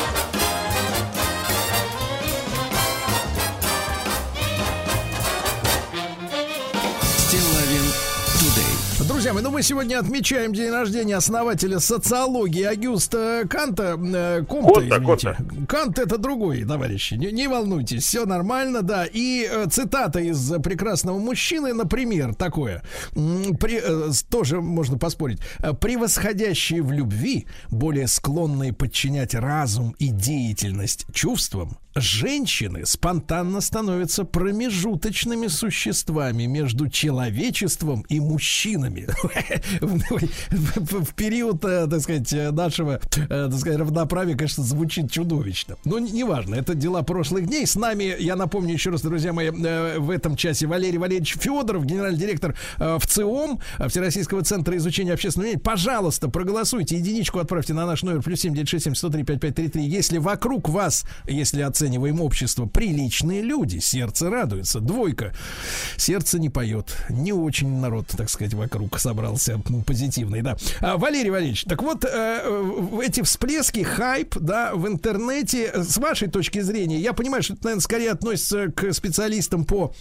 Друзья мои, ну мы сегодня отмечаем день рождения основателя социологии Агюста Канта. Э, Комта, извините. Кант это другой, товарищи. Не, не волнуйтесь, все нормально, да. И э, цитата из прекрасного мужчины, например, такое. При, э, тоже можно поспорить. Превосходящие в любви, более склонные подчинять разум и деятельность чувствам, женщины спонтанно становятся промежуточными существами между человечеством и мужчинами. В период, э, так сказать, нашего, э, так сказать, равноправия, конечно, звучит чудовищно. Но неважно, это дела прошлых дней. С нами, я напомню еще раз, друзья мои, э, в этом часе Валерий Валерьевич Федоров, генеральный директор ВЦИОМ, Всероссийского центра изучения общественного мнения. Пожалуйста, проголосуйте, единичку отправьте на наш номер плюс семь девять шесть семь сто три пять пять три три. Если вокруг вас, если от оцениваем общество, приличные люди, сердце радуется. Двойка. Сердце не поет. Не очень народ, так сказать, вокруг собрался позитивный, да. А, Валерий Валерьевич, так вот, э, эти всплески, хайп, да, в интернете, с вашей точки зрения, я понимаю, что это, наверное, скорее относится к специалистам по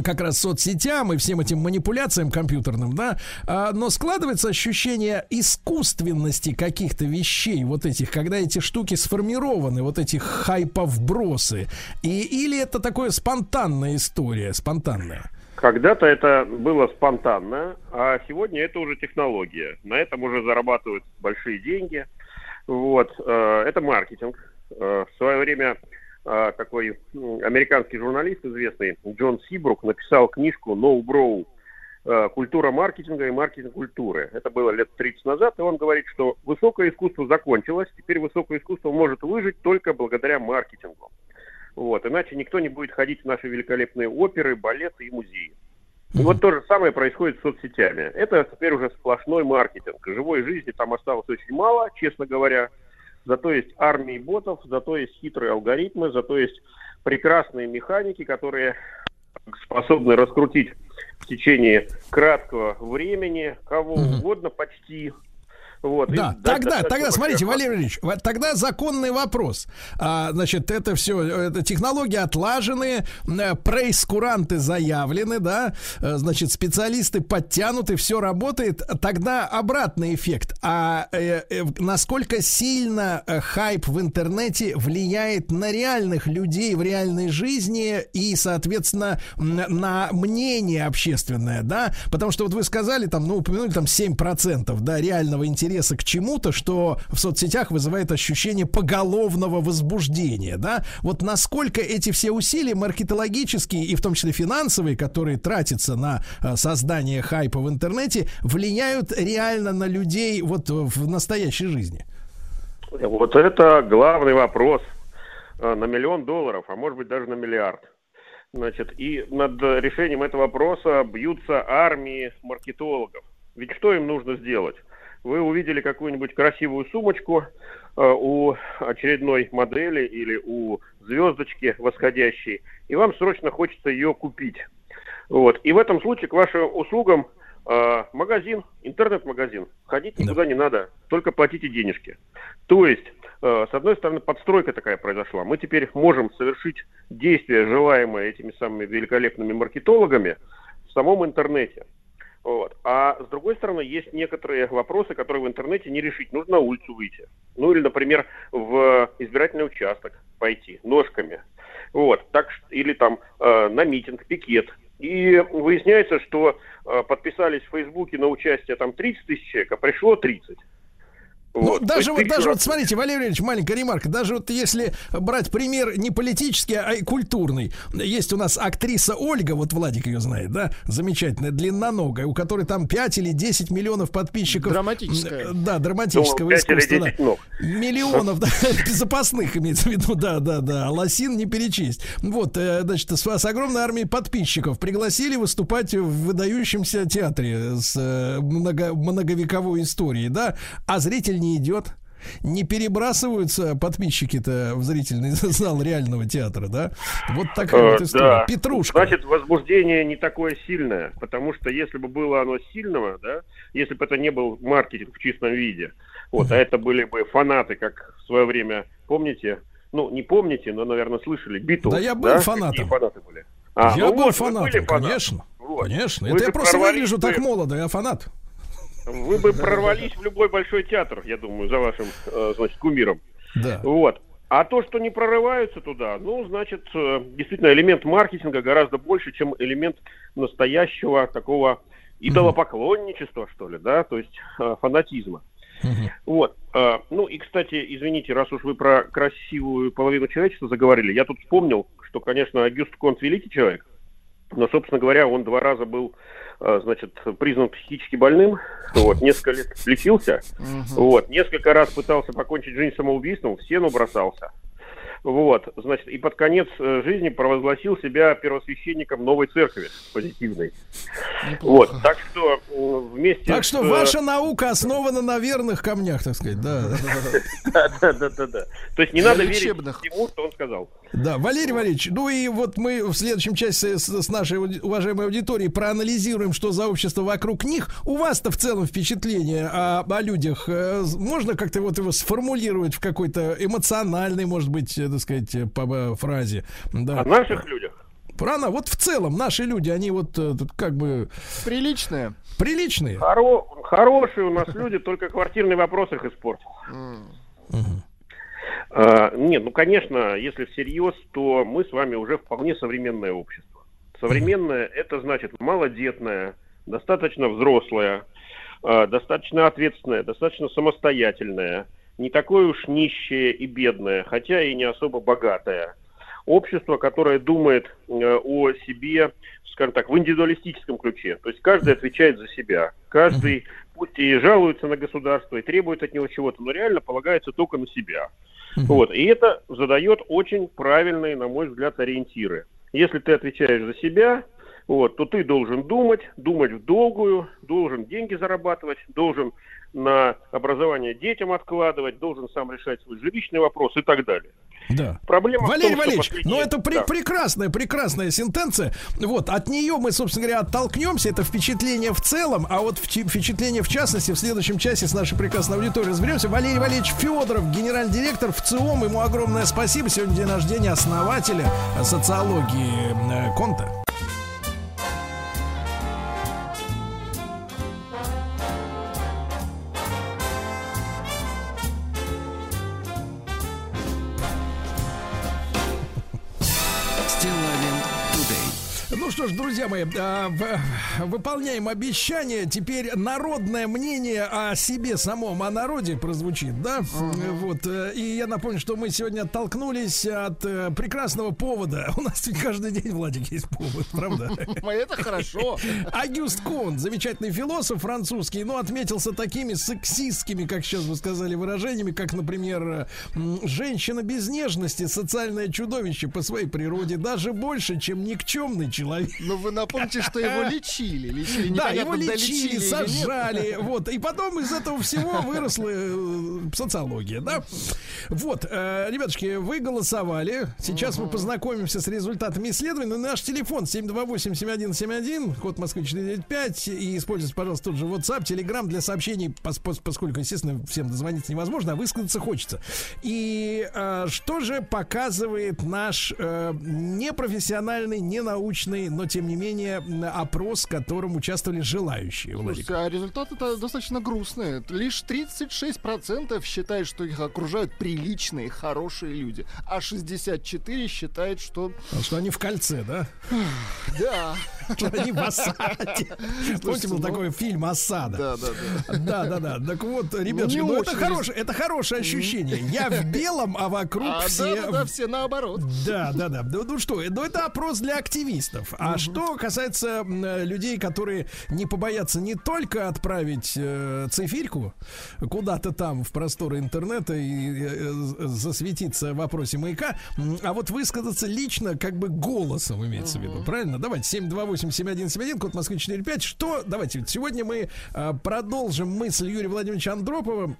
как раз соцсетям и всем этим манипуляциям компьютерным, да, а, но складывается ощущение искусственности каких-то вещей, вот этих, когда эти штуки сформированы, вот эти хайповбросы, и или это такое спонтанная история, спонтанная? Когда-то это было спонтанно, а сегодня это уже технология. На этом уже зарабатывают большие деньги. Вот, э, это маркетинг. Э, в свое время такой американский журналист известный Джон Сибрук написал книжку «No Bro. А, Культура маркетинга и маркетинг культуры». Это было лет 30 назад, и он говорит, что высокое искусство закончилось, теперь высокое искусство может выжить только благодаря маркетингу. Вот, иначе никто не будет ходить в наши великолепные оперы, балеты и музеи. И вот то же самое происходит с соцсетями. Это теперь уже сплошной маркетинг. Живой жизни там осталось очень мало, честно говоря. Зато есть армии ботов, зато есть хитрые алгоритмы, зато есть прекрасные механики, которые способны раскрутить в течение краткого времени кого угодно почти вот, да, и, тогда, да, тогда, смотрите, Валерий Валерьевич, тогда законный вопрос. А, значит, это все, это технологии отлажены, э, прейскуранты заявлены, да, э, значит, специалисты подтянуты, все работает. Тогда обратный эффект. А э, э, насколько сильно э, хайп в интернете влияет на реальных людей в реальной жизни и, соответственно, на мнение общественное, да? Потому что вот вы сказали, там, ну, упомянули там 7%, да, реального интереса интереса к чему-то, что в соцсетях вызывает ощущение поголовного возбуждения, да? Вот насколько эти все усилия маркетологические и в том числе финансовые, которые тратятся на э, создание хайпа в интернете, влияют реально на людей вот в настоящей жизни? Вот это главный вопрос э, на миллион долларов, а может быть даже на миллиард. Значит, и над решением этого вопроса бьются армии маркетологов. Ведь что им нужно сделать? Вы увидели какую-нибудь красивую сумочку э, у очередной модели или у звездочки восходящей, и вам срочно хочется ее купить. Вот. И в этом случае к вашим услугам э, магазин, интернет-магазин. Ходить никуда да. не надо, только платите денежки. То есть, э, с одной стороны, подстройка такая произошла. Мы теперь можем совершить действие, желаемое этими самыми великолепными маркетологами, в самом интернете. Вот. А с другой стороны, есть некоторые вопросы, которые в интернете не решить. Нужно на улицу выйти. Ну или, например, в избирательный участок пойти ножками. Вот. Так, или там э, на митинг, пикет. И выясняется, что э, подписались в Фейсбуке на участие там 30 тысяч человек, а пришло 30. Ну, вот. даже вот, даже вот, смотрите, Валерий Валерьевич, маленькая ремарка, даже вот если брать пример не политический, а и культурный, есть у нас актриса Ольга, вот Владик ее знает, да, замечательная, длинноногая, у которой там 5 или 10 миллионов подписчиков. Драматическая. Да, драматического Думал, искусства. Да. Миллионов, да, запасных имеется в виду, да, да, да, лосин не перечесть. Вот, э, значит, с, с огромной армией подписчиков пригласили выступать в выдающемся театре с э, много, многовековой историей, да, а зритель не идет. Не перебрасываются подписчики-то в зрительный зал реального театра, да? Вот такая вот э, история. Да. Петрушка. Значит, возбуждение не такое сильное, потому что если бы было оно сильного, да, если бы это не был маркетинг в чистом виде, вот, а это были бы фанаты, как в свое время, помните, ну, не помните, но, наверное, слышали, Битлз. Да я был да? фанатом. Какие фанаты были? А, я ну, был вот, фанатом, конечно. Вот. Конечно. Вы это я просто выгляжу так молодо, я фанат. Вы бы прорвались в любой большой театр, я думаю, за вашим, э, значит, кумиром. Да. Вот. А то, что не прорываются туда, ну, значит, э, действительно, элемент маркетинга гораздо больше, чем элемент настоящего такого идолопоклонничества, что ли, да, то есть э, фанатизма. Вот. Ну и, кстати, извините, раз уж вы про красивую половину человечества заговорили, я тут вспомнил, что, конечно, Агюст Конт великий человек, но, собственно говоря, он два раза был а, значит, признан психически больным, вот, несколько лет лечился, вот, несколько раз пытался покончить жизнь самоубийством, в стену бросался. Вот, значит, и под конец э, жизни провозгласил себя первосвященником новой церкви позитивной. Неплохо. Вот, так что вместе. Так что с... ваша наука основана на верных камнях, так сказать, да. Да, да, да, да. То есть не надо верить всему, что он сказал. Да, Валерий Валерьевич, ну и вот мы в следующем части с, с нашей уважаемой аудиторией проанализируем, что за общество вокруг них. У вас-то в целом впечатление о, о людях э, можно как-то вот его сформулировать в какой-то эмоциональной, может быть, так сказать, по фразе? Да. О наших людях? Правильно, вот в целом наши люди, они вот э, как бы... Приличные. Приличные. Хоро... Хорошие у нас люди, только квартирный вопрос их испортил. А, нет, ну, конечно, если всерьез, то мы с вами уже вполне современное общество. Современное – это значит малодетное, достаточно взрослое, а, достаточно ответственное, достаточно самостоятельное, не такое уж нищее и бедное, хотя и не особо богатое. Общество, которое думает э, о себе, скажем так, в индивидуалистическом ключе. То есть каждый отвечает за себя. Каждый пусть и жалуется на государство, и требует от него чего-то, но реально полагается только на себя. Вот. И это задает очень правильные, на мой взгляд, ориентиры. Если ты отвечаешь за себя, вот, то ты должен думать, думать в долгую, должен деньги зарабатывать, должен на образование детям откладывать, должен сам решать свой жилищный вопрос и так далее. Да. Проблема Валерий том, Валерьевич, последние... ну это при- да. прекрасная, прекрасная сентенция. Вот, от нее мы, собственно говоря, оттолкнемся. Это впечатление в целом, а вот впечатление в частности в следующем часе с нашей прекрасной аудиторией разберемся. Валерий Валерьевич Федоров, генеральный директор в ЦИОМ. Ему огромное спасибо. Сегодня день рождения основателя социологии э, Конта. Друзья мои, а, выполняем обещание. Теперь народное мнение о себе самом, о народе прозвучит, да? Uh-huh. Вот. Э, и я напомню, что мы сегодня оттолкнулись от э, прекрасного повода. У нас ведь каждый день, Владик, есть повод, правда? Это хорошо. Агюст Кон, замечательный философ французский, но отметился такими сексистскими, как сейчас вы сказали, выражениями, как, например, женщина без нежности, социальное чудовище по своей природе, даже больше, чем никчемный человек. Ну, вы напомните, что его лечили. Лечили, да, его лечили, сажали. Вот. И потом из этого всего выросла э, социология, да? Вот, э, ребятушки, вы голосовали. Сейчас мы познакомимся с результатами исследования. Наш телефон 728-7171, код Москвы 495. И используйте, пожалуйста, тот же WhatsApp, Telegram для сообщений, поскольку, естественно, всем дозвониться невозможно, а высказаться хочется. И э, что же показывает наш непрофессиональный, ненаучный, но тем не менее опрос, в котором участвовали желающие. Слушайте, а результаты-то достаточно грустные. Лишь 36% считают, что их окружают приличные, хорошие люди, а 64 считают, что... А что они в кольце, да? Да. Они в осаде. Помните, был ну, такой фильм «Осада». Да, да, да. Да, да, да. Так вот, ребятушки, ну, это, хорошее, это хорошее ощущение. Я в белом, а вокруг а, все... Да, все наоборот. Да, да, да. Ну что, ну это опрос для активистов. А что касается людей, которые не побоятся не только отправить э, цифирку куда-то там в просторы интернета и э, э, засветиться в вопросе маяка, а вот высказаться лично как бы голосом имеется в виду, правильно? Давайте 728-7171, код Москвы 45. Что? Давайте, сегодня мы э, продолжим мысль Юрия Владимировича Андропова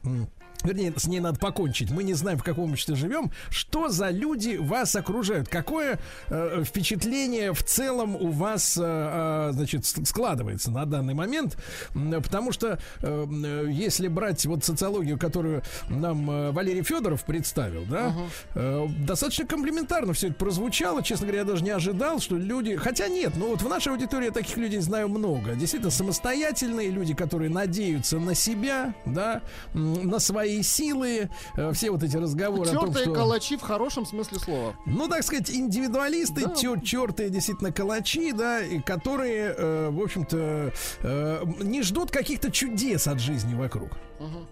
вернее, с ней надо покончить. Мы не знаем, в каком обществе живем. Что за люди вас окружают? Какое э, впечатление в целом у вас, э, э, значит, складывается на данный момент? Потому что э, э, если брать вот социологию, которую нам э, Валерий Федоров представил, да, uh-huh. э, достаточно комплиментарно все это прозвучало. Честно говоря, я даже не ожидал, что люди... Хотя нет, ну вот в нашей аудитории таких людей знаю много. Действительно, самостоятельные люди, которые надеются на себя, да, на свои свои силы, э, все вот эти разговоры Тертые о том, что... калачи в хорошем смысле слова. Ну, так сказать, индивидуалисты, да. тер, тертые действительно калачи, да, и которые, э, в общем-то, э, не ждут каких-то чудес от жизни вокруг. Угу.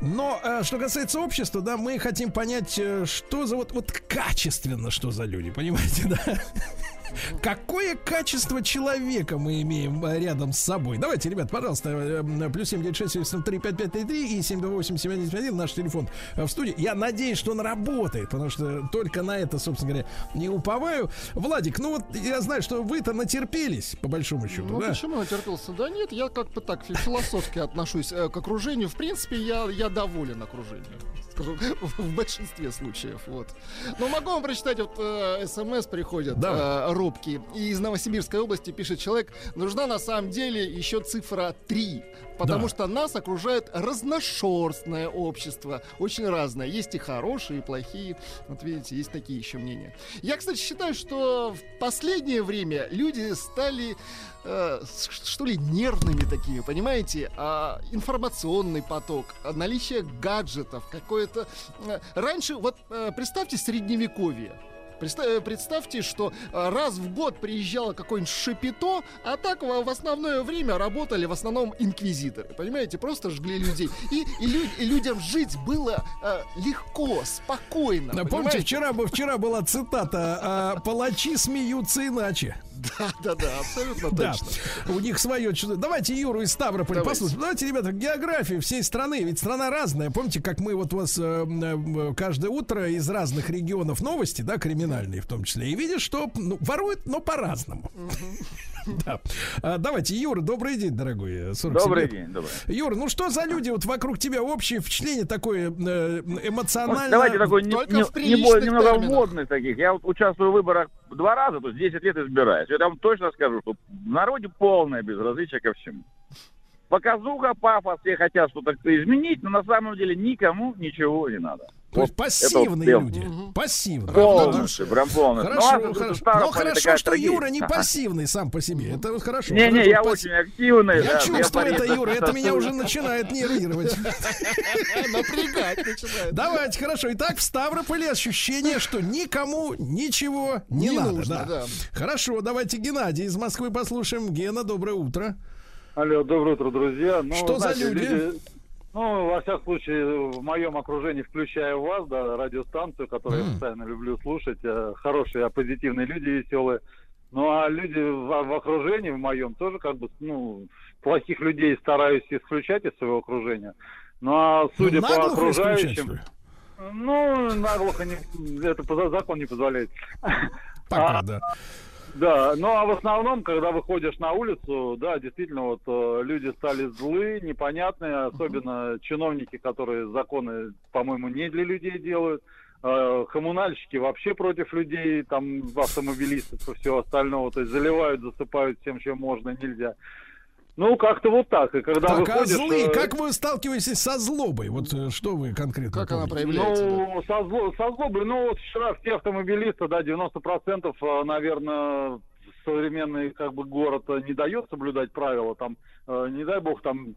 Но э, что касается общества, да, мы хотим понять, э, что за вот, вот качественно, что за люди, понимаете, да? Какое качество человека мы имеем э, рядом с собой? Давайте, ребят, пожалуйста, э, плюс 7967 и 728 наш телефон в студии. Я надеюсь, что он работает, потому что только на это, собственно говоря, не уповаю. Владик, ну вот я знаю, что вы-то натерпелись, по большому счету, ну, да? почему натерпелся? Да нет, я как бы так философски отношусь э, к окружению. В принципе, я, я доволен окружением скажу, в большинстве случаев. Вот. Но могу вам прочитать, вот э, смс приходят да. э, робкие. И из Новосибирской области пишет человек, нужна на самом деле еще цифра 3. Потому да. что нас окружает разношерстное общество. Очень разное. Есть и хорошие, и плохие. Вот видите, есть такие еще мнения. Я, кстати, считаю, что в последнее время люди стали э, что ли, нервными такими, понимаете? А, информационный поток, наличие гаджетов, какое-то... Э, раньше, вот э, представьте средневековье. Э, представьте, что э, раз в год приезжало какое-нибудь шипито, а так в основное время работали в основном инквизиторы. Понимаете, просто жгли людей. И, и, лю, и людям жить было э, легко, спокойно. Да, помните, вчера, вчера была цитата «Палачи смеются иначе». Да, да, да, абсолютно Да, точно. у них свое чудо. Давайте Юру из Ставрополя Давайте. послушаем. Давайте, ребята, географию всей страны. Ведь страна разная. Помните, как мы вот у вас э, э, каждое утро из разных регионов новости, да, криминальные в том числе. И видишь, что ну, воруют, но по-разному. Да. А, Давайте, Юра, добрый день, дорогой. э, 47 Добрый лет. день, добрый. Юр, ну что за люди вот вокруг тебя общее впечатление такое э, эмоционально? Давайте такой не, не- не немного терминах. модных таких. Я вот участвую в выборах два раза, то есть 10 лет избираюсь. Я вам точно скажу, что в народе полное безразличие ко всему. Показуха, пафос, все хотят что-то изменить, но на самом деле никому ничего не надо. То есть Вот пассивные это вот люди. Пассивные. Полностью, прям полностью. Хорошо, Ну, хорошо. Но хорошо, такая что трагедия. Юра не пассивный сам по себе. Это вот хорошо. Не-не, Хорошо, я пасс- очень активный. Я да, чувствую это, Юра, это меня уже начинает нервировать. Напрягать начинает. Давайте, хорошо. Итак, в Ставрополе ощущение, что никому ничего не, Не надо. нужно, да. Хорошо, давайте Геннадий из Москвы послушаем. Гена, доброе утро. Алло, доброе утро, друзья. Ну, Что за знаете, люди? Ну, во всяком случае, в моем окружении, включая вас, да, радиостанцию, которую я М. постоянно люблю слушать, э, хорошие, позитивные люди, веселые. Ну, а люди в, в окружении, в моем, тоже как бы, ну, плохих людей стараюсь исключать из своего окружения. Ну, а судя Ну, по окружающим... Ну, наглухо не, это по- закон не позволяет. Пока, А, да. Да, ну а в основном, когда выходишь на улицу, да, действительно, вот э, люди стали злы, непонятные, особенно чиновники, которые законы, по-моему, не для людей делают. Э, коммунальщики вообще против людей, там, автомобилистов и всего остального, то есть заливают, засыпают всем, чем можно, нельзя. Ну, как-то вот так. И когда Так, а выходишь... злые, э, как вы сталкиваетесь со злобой? Вот э, что вы конкретно Как она помните? проявляется? да? Ну, со, зло, со злобой, ну вот вчера все автомобилисты, да, 90%, э, наверное, современный как бы город э, не дает соблюдать правила, там, э, не дай бог, там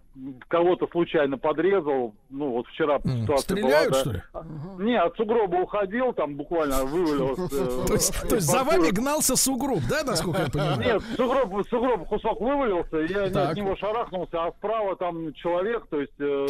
кого-то случайно подрезал, ну вот вчера М, ситуация Стреляют, была, что да. ли? Не, от сугроба уходил, там буквально вывалился. э, То есть, за вами гнался сугроб, да, насколько я понимаю? Нет, сугроб, сугроб кусок вывалился, я от него шарахнулся, а справа там человек, то есть э,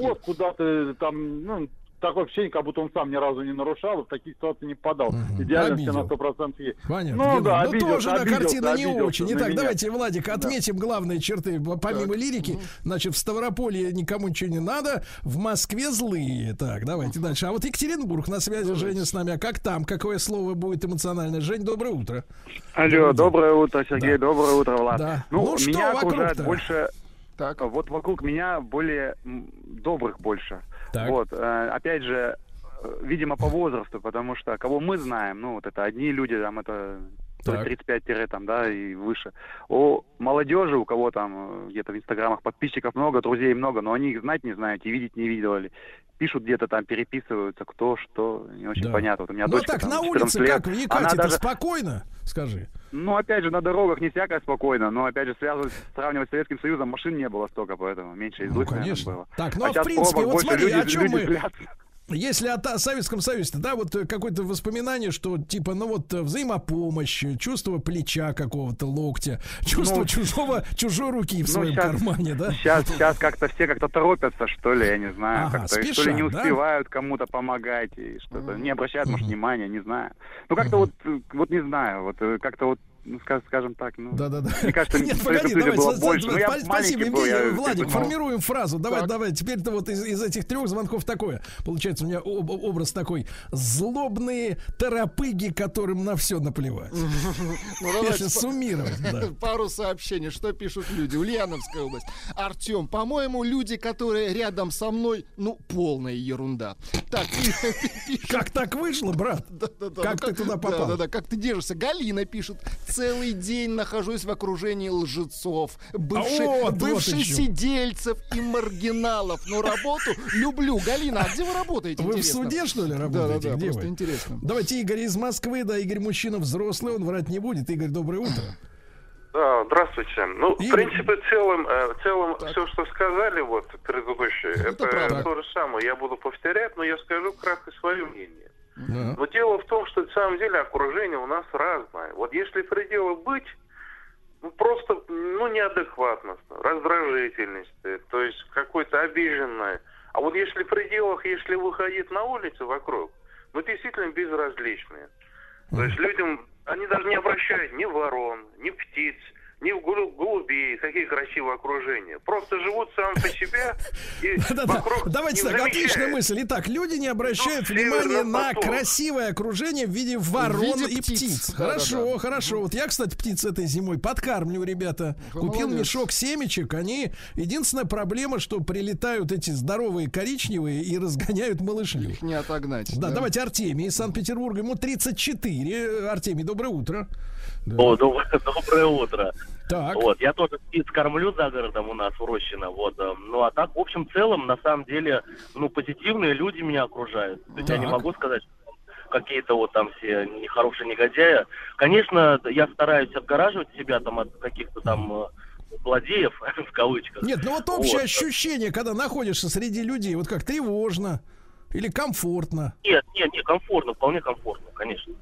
вот куда-то там, ну, такое ощущение, как будто он сам ни разу не нарушал, и в такие ситуации не попадал. Мгм. Идеально все на 100% есть. Понятно. Ну да, ну обиделся, тоже, да, обиделся, картина не очень. Итак, меня. давайте, Владик, отметим главные черты. Помимо лирики, значит, в Ставрополье никому ничего не надо, в Москве злые. Так, давайте дальше. А вот Екатеринбург на связи, Женя с нами. А как там? Какое слово будет эмоциональное? Жень, доброе утро. Алло, Добрый день. доброе утро, Сергей, Да. доброе утро, Влад. Да. Ну, Ну, что меня окружает больше, Так. вот вокруг меня более добрых больше. Так. Вот, э, опять же, э, видимо, по возрасту, потому что кого мы знаем, ну, вот это одни люди, там, это то Так. есть 35 там, да, и выше. У молодежи, у кого там э, где-то в инстаграмах подписчиков много, друзей много, но они их знать не знают и видеть не видели. Пишут где-то там, переписываются, кто, что, не очень Да. понятно. Вот у меня Ну дочка так, там, на 14 улице лет, как? В она Екате даже- спокойно? Скажи. Ну, опять же, на дорогах не всякое спокойно, но, опять же, связывать, сравнивать с Советским Союзом, машин не было столько, поэтому меньше и Ну, конечно. было. Так, ну а в сейчас принципе, пробок вот смотри, люди- о чем мы... злятся. Если о, Советском Союзе, да, вот э, какое-то воспоминание, что типа, ну вот э, взаимопомощь, э, чувство плеча какого-то, локтя, чувство Ну, чужого, чужой руки в ну, своем щас- кармане, да? Сейчас, сейчас как-то все как-то торопятся, что ли, я не знаю. Ага, как-то, и что спешат, ли, не да? успевают кому-то помогать, и что-то не обращают, может, внимания, не знаю. Ну, как-то вот, вот не знаю, вот как-то вот, ну, ска- скажем так, ну... Да-да-да. Мне кажется, Нет, погоди, было за- больше. Ну, я спа- спасибо, был, я Владик, формируем фразу. Давай, Так. давай, теперь-то вот из, из этих трех звонков такое. Получается, у меня об- образ такой. Злобные торопыги, которым на все наплевать. Ну, Если давайте суммировать, да. Пару сообщений, что пишут люди. Ульяновская область. Артем, по-моему, люди, которые рядом со мной, ну, полная ерунда. Так. Как так вышло, брат? Да-да-да, Как ну ты туда попал? Да-да-да, как ты держишься? Галина пишет. Целый день нахожусь в окружении лжецов, бывших, А вот бывших сидельцев и маргиналов. Но работу люблю. Галина, а где вы работаете? Вы в интересно? суде, что ли, работаете? Да-да-да, Где просто вы? интересно. Давайте Игорь из Москвы. Да, Игорь мужчина взрослый, он врать не будет. Игорь, доброе утро. Да, здравствуйте. Ну, И- в принципе, в целом, э, в целом все, что сказали вот предыдущие, это, правда. то же самое. Я буду повторять, но я скажу кратко свое мнение. Да. Но дело в том, что на самом деле окружение у нас разное. Вот если пределы быть, ну, просто ну, неадекватность, раздражительность, э, то есть какой-то обиженное. А вот если в пределах, если выходить на улицу вокруг, ну, действительно безразличные. То есть людям они даже не обращают ни ворон, ни птиц, ни в голубей, какие красивые окружения. Просто живут сам по себе и вокруг Давайте так, отличная мысль. Итак, люди не обращают внимания на красивое окружение в виде ворон и птиц. Хорошо, хорошо. Вот я, кстати, птиц этой зимой подкармливаю, ребята. Купил мешок семечек. Они... Единственная проблема, что прилетают эти здоровые коричневые и разгоняют малышню. Их не отогнать. Да, давайте Артемий из Санкт-Петербурга. Ему 34. Артемий, доброе утро. О, доброе утро. Так. Вот, я тоже птиц кормлю за городом у нас в Рощино, вот. э, Ну, а так, в общем, целом, на самом деле, ну, позитивные люди меня окружают. То есть я не могу сказать, какие-то вот там все нехорошие негодяи. Конечно, я стараюсь отгораживать себя там от каких-то там э, злодеев, в кавычках. Нет, ну вот общее Вот. ощущение, когда находишься среди людей, вот как тревожно или комфортно. Нет, нет, нет, комфортно, вполне комфортно, конечно.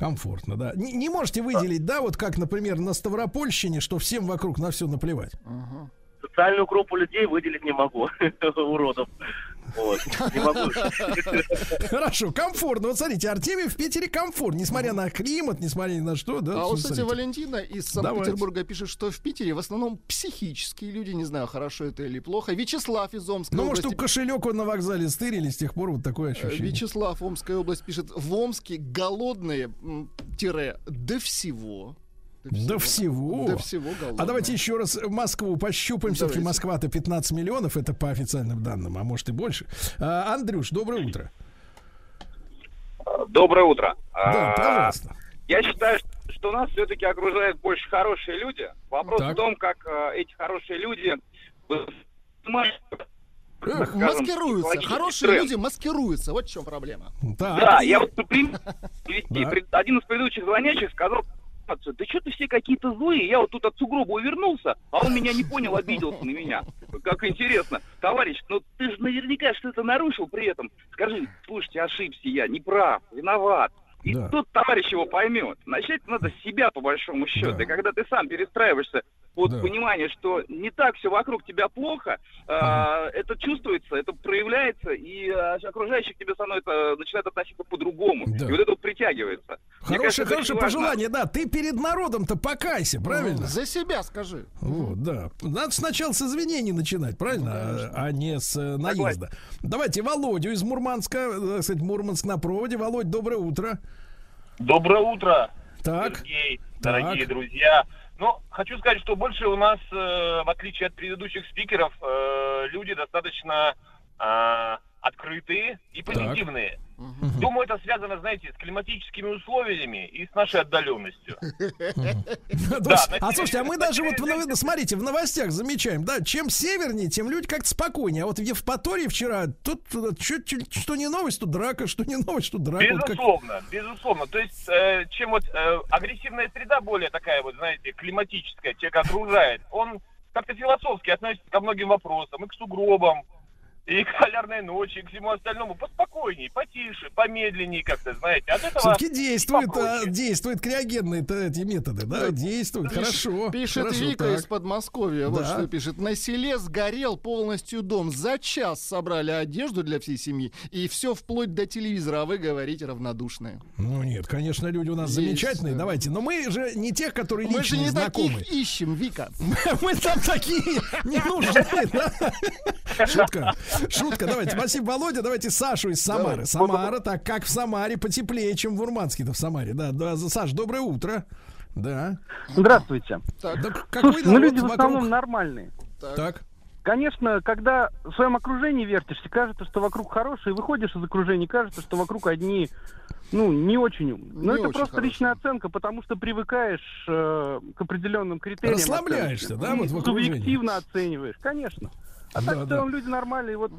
Комфортно, да. Не, не можете выделить, да, вот как, например, на Ставропольщине, что всем вокруг на все наплевать. Социальную группу людей выделить не могу, уродов. Вот, не могу. Хорошо, комфортно. Вот смотрите, Артемий в Питере комфорт, несмотря на климат, несмотря ни на что, да. А вот, кстати. Валентина из Санкт-Петербурга пишет, что в Питере в основном психические люди, не знаю, хорошо это или плохо. Вячеслав из Омской Ну, может, у кошелек на вокзале стырили, с тех пор вот такое Э, ощущение. Вячеслав, Омская область, пишет, в Омске голодные, тире, до всего. До всего. До всего голодные. А давайте еще раз Москву пощупаем. Все-таки. Москва-то 15 миллионов, это по официальным данным, а может и больше. А, Андрюш, доброе утро. Доброе утро. Да, А, пожалуйста. Я считаю, что- нас все-таки окружают больше хорошие люди. Вопрос Так. в том, как э, эти хорошие люди Эх, маскируются. Хорошие тренд. люди маскируются. Вот в чем проблема. Да, я вот например. Да. Один из предыдущих звонящих сказал, да что ты все какие-то злые, я вот тут от сугроба увернулся, а он меня не понял, обиделся на меня. Как интересно. Товарищ, ну ты же наверняка что-то нарушил при этом. Скажи, слушайте, ошибся я, не прав, виноват. И Да. тут товарищ его поймет. Начать надо с себя, по большому счету. Да. И когда ты сам перестраиваешься под Да. понимание, что не так все вокруг тебя плохо, а, это чувствуется, это проявляется, и а, окружающие к тебе становятся, начинают относиться по-другому. Да. И вот это вот притягивается. Хорошее, кажется, хорошее очень важно. пожелание, да. Ты перед народом-то покайся, правильно? За себя скажи. Вот, да. Надо сначала с извинений начинать, правильно? а, а не с э, наезда. Давайте Володю из Мурманска, э, кстати, Мурманск на проводе. Володь, доброе утро. Доброе утро, Так. Сергей, Так. дорогие друзья. Ну, хочу сказать, что больше у нас, э, в отличие от предыдущих спикеров, э, люди достаточно э, открытые и позитивные. Думаю, это связано, знаете, с климатическими условиями и с нашей отдаленностью. То а слушайте, а мы даже вот, смотрите, в новостях замечаем, да, чем севернее, тем люди как-то спокойнее. А вот в Евпатории вчера, тут э, что не новость, тут драка, что не новость, тут драка. Безусловно, безусловно. То есть, э, чем вот э, агрессивная среда более такая вот, знаете, климатическая, человек окружает, он как-то философски относится ко многим вопросам, и к сугробам, и к полярной ночи, и к всему остальному. Поспокойнее, потише, помедленнее как-то, знаете. От этого... Все-таки действует, а, действует криогенные эти методы, да, действуют, Пишет- хорошо. Пишет хорошо, Вика так. из Подмосковья. Вот Да. что пишет. На селе сгорел полностью дом. За час собрали одежду для всей семьи. И все вплоть до телевизора. А вы говорите равнодушные. Ну нет, конечно, люди у нас Есть, замечательные. да. Давайте, но мы же не тех, которые Мы же лично не знакомы. таких ищем, Вика. Мы там такие не нужны, да? Шутка. Шутка, давайте. Спасибо, Володя. Давайте Сашу из Самары. Давай. Самара, так как в Самаре потеплее, чем в Урманске-то в Самаре. Да, да, Саш, доброе утро. Да. Здравствуйте. Так. Да какой Слушайте, ну люди в вокруг? основном нормальные. Так. Конечно, когда в своем окружении вертишься, кажется, что вокруг хорошие, выходишь из окружения, кажется, что вокруг одни, ну, не очень умные. Но Не это очень просто хорошие. личная оценка, потому что привыкаешь э, к определенным критериям. Расслабляешься, оценочным. да, вот в окружении? Субъективно оцениваешь, конечно. А Да, так в да. целом люди нормальные. Вот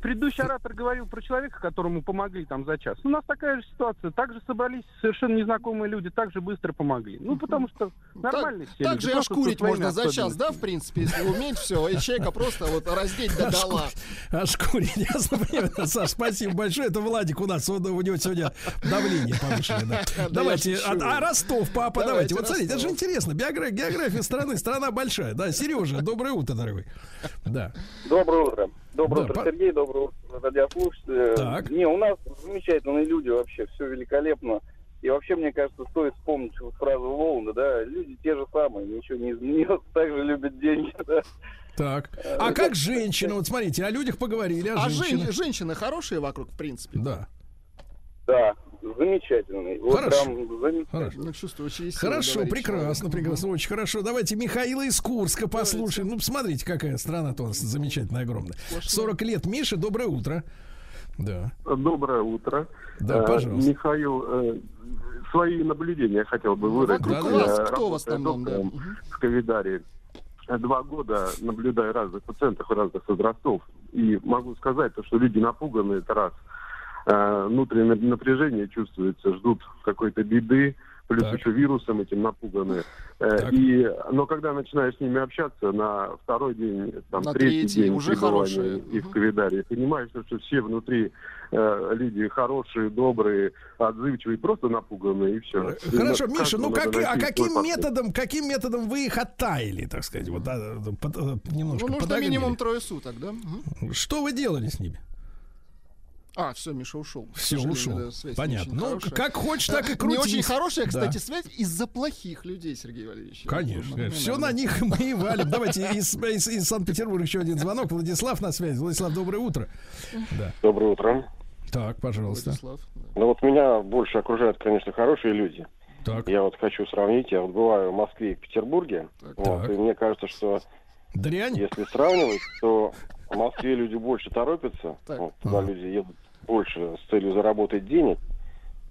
предыдущий оратор говорил про человека, которому помогли там за час. У нас такая же ситуация. Также собрались совершенно незнакомые люди, так же быстро помогли. Ну, потому что нормальные все Так люди, же и ошкурить можно за час, да, в принципе, если уметь все, и человека просто вот раздеть до дола. Ошкурить, ясно понимаю. Саш, спасибо большое. Это Владик у нас. Он, у него сегодня давление повышенное. да. Да Давайте. А, а Ростов, папа, Давайте, давайте. Вот смотрите, это же интересно. География страны. Страна большая. Да, Сережа, доброе утро, дорогой. Да. Доброе утро. Доброе Да, утро, по- Сергей. Доброе утро, радиослушатели. Так. Не, у нас замечательные люди вообще, все великолепно. И вообще, мне кажется, стоит вспомнить фразу Волна, да, люди те же самые, ничего не изменилось, также любят деньги, да. Так. А как женщины? Вот смотрите, о людях поговорили, о А женщинах. жен- женщины хорошие вокруг, в принципе? Да. Да, замечательный. Вот Хорошо. прям замечательный. Хорошо. Ну, Хорошо, прекрасно, прекрасно, очень хорошо. Давайте Михаила из Курска послушаем. Ну, посмотрите, какая страна-то у нас замечательная, огромная. 40 лет. Миша, доброе утро. Да. Доброе утро. Да, Э, пожалуйста. Михаил, э, свои наблюдения хотел бы выразить. Вокруг Я вас кто в основном, да? в Ковидаре. Два года наблюдаю разных пациентов разных возрастов. И могу сказать, то, что люди напуганы, это раз. Э, Внутреннее напряжение чувствуется, ждут какой-то беды, плюс еще вирусом этим напуганы. Э, И, но когда начинаешь с ними общаться на второй день, там, На третий, третий день уже хорошие. и в Ковидаре, понимаешь, что, все внутри э, люди хорошие, добрые, отзывчивые, просто напуганные, и все. Хорошо, Миша, ну как, а каким методом, каким методом вы их оттаяли, так сказать, вот да, под- э, немножко Ну, нужно подогрели? минимум трое суток, да? Что вы делали с ними? А, все, Миша ушел. Все, ушел. да, связь не Понятно. Ну, хорошая. как хочешь, так и Не крутись. очень хорошая, Да. кстати, связь из-за плохих людей, Сергей Валерьевич. Конечно. Ну, Все на них мы и валим. Давайте из, из- из Санкт-Петербурга еще один звонок. Владислав на связи. Владислав, доброе утро. Да. Доброе утро. Так, пожалуйста. Ну вот меня больше окружают, конечно, хорошие люди. Так. Я вот хочу сравнить. Я вот бываю в Москве и в Петербурге. Вот, Так. и мне кажется, что Дрянь? если сравнивать, то в Москве люди больше торопятся. Так. Вот, туда люди едут больше с целью заработать денег.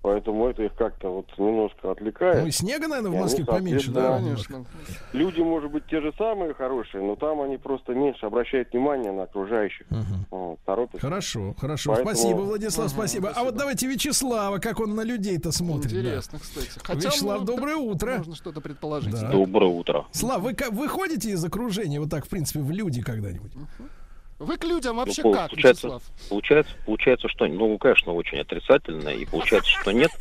Поэтому это их как-то вот немножко отвлекает. Ну и снега, наверное, в они, Москве поменьше, да? соответственно, Люди, может быть, те же самые хорошие, но там они просто меньше обращают внимание на окружающих. Вот, торопятся. Хорошо, хорошо. Поэтому- Спасибо, Владислав, спасибо. А вот давайте Вячеслава, как он на людей-то смотрит. да. Интересно, кстати. Хотя, Вячеслав, ну, доброе утро. Можно что-то предположить. Да. Доброе утро. Слав, вы выходите из окружения вот так, в принципе, в люди когда-нибудь? Вы к людям вообще Ну, как, получается, Вячеслав? получается, получается, что, ну, конечно, очень отрицательно, и получается, что нет.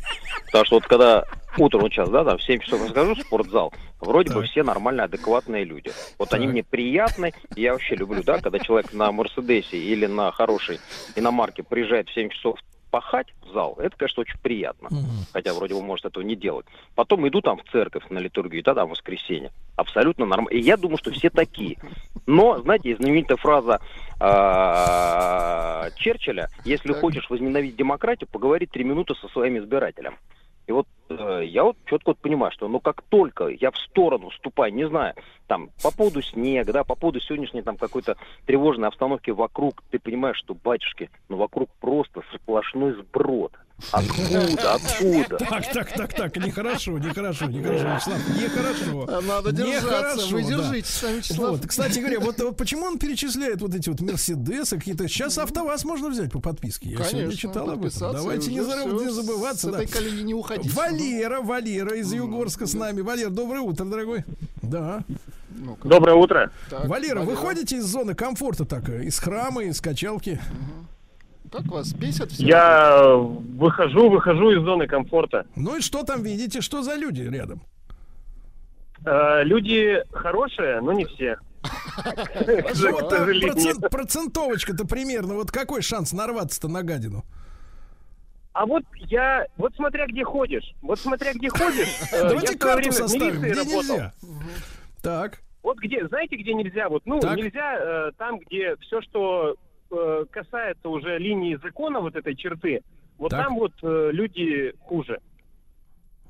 Потому что вот когда утром вот сейчас, да, там в 7 часов в спортзал, вроде бы все нормальные, адекватные люди. Вот они мне приятны, и я вообще люблю, да, когда человек на Мерседесе или на хорошей иномарке приезжает в 7 часов пахать в зал, это, конечно, очень приятно. Хотя вроде бы может этого не делать. Потом иду там в церковь на литургию, да, там в воскресенье. Абсолютно нормально. И я думаю, что все такие. Но, знаете, знаменитая фраза а, Черчилля, если хочешь возобновить демократию, поговори три минуты со своим избирателем. И вот я вот четко вот понимаю, что ну как только я в сторону ступаю, не знаю, там по поводу снега, да, по поводу сегодняшней там какой-то тревожной обстановки вокруг, ты понимаешь, что батюшки, ну вокруг просто сплошной сброд. Откуда, откуда? Так, так, так, так, нехорошо, нехорошо, нехорошо, Вячеслав, нехорошо. А надо держаться, Нехорошо, вы да. держитесь, там, Вячеслав. Вот, кстати говоря, вот, вот почему он перечисляет вот эти вот Мерседесы какие-то? Сейчас АвтоВАЗ можно взять по подписке. Я сегодня Конечно, читал об этом. Давайте не, уже зара- всё, не забываться. с да. этой колеи не уходить. Валера, Валера из Югорска с нами. Валер, доброе утро, дорогой. Да. Доброе утро. Валера, вы ходите из зоны комфорта так, из храма, из качалки? Как вас бесит все? Я выхожу, выхожу из зоны комфорта. Ну и что там видите? Что за люди рядом? Э, Люди хорошие, но не все. Э, процентовочка-то примерно. Вот какой шанс нарваться-то на гадину? А вот я, вот смотря где ходишь, вот смотря где ходишь, э, я в свое время в милиции где работал. нельзя. Так. Вот где, знаете, где нельзя? Вот, ну, Так. нельзя э, там, где все, что э, касается уже линии закона, вот этой черты, вот Так. там вот э, люди хуже.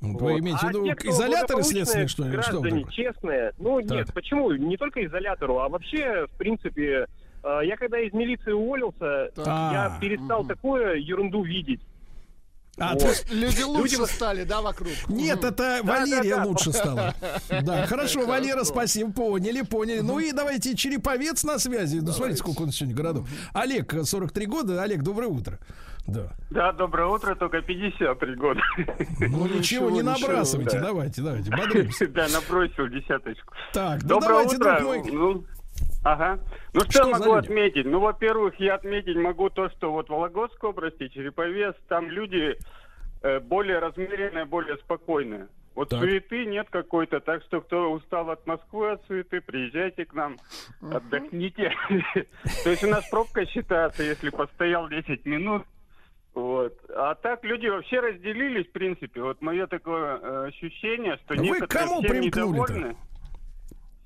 Вы Вот. имеете в А виду те, изоляторы следственные, что ли? Что честные. Ну, Так. нет, почему? Не только изолятору, а вообще, в принципе, э, я когда из милиции уволился, А. я перестал такую ерунду видеть. А, Вот. то есть Люди лучше Люди- стали, да, вокруг? Нет, это Да, Валерия да, да. лучше стала. Да, хорошо, Валера, спасибо, поняли, поняли. Ну и давайте Череповец на связи. Ну, смотрите, сколько нас сегодня городов. Олег, 43 года. Олег, доброе утро. Да. Да, доброе утро, только 53 года. Ну, ничего, не набрасывайте, давайте, давайте, бодримся. Да, набросил десяточку. Так, ну давайте, утро. друг мой. Ну, ага. Ну что, Что могу отметить? Ну, во-первых, я отметить могу то, что вот в Вологодской области, Череповец, там люди э, более размеренные, более спокойные. Вот Так. суеты нет какой-то, так что кто устал от Москвы, от суеты, приезжайте к нам, отдохните. То есть у нас пробка считается, если постоял 10 минут, Вот. А так люди вообще разделились, в принципе. Вот мое такое э, ощущение, что Вы некоторые кому всем недовольны.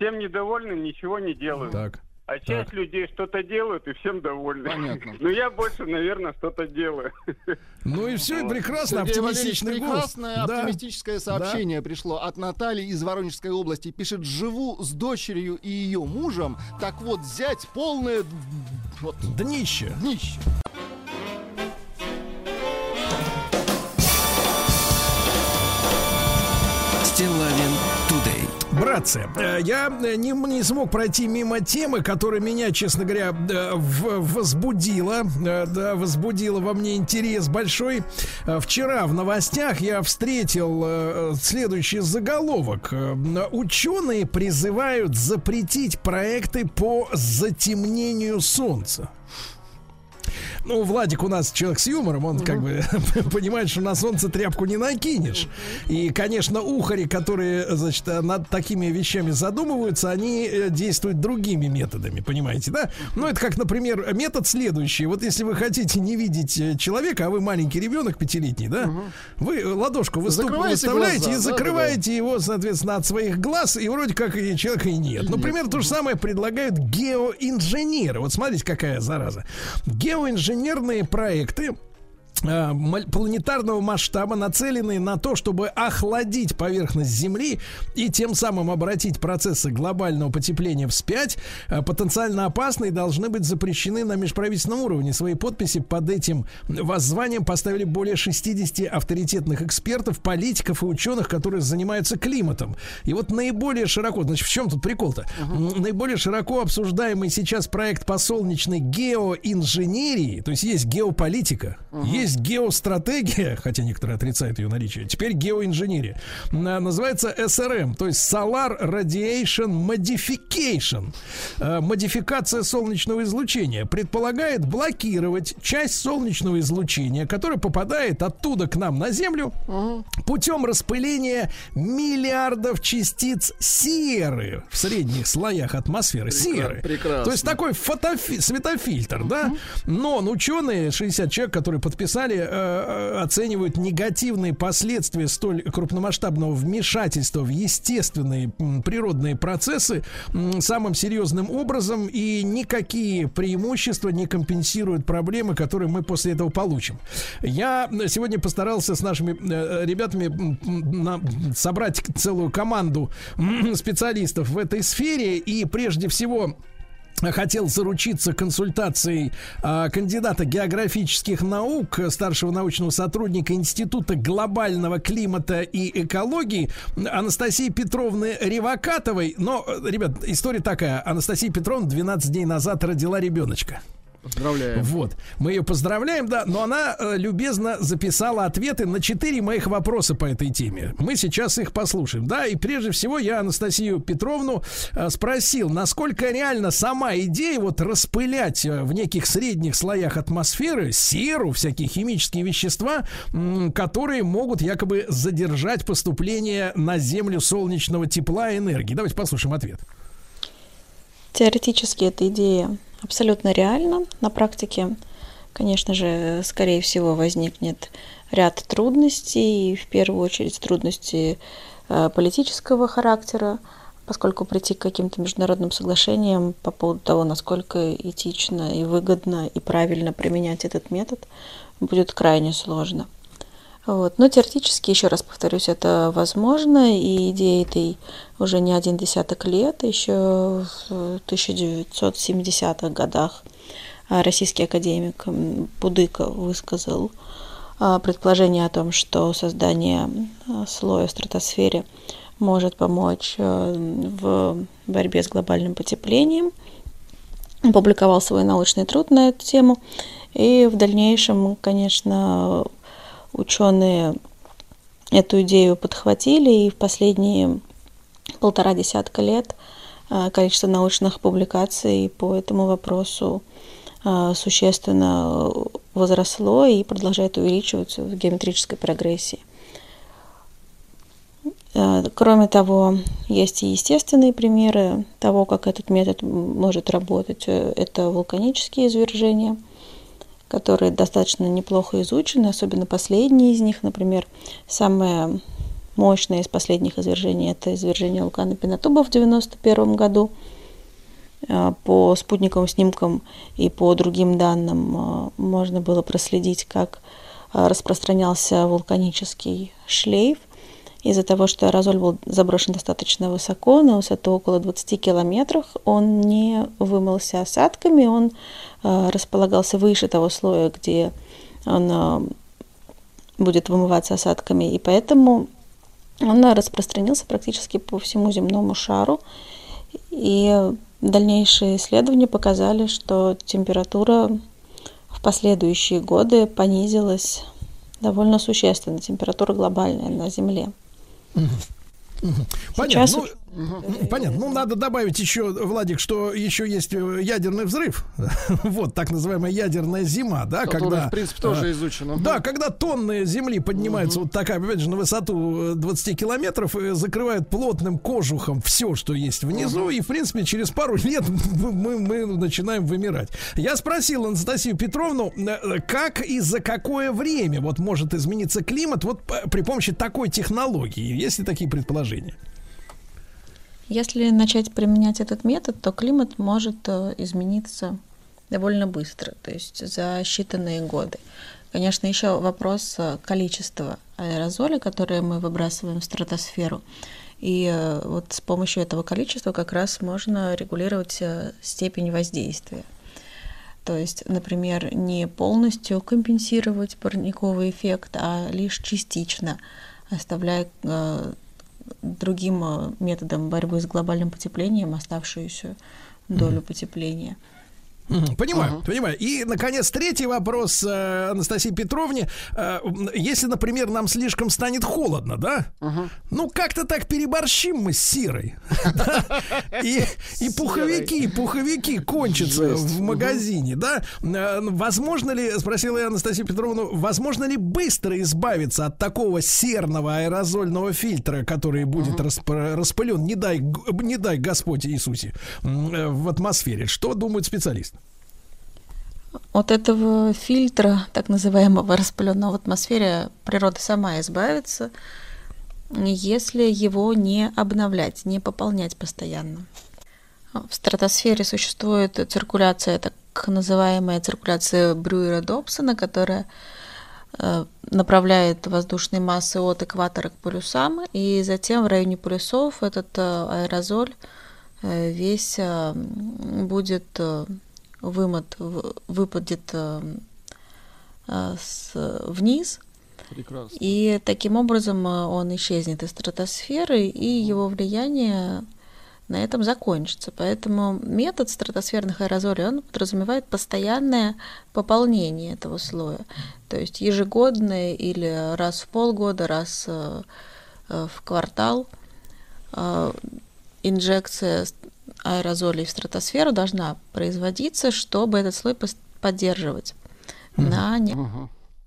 Всем недовольны, ничего не делают. Так. А часть людей что-то делают и всем довольны. Понятно. Но я больше, наверное, что-то делаю. Ну и все, и прекрасно, Сергей оптимистичный голос. прекрасное Да. оптимистическое сообщение пришло от Натальи из Воронежской области. Пишет, живу с дочерью и ее мужем. Так вот, взять полное вот, днище. днище. Тудей. Братцы, э, я э, не, не смог пройти мимо темы, которая меня, честно говоря, э, возбудила, да, возбудила во мне интерес большой. Вчера в новостях я встретил следующий заголовок. Ученые призывают запретить проекты по затемнению Солнца. Ну, Владик у нас человек с юмором, он как бы понимает, что на солнце тряпку не накинешь. И, конечно, ухари, которые, значит, над такими вещами задумываются, они э, действуют другими методами, понимаете, да? Ну, это как, например, метод следующий. Вот если вы хотите не видеть э, человека, а вы маленький ребенок пятилетний, да? Вы ладошку выставляете и закрываете его, соответственно, от своих глаз, и вроде как и человека и нет. Например, то же самое предлагают геоинженеры. Вот смотрите, какая зараза. Геоинженерные проекты планетарного масштаба, нацеленные на то, чтобы охладить поверхность Земли и тем самым обратить процессы глобального потепления вспять, а, потенциально опасные должны быть запрещены на межправительственном уровне. Свои подписи под этим воззванием поставили более 60 авторитетных экспертов, политиков и ученых, которые занимаются климатом. И вот наиболее широко, значит, в чем тут прикол-то? М, Наиболее широко обсуждаемый сейчас проект по солнечной геоинженерии, то есть есть геополитика, есть геостратегия, хотя некоторые отрицают ее наличие, теперь геоинженерия. На- Называется SRM, то есть Solar Radiation Modification. Э, Модификация солнечного излучения предполагает блокировать часть солнечного излучения, которое попадает оттуда к нам на Землю путем распыления миллиардов частиц серы в средних слоях атмосферы. серы. прекрасно. То есть такой фотофи- светофильтр, да? Но ну, ученые, 60 человек, которые подписали, э, э, оценивают негативные последствия столь крупномасштабного вмешательства в естественные природные процессы самым серьезным образом, и никакие преимущества не компенсируют проблемы, которые мы после этого получим. Я сегодня постарался с нашими э, ребятами собрать целую команду специалистов в этой сфере, и прежде всего хотел заручиться консультацией а, кандидата географических наук, э, старшего научного сотрудника Института глобального климата и экологии Анастасии Петровны Ревакатовой. Но, э, ребят, история такая. Анастасия Петровна 12 дней назад родила ребеночка. Поздравляем. Вот. Мы ее поздравляем, да, но она э, любезно записала ответы на четыре моих вопроса по этой теме. Мы сейчас их послушаем, да, и прежде всего я Анастасию Петровну э, спросил, насколько реально сама идея вот распылять э, в неких средних слоях атмосферы серу, всякие химические вещества, м, которые могут якобы задержать поступление на Землю солнечного тепла и энергии. Давайте послушаем ответ. Теоретически эта идея абсолютно реальна. На практике, конечно же, скорее всего, возникнет ряд трудностей, и в первую очередь трудности э, политического характера, поскольку прийти к каким-то международным соглашениям по поводу того, насколько этично и выгодно и правильно применять этот метод, будет крайне сложно. Вот. Но теоретически, еще раз повторюсь, это возможно, и идея этой уже не один десяток лет, еще в 1970-х годах а, российский академик м, Будыка высказал а, предположение о том, что создание а, слоя в стратосфере может помочь в борьбе с глобальным потеплением. Опубликовал свой научный труд на эту тему. И в дальнейшем, конечно, ученые эту идею подхватили, и в последние полтора десятка лет а, количество научных публикаций по этому вопросу а, существенно возросло и продолжает увеличиваться в геометрической прогрессии. А, Кроме того, есть и естественные примеры того, как этот метод может работать. Э, Это вулканические извержения, которые достаточно неплохо изучены, особенно последние из них, например, самое мощное из последних извержений – это извержение вулкана Пинатуба в 1991 году. А, по спутниковым снимкам и по другим данным а, можно было проследить, как а, распространялся вулканический шлейф – из-за того, что аэрозоль был заброшен достаточно высоко, на высоту около 20 километров, он не вымылся осадками, он э, располагался выше того слоя, где он э, будет вымываться осадками, и поэтому он распространился практически по всему земному шару. И дальнейшие исследования показали, что температура в последующие годы понизилась довольно существенно, температура глобальная на Земле. Понятно. Сейчас... Ну, понятно. Ну, надо добавить еще, Владик, что еще есть э, ядерный взрыв. вот, так называемая ядерная зима, да, Которая, когда... в принципе, тоже э, изучена. Да, когда тонны земли поднимаются вот такая, опять же, на высоту 20 э, километров, и закрывают плотным кожухом все, что есть внизу, и, в принципе, через пару лет мы, мы начинаем вымирать. Я спросил Анастасию Петровну, как и за какое время вот может измениться климат вот при помощи такой технологии. Есть ли такие предположения? Если начать применять этот метод, то климат может э, измениться довольно быстро, то есть за считанные годы. Конечно, еще вопрос э, количества аэрозоля, которые мы выбрасываем в стратосферу. И э, вот с помощью этого количества как раз можно регулировать степень воздействия. То есть, например, не полностью компенсировать парниковый эффект, а лишь частично, оставляя другим э, методом борьбы с глобальным потеплением оставшуюся долю потепления. Понимаю, uh-huh. понимаю. И, наконец, третий вопрос э, Анастасии Петровне. Э, если, например, нам слишком станет холодно, да? Uh-huh. Ну, как-то так переборщим мы с сирой. И пуховики, пуховики кончатся в магазине, да? Э, возможно ли, спросила я Анастасию Петровну, возможно ли быстро избавиться от такого серного аэрозольного фильтра, который будет распылен, не дай, не дай Господь Иисусе, в атмосфере? Что думают специалисты? От этого фильтра, так называемого распыленного в атмосфере, природа сама избавится, если его не обновлять, не пополнять постоянно. В стратосфере существует циркуляция, так называемая циркуляция Брюера-Добсона, которая э, направляет воздушные массы от экватора к полюсам, и затем в районе полюсов этот э, аэрозоль э, весь будет вымот выпадет э, э, вниз. Прекрасно. И таким образом э, он исчезнет из стратосферы, и его влияние на этом закончится. Поэтому метод стратосферных аэрозолей, он подразумевает постоянное пополнение этого слоя. То есть ежегодное или раз в полгода, раз в квартал инжекция аэрозолей в стратосферу должна производиться, чтобы этот слой поддерживать mm-hmm. на не...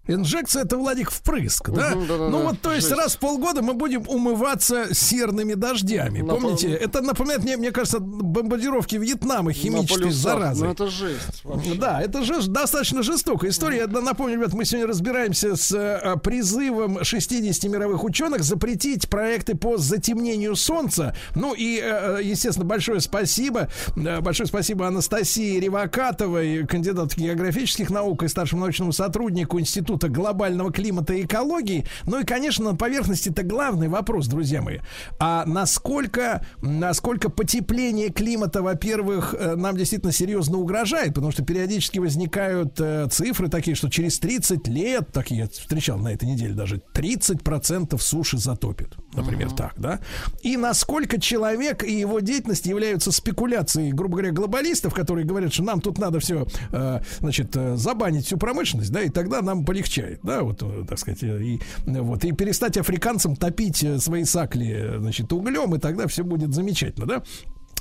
Инжекция это, Владик, впрыск, да? Угу, да, да ну да, вот, то есть жесть. раз в полгода мы будем умываться серными дождями. Напом... Помните? Это напоминает мне, мне кажется, бомбардировки Вьетнама химической заразы. Ну это жесть. Вообще. Да, это же достаточно жестокая история. Я напомню, ребят, мы сегодня разбираемся с а, призывом 60 мировых ученых запретить проекты по затемнению Солнца. Ну и, а, естественно, большое спасибо. Большое спасибо Анастасии Ревакатовой, кандидату географических наук и старшему научному сотруднику Института Института глобального климата и экологии. Ну и, конечно, на поверхности это главный вопрос, друзья мои. А насколько, насколько потепление климата, во-первых, э, нам действительно серьезно угрожает, потому что периодически возникают э, цифры такие, что через 30 лет, так я встречал на этой неделе даже, 30% суши затопит. Например, uh-huh. так, да? И насколько человек и его деятельность являются спекуляцией, грубо говоря, глобалистов, которые говорят, что нам тут надо все, э, значит, забанить всю промышленность, да, и тогда нам полегче полегчает, да, вот, э, так сказать, э, и, вот, и перестать африканцам топить э, свои сакли, значит, углем, и тогда все будет замечательно, да.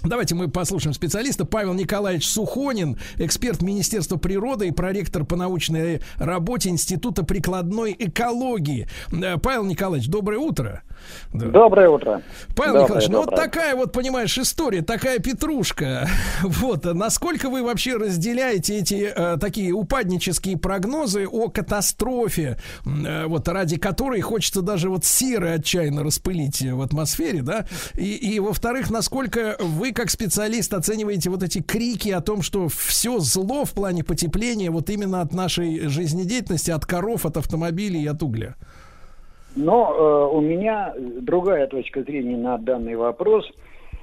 Давайте мы послушаем специалиста. Павел Николаевич Сухонин, эксперт Министерства природы и проректор по научной работе Института прикладной экологии. Э, Павел Николаевич, доброе утро. Да. Доброе утро. Павел доброе, Николаевич, ну вот такая вот, понимаешь, история, такая петрушка. Вот, насколько вы вообще разделяете эти э, такие упаднические прогнозы о катастрофе, э, вот ради которой хочется даже вот серы отчаянно распылить в атмосфере, да? И, и во-вторых, насколько вы как специалист оцениваете вот эти крики о том, что все зло в плане потепления вот именно от нашей жизнедеятельности, от коров, от автомобилей и от угля? Но э, у меня другая точка зрения на данный вопрос.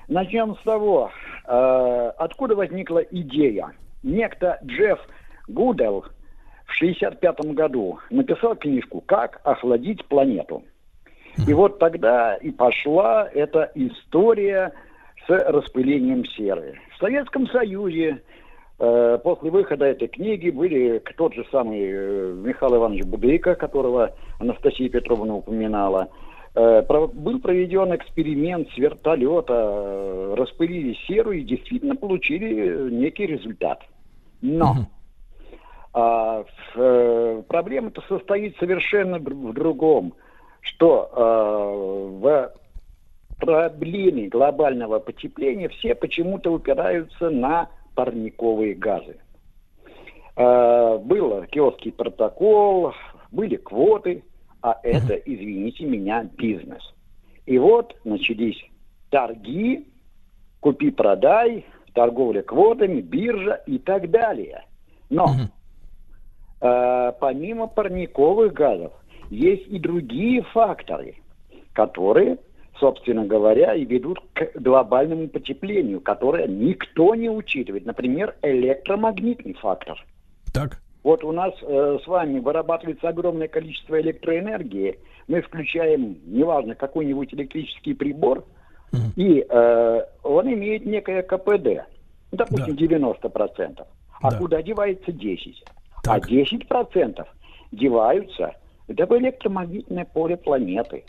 Начнем с того, э, откуда возникла идея. Некто Джефф Гудел в 1965 году написал книжку «Как охладить планету». И вот тогда и пошла эта история с распылением серы. В Советском Союзе Э, после выхода этой книги были тот же самый э, Михаил Иванович Будейко, которого Анастасия Петровна упоминала. Э, был проведен эксперимент с вертолета, распылили серу и действительно получили некий результат. Но а, проблема-то состоит совершенно в другом, что в проблеме глобального потепления все почему-то упираются на парниковые газы. Э, был киотский протокол, были квоты, а это, извините меня, бизнес. И вот начались торги, купи-продай, торговля квотами, биржа и так далее. Но э, помимо парниковых газов есть и другие факторы, которые собственно говоря, и ведут к глобальному потеплению, которое никто не учитывает. Например, электромагнитный фактор. Так. Вот у нас э, с вами вырабатывается огромное количество электроэнергии. Мы включаем, неважно, какой-нибудь электрический прибор, mm. и э, он имеет некое КПД. Ну, допустим, да. 90%. А да. куда девается 10%? А так. А 10% деваются это в электромагнитное поле планеты.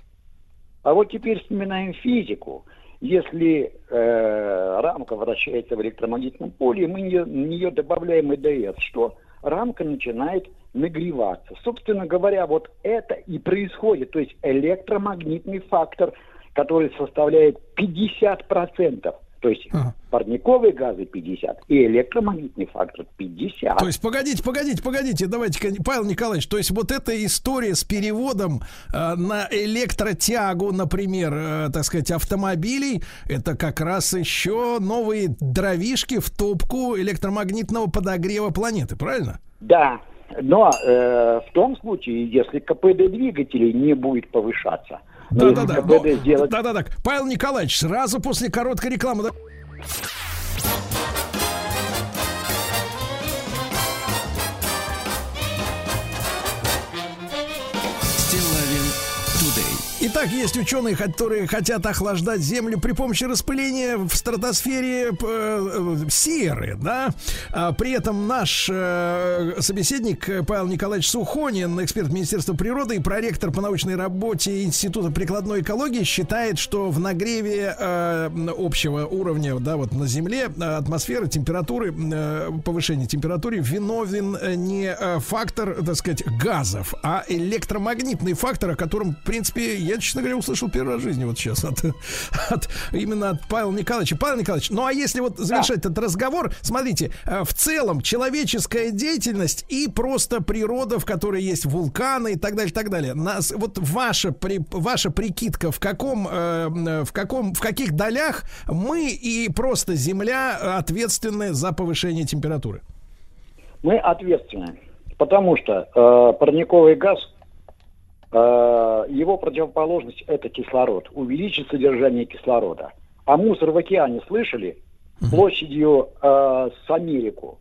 А вот теперь вспоминаем физику. Если э, рамка вращается в электромагнитном поле, мы не, в нее добавляем ЭДС, что рамка начинает нагреваться. Собственно говоря, вот это и происходит. То есть электромагнитный фактор, который составляет 50% то есть ага. парниковые газы 50 и электромагнитный фактор 50. То есть, погодите, погодите, погодите, давайте, Павел Николаевич, то есть вот эта история с переводом э, на электротягу, например, э, так сказать, автомобилей, это как раз еще новые дровишки в топку электромагнитного подогрева планеты, правильно? Да, но э, в том случае, если КПД двигателей не будет повышаться – да, да, да. Но, сделать... Да, да, да. Павел Николаевич, сразу после короткой рекламы. Итак, есть ученые, которые хотят охлаждать Землю при помощи распыления в стратосфере э, э, серы, да. А при этом наш э, собеседник Павел Николаевич Сухонин, эксперт Министерства природы и проректор по научной работе Института прикладной экологии, считает, что в нагреве э, общего уровня, да, вот на Земле э, атмосферы, температуры, э, повышение температуры виновен э, не фактор, так сказать, газов, а электромагнитный фактор, о котором, в принципе, я, честно говоря, услышал первый раз в жизни вот сейчас от, от именно от Павла Николаевича. Павел Николаевич, ну а если вот завершать да. этот разговор, смотрите, э, в целом человеческая деятельность и просто природа, в которой есть вулканы и так далее, так далее. Нас вот ваша при, ваша прикидка в каком э, в каком в каких долях мы и просто Земля ответственны за повышение температуры? Мы ответственны, потому что э, парниковый газ Э, его противоположность это кислород, увеличить содержание кислорода. А мусор в океане слышали? Площадью э, с Америку.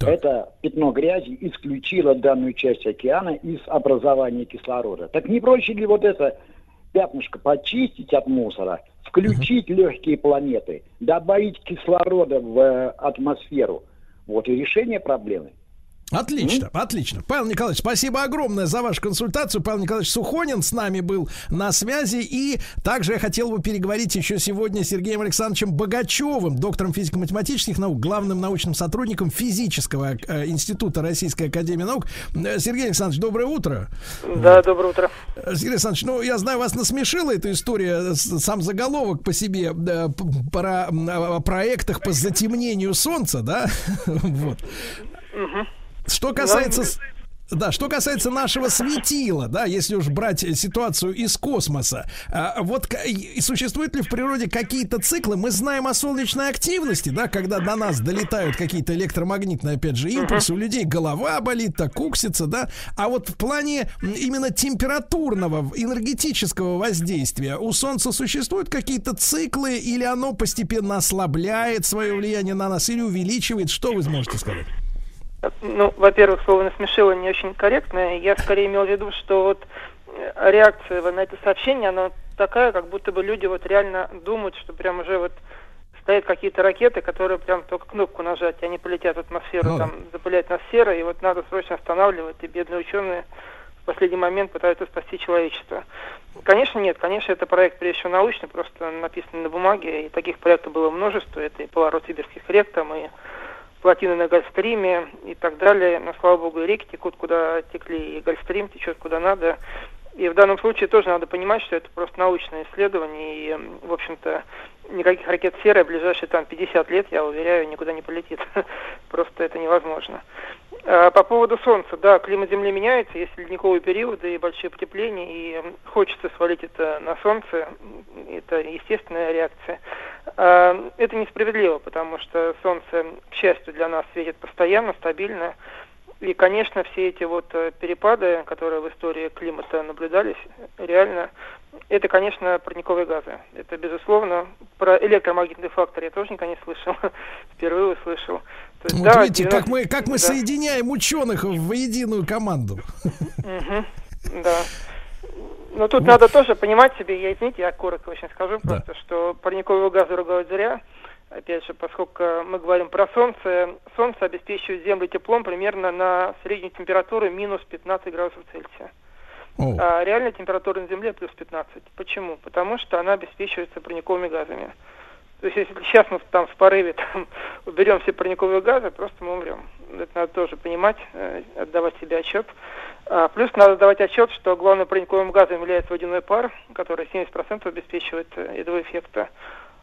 Так. Это пятно грязи исключило данную часть океана из образования кислорода. Так не проще ли вот это пятнышко почистить от мусора, включить uh легкие планеты, добавить кислорода в э, атмосферу? Вот и решение проблемы. Отлично, mm-hmm. отлично. Павел Николаевич, спасибо огромное за вашу консультацию. Павел Николаевич Сухонин с нами был на связи. И также я хотел бы переговорить еще сегодня с Сергеем Александровичем Богачевым, доктором физико-математических наук, главным научным сотрудником физического э, института Российской Академии Наук. Э, Сергей Александрович, доброе утро. Да, доброе утро. Э, Сергей Александрович, ну, я знаю, вас насмешила эта история, сам заголовок по себе, да, про о проектах по затемнению Солнца, да? вот. Угу. Что касается... Да, что касается нашего светила, да, если уж брать ситуацию из космоса, а, вот существуют ли в природе какие-то циклы? Мы знаем о солнечной активности, да, когда до нас долетают какие-то электромагнитные, опять же, импульсы, у людей голова болит, так куксится, да. А вот в плане именно температурного, энергетического воздействия у Солнца существуют какие-то циклы, или оно постепенно ослабляет свое влияние на нас, или увеличивает? Что вы можете сказать? Ну, во-первых, слово насмешило не очень корректное. Я скорее имел в виду, что вот э, реакция на это сообщение, она такая, как будто бы люди вот реально думают, что прям уже вот стоят какие-то ракеты, которые прям только кнопку нажать, и они полетят в атмосферу, ну, там запылять нас серо, и вот надо срочно останавливать, и бедные ученые в последний момент пытаются спасти человечество. Конечно, нет, конечно, это проект прежде всего научный, просто написан на бумаге, и таких проектов было множество, это и поворот сибирских рек, там, и плотины на Гольфстриме и так далее. Но, слава богу, реки текут, куда текли, и Гольфстрим течет куда надо. И в данном случае тоже надо понимать, что это просто научное исследование, и, в общем-то, никаких ракет серой в ближайшие там 50 лет, я уверяю, никуда не полетит. Просто это невозможно. А по поводу Солнца, да, климат Земли меняется, есть ледниковый период и большие потепления, и хочется свалить это на Солнце, это естественная реакция. А, это несправедливо, потому что Солнце, к счастью для нас, светит постоянно, стабильно, и, конечно, все эти вот э, перепады, которые в истории климата наблюдались, реально, это, конечно, парниковые газы. Это, безусловно, про электромагнитный фактор я тоже никогда не слышал. Впервые услышал. То есть, вот да, видите, 90... как мы, как мы да. соединяем ученых в единую команду. Угу, да. Но тут вот. надо тоже понимать себе, я, извините, я коротко очень скажу, да. просто, что парниковые газы ругают зря опять же, поскольку мы говорим про Солнце, Солнце обеспечивает Землю теплом примерно на среднюю температуру минус 15 градусов Цельсия. Oh. А реальная температура на Земле плюс 15. Почему? Потому что она обеспечивается парниковыми газами. То есть если сейчас мы там в порыве там, уберем все парниковые газы, просто мы умрем. Это надо тоже понимать, э, отдавать себе отчет. А, плюс надо давать отчет, что главным парниковым газом является водяной пар, который 70% обеспечивает э, ядовой эффекта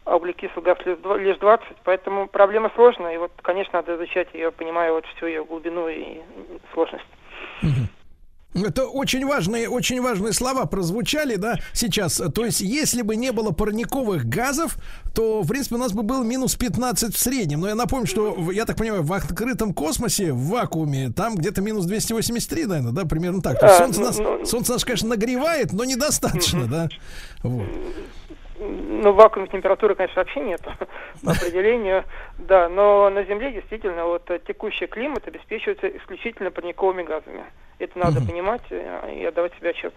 а углекислый газ лишь 20, поэтому проблема сложная, и вот, конечно, надо изучать ее, понимая вот всю ее глубину и сложность. Это очень важные, очень важные слова прозвучали, да, сейчас. То есть, если бы не было парниковых газов, то, в принципе, у нас бы был минус 15 в среднем. Но я напомню, что, я так понимаю, в открытом космосе, в вакууме, там где-то минус 283, наверное, да, примерно так. То есть, солнце, нас, ну, солнце нас, конечно, нагревает, но недостаточно, да. Вот. Ну, вакуумной температуры, конечно, вообще нет по определению, да, но на Земле действительно вот текущий климат обеспечивается исключительно парниковыми газами. Это надо угу. понимать и отдавать себе отчет.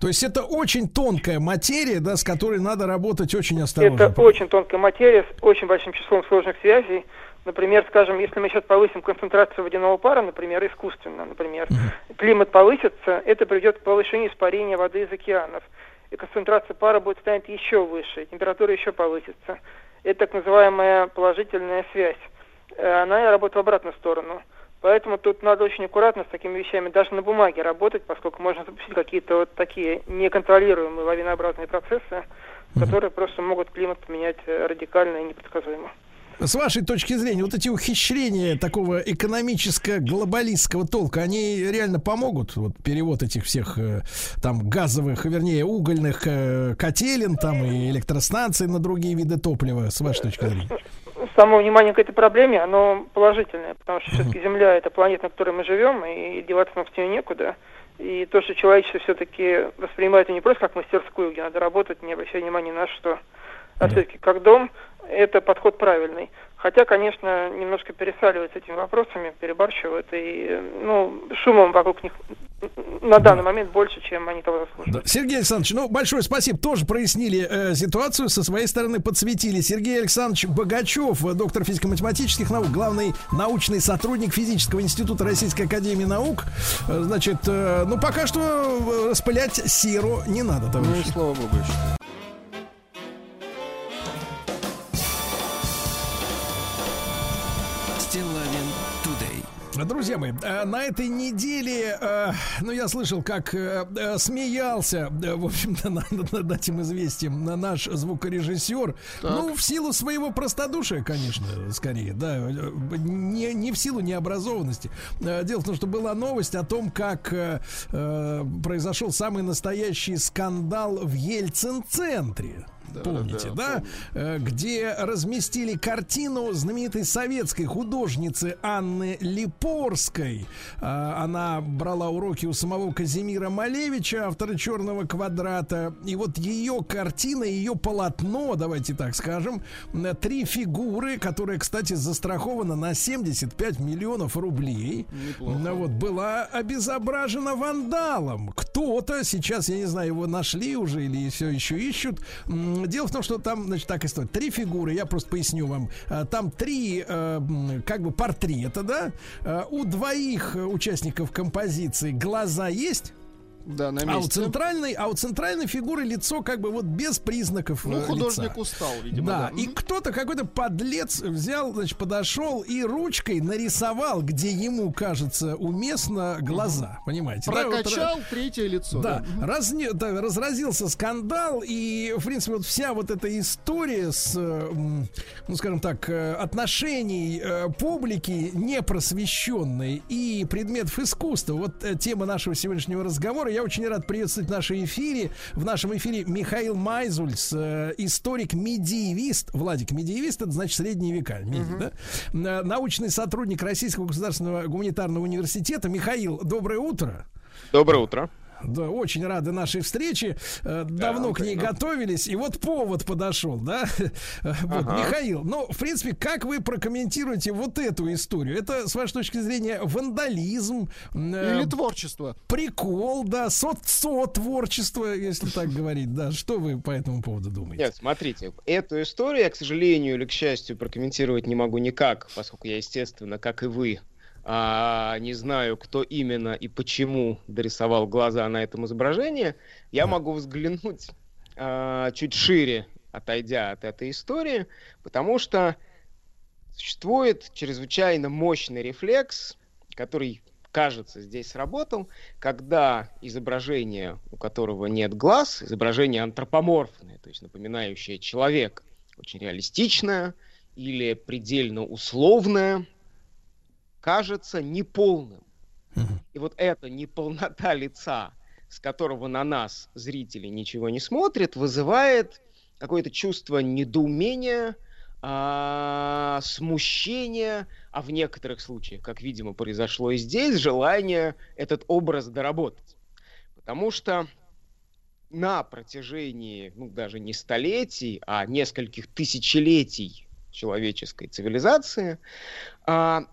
То есть это очень тонкая материя, да, с которой надо работать очень осторожно. Это очень тонкая материя с очень большим числом сложных связей. Например, скажем, если мы сейчас повысим концентрацию водяного пара, например, искусственно, например, климат повысится, это приведет к повышению испарения воды из океанов и концентрация пара будет станет еще выше, и температура еще повысится. Это так называемая положительная связь. Э, она работает в обратную сторону. Поэтому тут надо очень аккуратно с такими вещами даже на бумаге работать, поскольку можно запустить какие-то вот такие неконтролируемые лавинообразные процессы, которые просто могут климат поменять э, радикально и непредсказуемо. С вашей точки зрения, вот эти ухищрения такого экономическо-глобалистского толка, они реально помогут? Вот перевод этих всех э, там газовых, вернее, угольных э, котелин там и электростанций на другие виды топлива, с вашей точки зрения? Само внимание к этой проблеме, оно положительное, потому что все-таки Земля это планета, на которой мы живем, и деваться нам с нее некуда. И то, что человечество все-таки воспринимает ее не просто как мастерскую, где надо работать, не обращая внимания на что, а все-таки как дом, это подход правильный. Хотя, конечно, немножко пересаливают с этими вопросами, перебарщивают, и ну, шумом вокруг них на данный момент больше, чем они того заслуживают. Да. Сергей Александрович, ну, большое спасибо. Тоже прояснили э, ситуацию, со своей стороны подсветили. Сергей Александрович Богачев, доктор физико-математических наук, главный научный сотрудник Физического института Российской Академии Наук. Э, значит, э, ну, пока что э, распылять серу не надо, товарищи. Ну, и слава богу, еще. Друзья мои, э, на этой неделе, э, ну, я слышал, как э, смеялся, в общем-то, над, над этим известием наш звукорежиссер. Так. Ну, в силу своего простодушия, конечно, скорее, да, не, не в силу необразованности. Дело в том, что была новость о том, как произошел самый настоящий скандал в Ельцин-центре да, помните, да? да? Э, где разместили картину знаменитой советской художницы Анны Липорской. Э, она брала уроки у самого Казимира Малевича, автора «Черного квадрата». И вот ее картина, ее полотно, давайте так скажем, три фигуры, которая, кстати, застрахована на 75 миллионов рублей. Неплохо. Вот, была обезображена вандалом. Кто-то, сейчас, я не знаю, его нашли уже или все еще ищут, Дело в том, что там, значит, так история. Три фигуры, я просто поясню вам. А, там три, э, как бы, портрета, да? А, у двоих участников композиции глаза есть. Да, на месте. А у центральной, а у центральной фигуры лицо как бы вот без признаков Ну, э, художник лица. устал, видимо. Да, да. и кто-то, какой-то подлец взял, значит, подошел и ручкой нарисовал, где ему кажется уместно глаза, понимаете? Прокачал да, вот, третье лицо. Да, да. Разне, да, разразился скандал, и, в принципе, вот вся вот эта история с, ну, скажем так, э, отношений э, публики непросвещенной и предметов искусства, вот тема нашего сегодняшнего разговора, я очень рад приветствовать в нашем эфире. В нашем эфире Михаил Майзульс, э, историк-медиевист. Владик, медиевист это значит средние века. Меди, uh-huh. да? Научный сотрудник Российского государственного гуманитарного университета. Михаил, доброе утро. Доброе утро. Да, очень рады нашей встрече. Э, давно да, к ней готовились. И вот повод подошел, да? Вот, ага. Михаил, ну, в принципе, как вы прокомментируете вот эту историю? Это, с вашей точки зрения, вандализм? Э, Или творчество? Прикол, да, со-творчество, если так говорить, да. Что вы по этому поводу думаете? Нет, смотрите, эту историю я, к сожалению или к счастью, прокомментировать не могу никак, поскольку я, естественно, как и вы, а, не знаю, кто именно и почему дорисовал глаза на этом изображении, я могу взглянуть а, чуть шире, отойдя от этой истории, потому что существует чрезвычайно мощный рефлекс, который, кажется, здесь сработал, когда изображение, у которого нет глаз, изображение антропоморфное, то есть напоминающее человека, очень реалистичное или предельно условное, кажется неполным. И вот эта неполнота лица, с которого на нас зрители ничего не смотрят, вызывает какое-то чувство недоумения, а, смущения, а в некоторых случаях, как, видимо, произошло и здесь, желание этот образ доработать. Потому что на протяжении, ну, даже не столетий, а нескольких тысячелетий человеческой цивилизации, а,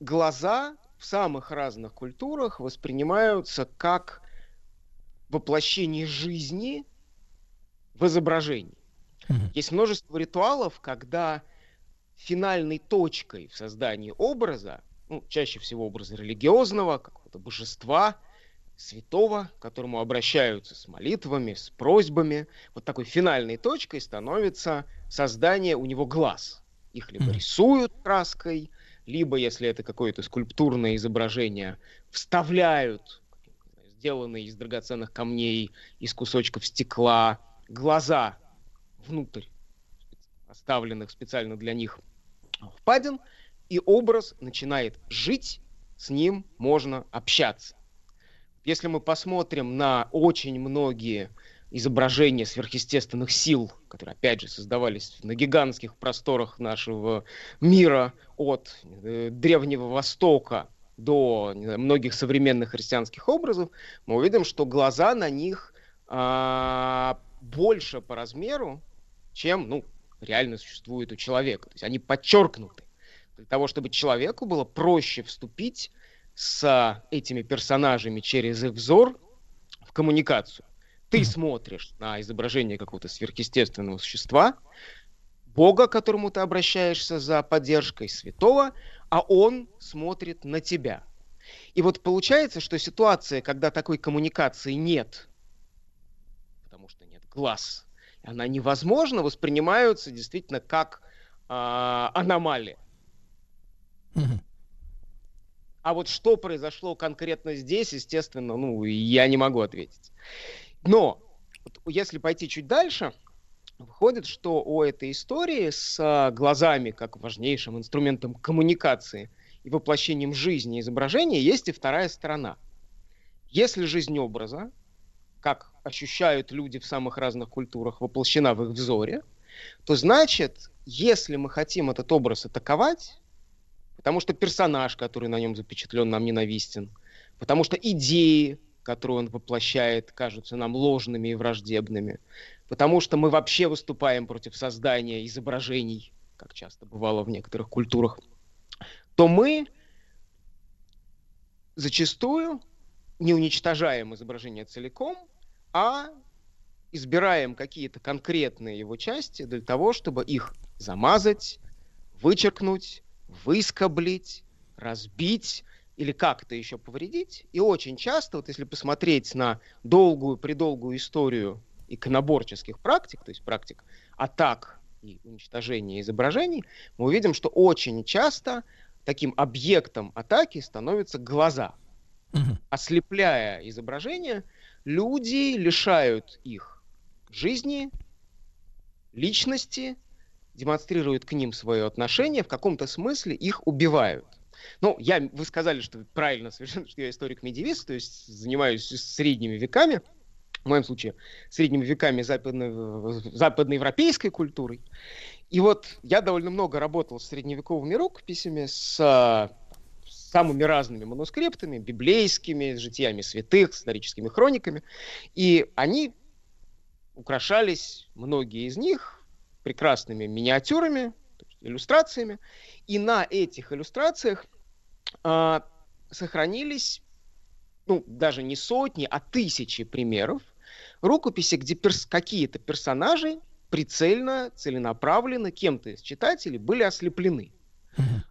глаза в самых разных культурах воспринимаются как воплощение жизни в изображении. Mm-hmm. Есть множество ритуалов, когда финальной точкой в создании образа, ну, чаще всего образа религиозного, какого-то божества, святого, к которому обращаются с молитвами, с просьбами, вот такой финальной точкой становится создание у него глаз. Их либо mm-hmm. рисуют краской, либо, если это какое-то скульптурное изображение, вставляют сделанные из драгоценных камней, из кусочков стекла, глаза внутрь оставленных специально для них впадин, и образ начинает жить, с ним можно общаться. Если мы посмотрим на очень многие изображения сверхъестественных сил, которые, опять же, создавались на гигантских просторах нашего мира от э, Древнего Востока до знаю, многих современных христианских образов, мы увидим, что глаза на них э, больше по размеру, чем, ну, реально существуют у человека. То есть они подчеркнуты для того, чтобы человеку было проще вступить с этими персонажами через их взор в коммуникацию. Ты смотришь на изображение какого-то сверхъестественного существа, Бога, к которому ты обращаешься за поддержкой святого, а он смотрит на тебя. И вот получается, что ситуация, когда такой коммуникации нет, потому что нет глаз, она невозможна, воспринимаются действительно как э, аномалия. А вот что произошло конкретно здесь, естественно, ну, я не могу ответить. Но если пойти чуть дальше, выходит, что у этой истории с а, глазами как важнейшим инструментом коммуникации и воплощением жизни изображения есть и вторая сторона. Если жизнь образа, как ощущают люди в самых разных культурах, воплощена в их взоре, то значит, если мы хотим этот образ атаковать, потому что персонаж, который на нем запечатлен, нам ненавистен, потому что идеи, которые он воплощает, кажутся нам ложными и враждебными, потому что мы вообще выступаем против создания изображений, как часто бывало в некоторых культурах, то мы зачастую не уничтожаем изображение целиком, а избираем какие-то конкретные его части для того, чтобы их замазать, вычеркнуть, выскоблить, разбить или как-то еще повредить. И очень часто, вот если посмотреть на долгую-предолгую историю иконоборческих практик, то есть практик атак и уничтожения изображений, мы увидим, что очень часто таким объектом атаки становятся глаза. Угу. Ослепляя изображение, люди лишают их жизни, личности, демонстрируют к ним свое отношение, в каком-то смысле их убивают. Ну, я, вы сказали, что правильно совершенно, что я историк-медиевист, то есть занимаюсь средними веками, в моем случае, средними веками западно, западноевропейской культурой. И вот я довольно много работал с средневековыми рукописями, с самыми разными манускриптами, библейскими, с житиями святых, с историческими хрониками. И они украшались, многие из них, прекрасными миниатюрами, иллюстрациями. И на этих иллюстрациях э, сохранились, ну, даже не сотни, а тысячи примеров рукописи, где перс- какие-то персонажи прицельно, целенаправленно кем-то из читателей были ослеплены.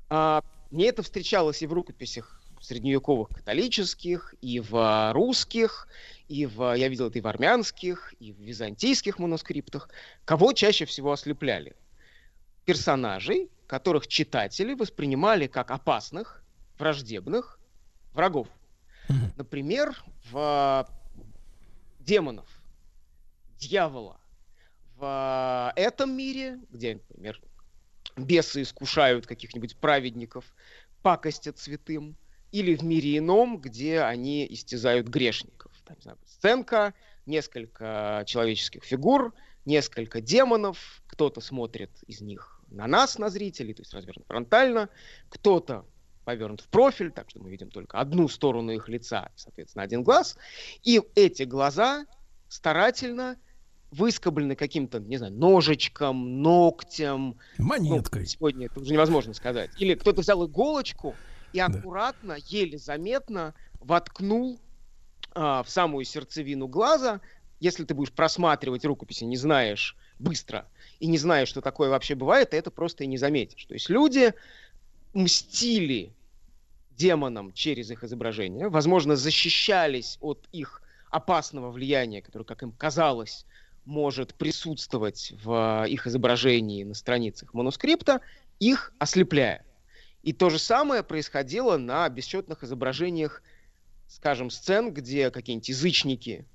А, мне это встречалось и в рукописях средневековых католических, и в русских, и в, я видел это и в армянских, и в византийских манускриптах. Кого чаще всего ослепляли? Персонажей, которых читатели воспринимали как опасных, враждебных врагов. Например, в демонов, дьявола. В этом мире, где, например, бесы искушают каких-нибудь праведников, пакостят святым, или в мире ином, где они истязают грешников. Там, знаю, сценка, несколько человеческих фигур, несколько демонов, кто-то смотрит из них на нас, на зрителей, то есть развернут фронтально, кто-то повернут в профиль, так что мы видим только одну сторону их лица, соответственно, один глаз. И эти глаза старательно выскоблены каким-то, не знаю, ножичком, ногтем. Монеткой. Ну, сегодня это уже невозможно сказать. Или кто-то взял иголочку и аккуратно, да. еле заметно воткнул а, в самую сердцевину глаза. Если ты будешь просматривать рукописи, не знаешь быстро и не знаешь, что такое вообще бывает, ты это просто и не заметишь. То есть люди мстили демонам через их изображение, возможно, защищались от их опасного влияния, которое, как им казалось, может присутствовать в их изображении на страницах манускрипта, их ослепляя. И то же самое происходило на бесчетных изображениях, скажем, сцен, где какие-нибудь язычники,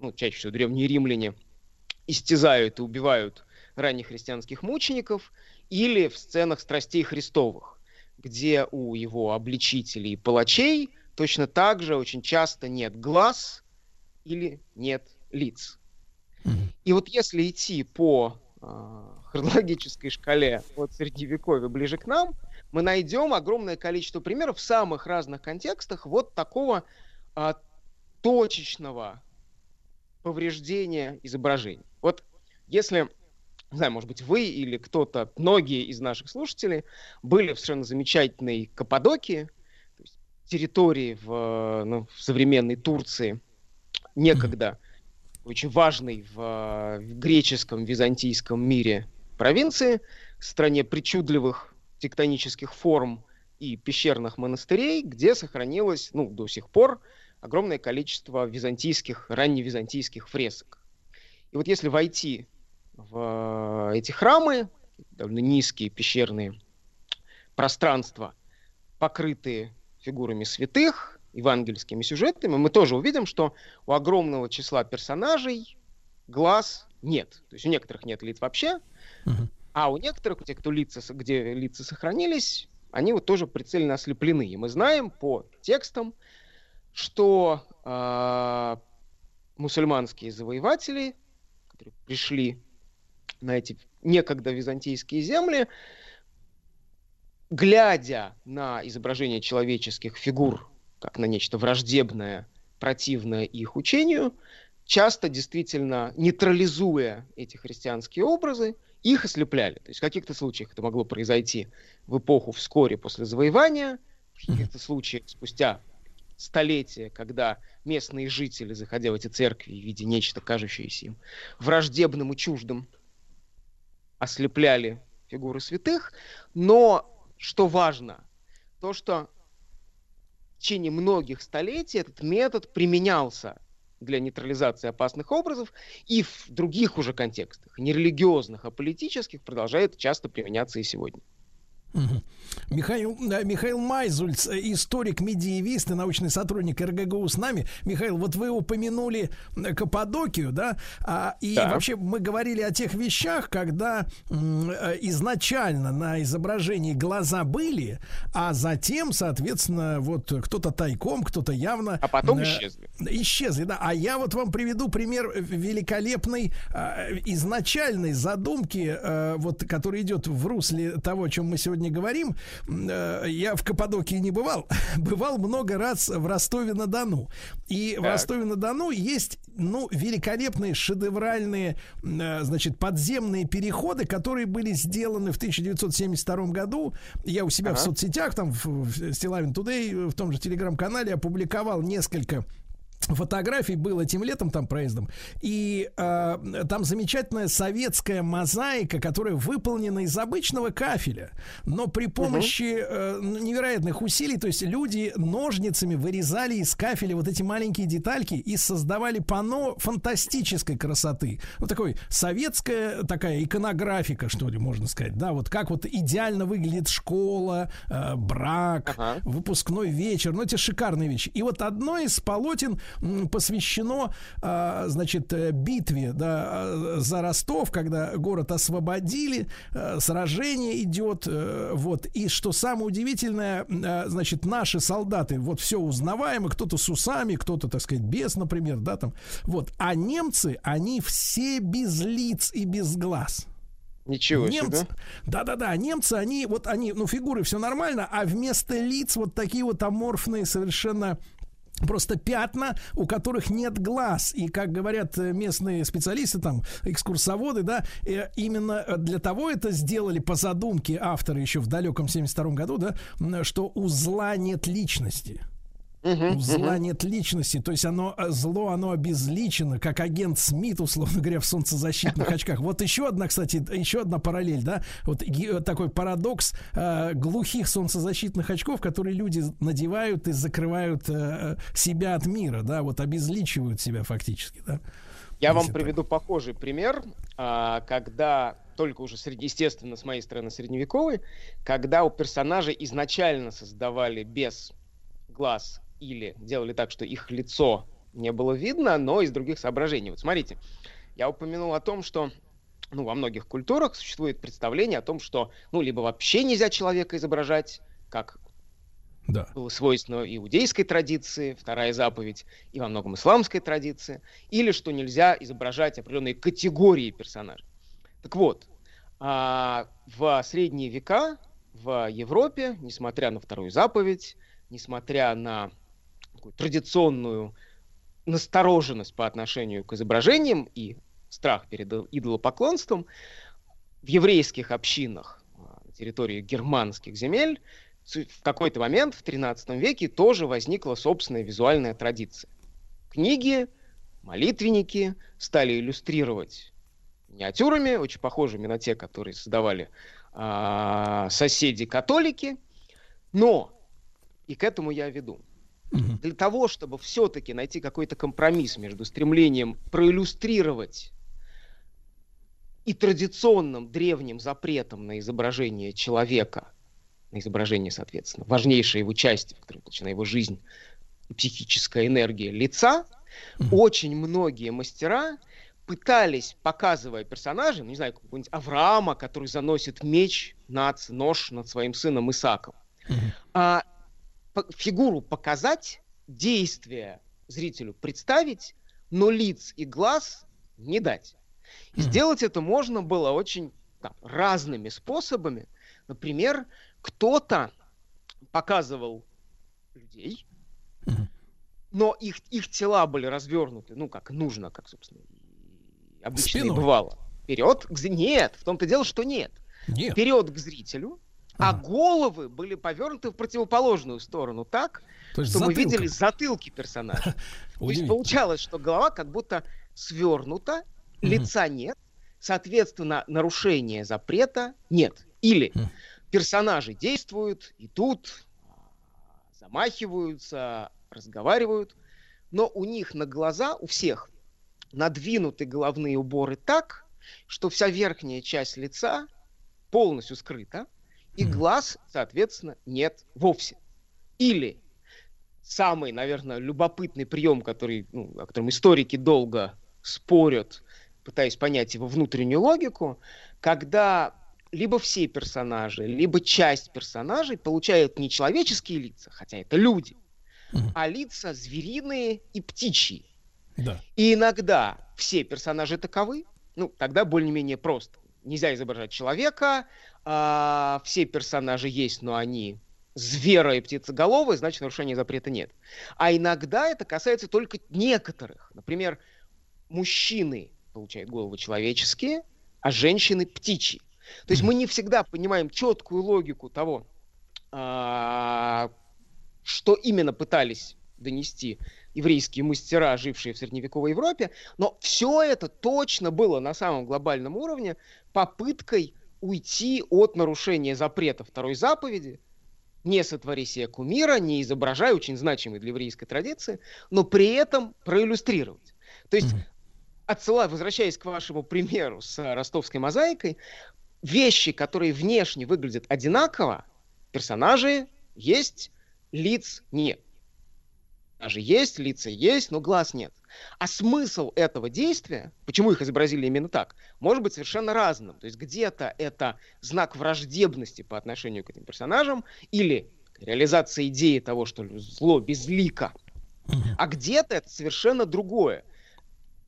ну, чаще всего древние римляне, истязают и убивают ранних христианских мучеников, или в сценах страстей Христовых, где у его обличителей и палачей точно так же очень часто нет глаз или нет лиц. И вот если идти по э, хронологической шкале от средневековья ближе к нам, мы найдем огромное количество примеров в самых разных контекстах вот такого э, точечного повреждения изображений. Вот если не знаю, может быть, вы или кто-то, многие из наших слушателей были в совершенно замечательной Каппадокии, территории в, ну, в современной Турции, некогда очень важной в, в греческом, византийском мире провинции, стране причудливых тектонических форм и пещерных монастырей, где сохранилось, ну, до сих пор огромное количество византийских, ранневизантийских фресок. И вот если войти в эти храмы, довольно низкие пещерные пространства, покрытые фигурами святых, евангельскими сюжетами, мы тоже увидим, что у огромного числа персонажей глаз нет. То есть у некоторых нет лиц вообще, uh-huh. а у некоторых, у тех, кто лица, где лица сохранились, они вот тоже прицельно ослеплены. И мы знаем по текстам, что э, мусульманские завоеватели, которые пришли на эти некогда византийские земли, глядя на изображение человеческих фигур как на нечто враждебное, противное их учению, часто действительно нейтрализуя эти христианские образы, их ослепляли. То есть в каких-то случаях это могло произойти в эпоху вскоре после завоевания, в каких-то случаях спустя столетия, когда местные жители, заходя в эти церкви, видя нечто, кажущееся им враждебным и чуждым, ослепляли фигуры святых. Но, что важно, то, что в течение многих столетий этот метод применялся для нейтрализации опасных образов и в других уже контекстах, не религиозных, а политических, продолжает часто применяться и сегодня. Михаил, Михаил Майзульц, историк-медиевист и научный сотрудник РГГУ с нами. Михаил, вот вы упомянули Каппадокию, да? А, и да. вообще мы говорили о тех вещах, когда э, изначально на изображении глаза были, а затем, соответственно, вот кто-то тайком, кто-то явно... А потом э, исчезли. Исчезли, да. А я вот вам приведу пример великолепной э, изначальной задумки, э, вот, который идет в русле того, о чем мы сегодня сегодня говорим, э, я в Каппадокии не бывал, бывал много раз в Ростове-на-Дону. И так. в Ростове-на-Дону есть, ну, великолепные, шедевральные, э, значит, подземные переходы, которые были сделаны в 1972 году. Я у себя ага. в соцсетях, там, в Стилавин Today, в том же телеграм-канале опубликовал несколько фотографий было этим летом там проездом. И э, там замечательная советская мозаика которая выполнена из обычного кафеля но при помощи э, невероятных усилий то есть люди ножницами вырезали из кафеля вот эти маленькие детальки и создавали панно фантастической красоты. Вот такой советская такая иконографика что ли можно сказать да вот как вот идеально выглядит школа э, брак ага. выпускной вечер ну эти шикарные вещи. И вот одно из полотен посвящено, а, значит, э, битве да, а, за Ростов, когда город освободили, э, сражение идет, э, вот, и что самое удивительное, значит, наши солдаты, вот все узнаваемо, кто-то с усами, кто-то, так сказать, без, например, да, там, вот, а немцы, они все без лиц и без глаз. Ничего немцы, себе. Да-да-да, немцы, они, вот они, ну, фигуры все нормально, а вместо лиц вот такие вот аморфные совершенно просто пятна, у которых нет глаз. И, как говорят э, местные специалисты, там, экскурсоводы, да, э, именно для того это сделали по задумке автора еще в далеком 72 году, да, что у зла нет личности. Uh-huh, У зла uh-huh. нет личности, то есть оно э, зло, оно обезличено, как агент Смит, условно говоря, в солнцезащитных очках. Вот еще одна, кстати, еще одна параллель, да, вот э, такой парадокс э, глухих солнцезащитных очков, которые люди надевают и закрывают э, себя от мира, да, вот обезличивают себя фактически, да. Я вам приведу так. похожий пример, а, когда только уже, естественно, с моей стороны средневековый, когда у персонажей изначально создавали без глаз или делали так, что их лицо не было видно, но из других соображений. Вот смотрите, я упомянул о том, что ну, во многих культурах существует представление о том, что ну, либо вообще нельзя человека изображать, как да. было свойственно иудейской традиции, вторая заповедь, и во многом исламской традиции, или что нельзя изображать определенные категории персонажей. Так вот, а, в средние века в Европе, несмотря на вторую заповедь, несмотря на такую традиционную настороженность по отношению к изображениям и страх перед идолопоклонством, в еврейских общинах а, на территории германских земель в какой-то момент в 13 веке тоже возникла собственная визуальная традиция. Книги, молитвенники стали иллюстрировать миниатюрами, очень похожими на те, которые создавали э, соседи-католики. Но, и к этому я веду, для того, чтобы все-таки найти какой-то компромисс между стремлением проиллюстрировать и традиционным древним запретом на изображение человека, на изображение, соответственно, важнейшее его части, в которой начинает его жизнь, психическая энергия лица, mm-hmm. очень многие мастера пытались, показывая персонажа, ну, не знаю, какого-нибудь Авраама, который заносит меч, над, нож над своим сыном Исаком, mm-hmm. а, фигуру показать, действие зрителю представить, но лиц и глаз не дать. И mm-hmm. сделать это можно было очень там, разными способами. Например, кто-то показывал людей, mm-hmm. но их, их тела были развернуты, ну, как нужно, как, собственно, обычно и бывало. Вперед к... Нет, в том-то дело, что нет. нет. Вперед к зрителю, а головы были повернуты в противоположную сторону так, что затылком. мы видели затылки персонажа. То есть получалось, что голова как будто свернута, лица нет, соответственно, нарушения запрета нет. Или персонажи действуют, идут, замахиваются, разговаривают, но у них на глаза, у всех, надвинуты головные уборы так, что вся верхняя часть лица полностью скрыта, и глаз, соответственно, нет вовсе. Или самый, наверное, любопытный прием, который, ну, о котором историки долго спорят, пытаясь понять его внутреннюю логику, когда либо все персонажи, либо часть персонажей получают не человеческие лица, хотя это люди, а лица звериные и птичьи. Да. И иногда все персонажи таковы, ну, тогда более-менее просто. Нельзя изображать человека, а, все персонажи есть, но они звера и птицеголовые, значит, нарушения запрета нет. А иногда это касается только некоторых. Например, мужчины получают головы человеческие, а женщины птичьи. То есть мы не всегда понимаем четкую логику того, а, что именно пытались донести еврейские мастера, жившие в средневековой Европе, но все это точно было на самом глобальном уровне попыткой уйти от нарушения запрета второй заповеди, не сотвори себе кумира, не изображай, очень значимый для еврейской традиции, но при этом проиллюстрировать. То есть, отсылая, возвращаясь к вашему примеру с ростовской мозаикой, вещи, которые внешне выглядят одинаково, персонажи есть, лиц нет. Даже есть, лица есть, но глаз нет. А смысл этого действия, почему их изобразили именно так, может быть совершенно разным. То есть где-то это знак враждебности по отношению к этим персонажам или реализация идеи того, что зло безлико. А где-то это совершенно другое.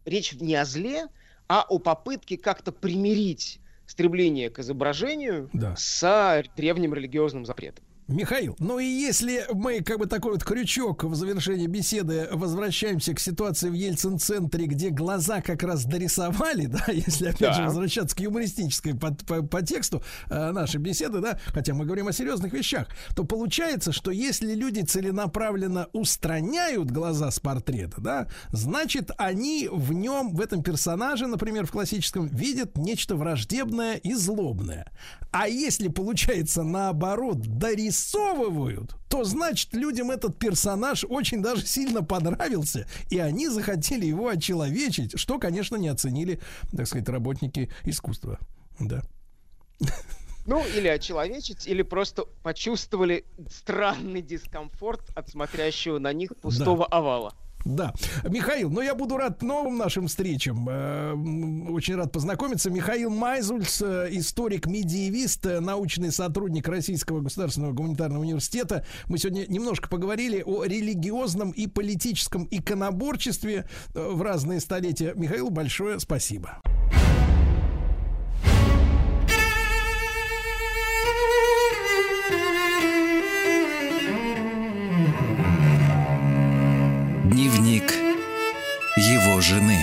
Речь не о зле, а о попытке как-то примирить стремление к изображению да. с древним религиозным запретом. Михаил, ну и если мы как бы такой вот крючок в завершении беседы возвращаемся к ситуации в Ельцин-центре, где глаза как раз дорисовали, да, если опять да. же возвращаться к юмористической по, по, по тексту э, нашей беседы, да, хотя мы говорим о серьезных вещах, то получается, что если люди целенаправленно устраняют глаза с портрета, да, значит они в нем, в этом персонаже, например, в классическом, видят нечто враждебное и злобное. А если получается наоборот дорисовать дорисовывают, то значит людям этот персонаж очень даже сильно понравился, и они захотели его очеловечить, что, конечно, не оценили, так сказать, работники искусства. Да. Ну, или очеловечить, или просто почувствовали странный дискомфорт от смотрящего на них пустого да. овала. Да. Михаил, ну я буду рад новым нашим встречам. Э, очень рад познакомиться. Михаил Майзульс, э, историк-медиевист, э, научный сотрудник Российского государственного гуманитарного университета. Мы сегодня немножко поговорили о религиозном и политическом иконоборчестве в разные столетия. Михаил, большое спасибо. Дневник его жены.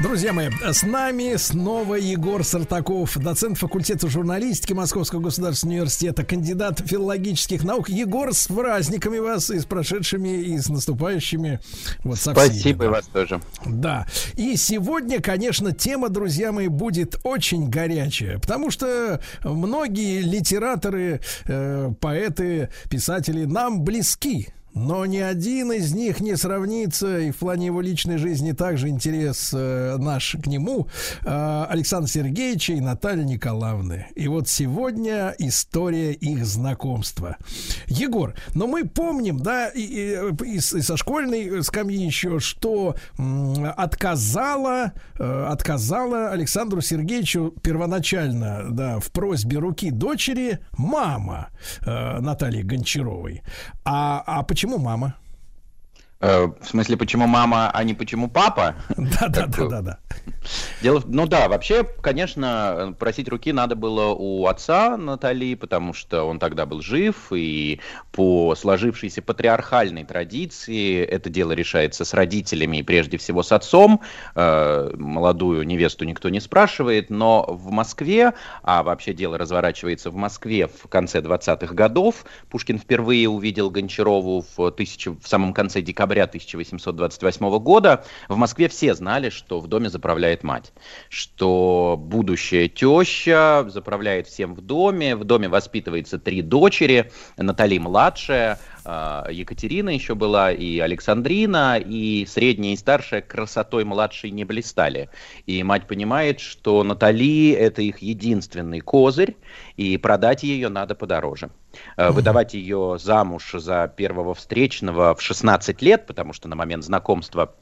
Друзья мои, с нами снова Егор Сартаков, доцент факультета журналистики Московского государственного университета, кандидат филологических наук. Егор, с праздниками вас и с прошедшими, и с наступающими. Вот, Спасибо и вас тоже. Да. И сегодня, конечно, тема, друзья мои, будет очень горячая, потому что многие литераторы, э, поэты, писатели нам близки. Но ни один из них не сравнится, и в плане его личной жизни также интерес э, наш к нему, э, Александра Сергеевича и Натальи Николаевны. И вот сегодня история их знакомства. Егор, но мы помним, да, и, и, и, и со школьной скамьи еще, что м, отказала, э, отказала Александру Сергеевичу первоначально, да, в просьбе руки дочери мама э, Натальи Гончаровой. А, а почему Почему мама? Э, в смысле, почему мама, а не почему папа? Да, да, да, да, да. Дело, ну да, вообще, конечно, просить руки надо было у отца Натали, потому что он тогда был жив, и по сложившейся патриархальной традиции это дело решается с родителями и прежде всего с отцом. Э, молодую невесту никто не спрашивает, но в Москве, а вообще дело разворачивается в Москве в конце 20-х годов, Пушкин впервые увидел Гончарову в, тысячи, в самом конце декабря 1828 года. В Москве все знали, что в доме заправляет мать, что будущая теща заправляет всем в доме, в доме воспитывается три дочери, Натали младшая, Екатерина еще была, и Александрина, и средняя и старшая красотой младшей не блистали. И мать понимает, что Натали – это их единственный козырь, и продать ее надо подороже. Mm-hmm. Выдавать ее замуж за первого встречного в 16 лет, потому что на момент знакомства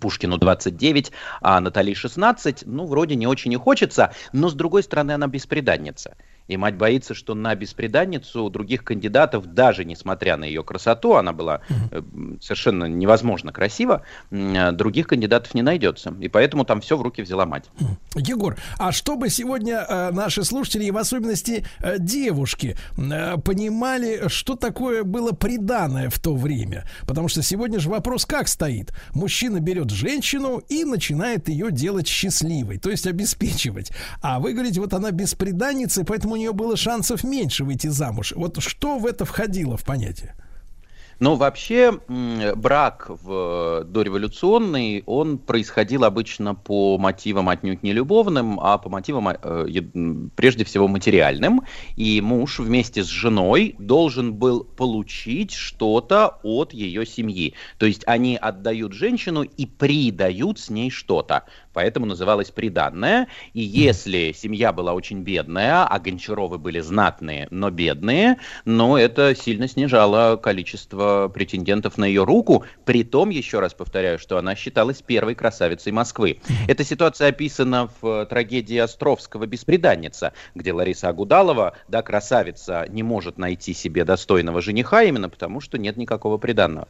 Пушкину 29, а Натали 16, ну, вроде не очень и хочется, но, с другой стороны, она беспреданница. И мать боится, что на беспреданницу других кандидатов, даже несмотря на ее красоту, она была э, совершенно невозможно красива, э, других кандидатов не найдется. И поэтому там все в руки взяла мать. Егор, а чтобы сегодня э, наши слушатели, и в особенности э, девушки, э, понимали, что такое было приданное в то время? Потому что сегодня же вопрос как стоит? Мужчина берет женщину и начинает ее делать счастливой, то есть обеспечивать. А вы говорите, вот она беспреданница, поэтому у нее было шансов меньше выйти замуж. Вот что в это входило в понятие? Но вообще брак в дореволюционный, он происходил обычно по мотивам отнюдь не любовным, а по мотивам э, прежде всего материальным. И муж вместе с женой должен был получить что-то от ее семьи. То есть они отдают женщину и придают с ней что-то. Поэтому называлось приданное. И если семья была очень бедная, а Гончаровы были знатные, но бедные, но это сильно снижало количество количество претендентов на ее руку, при том, еще раз повторяю, что она считалась первой красавицей Москвы. Эта ситуация описана в э, трагедии Островского «Беспреданница», где Лариса Агудалова, да, красавица, не может найти себе достойного жениха именно потому, что нет никакого приданного.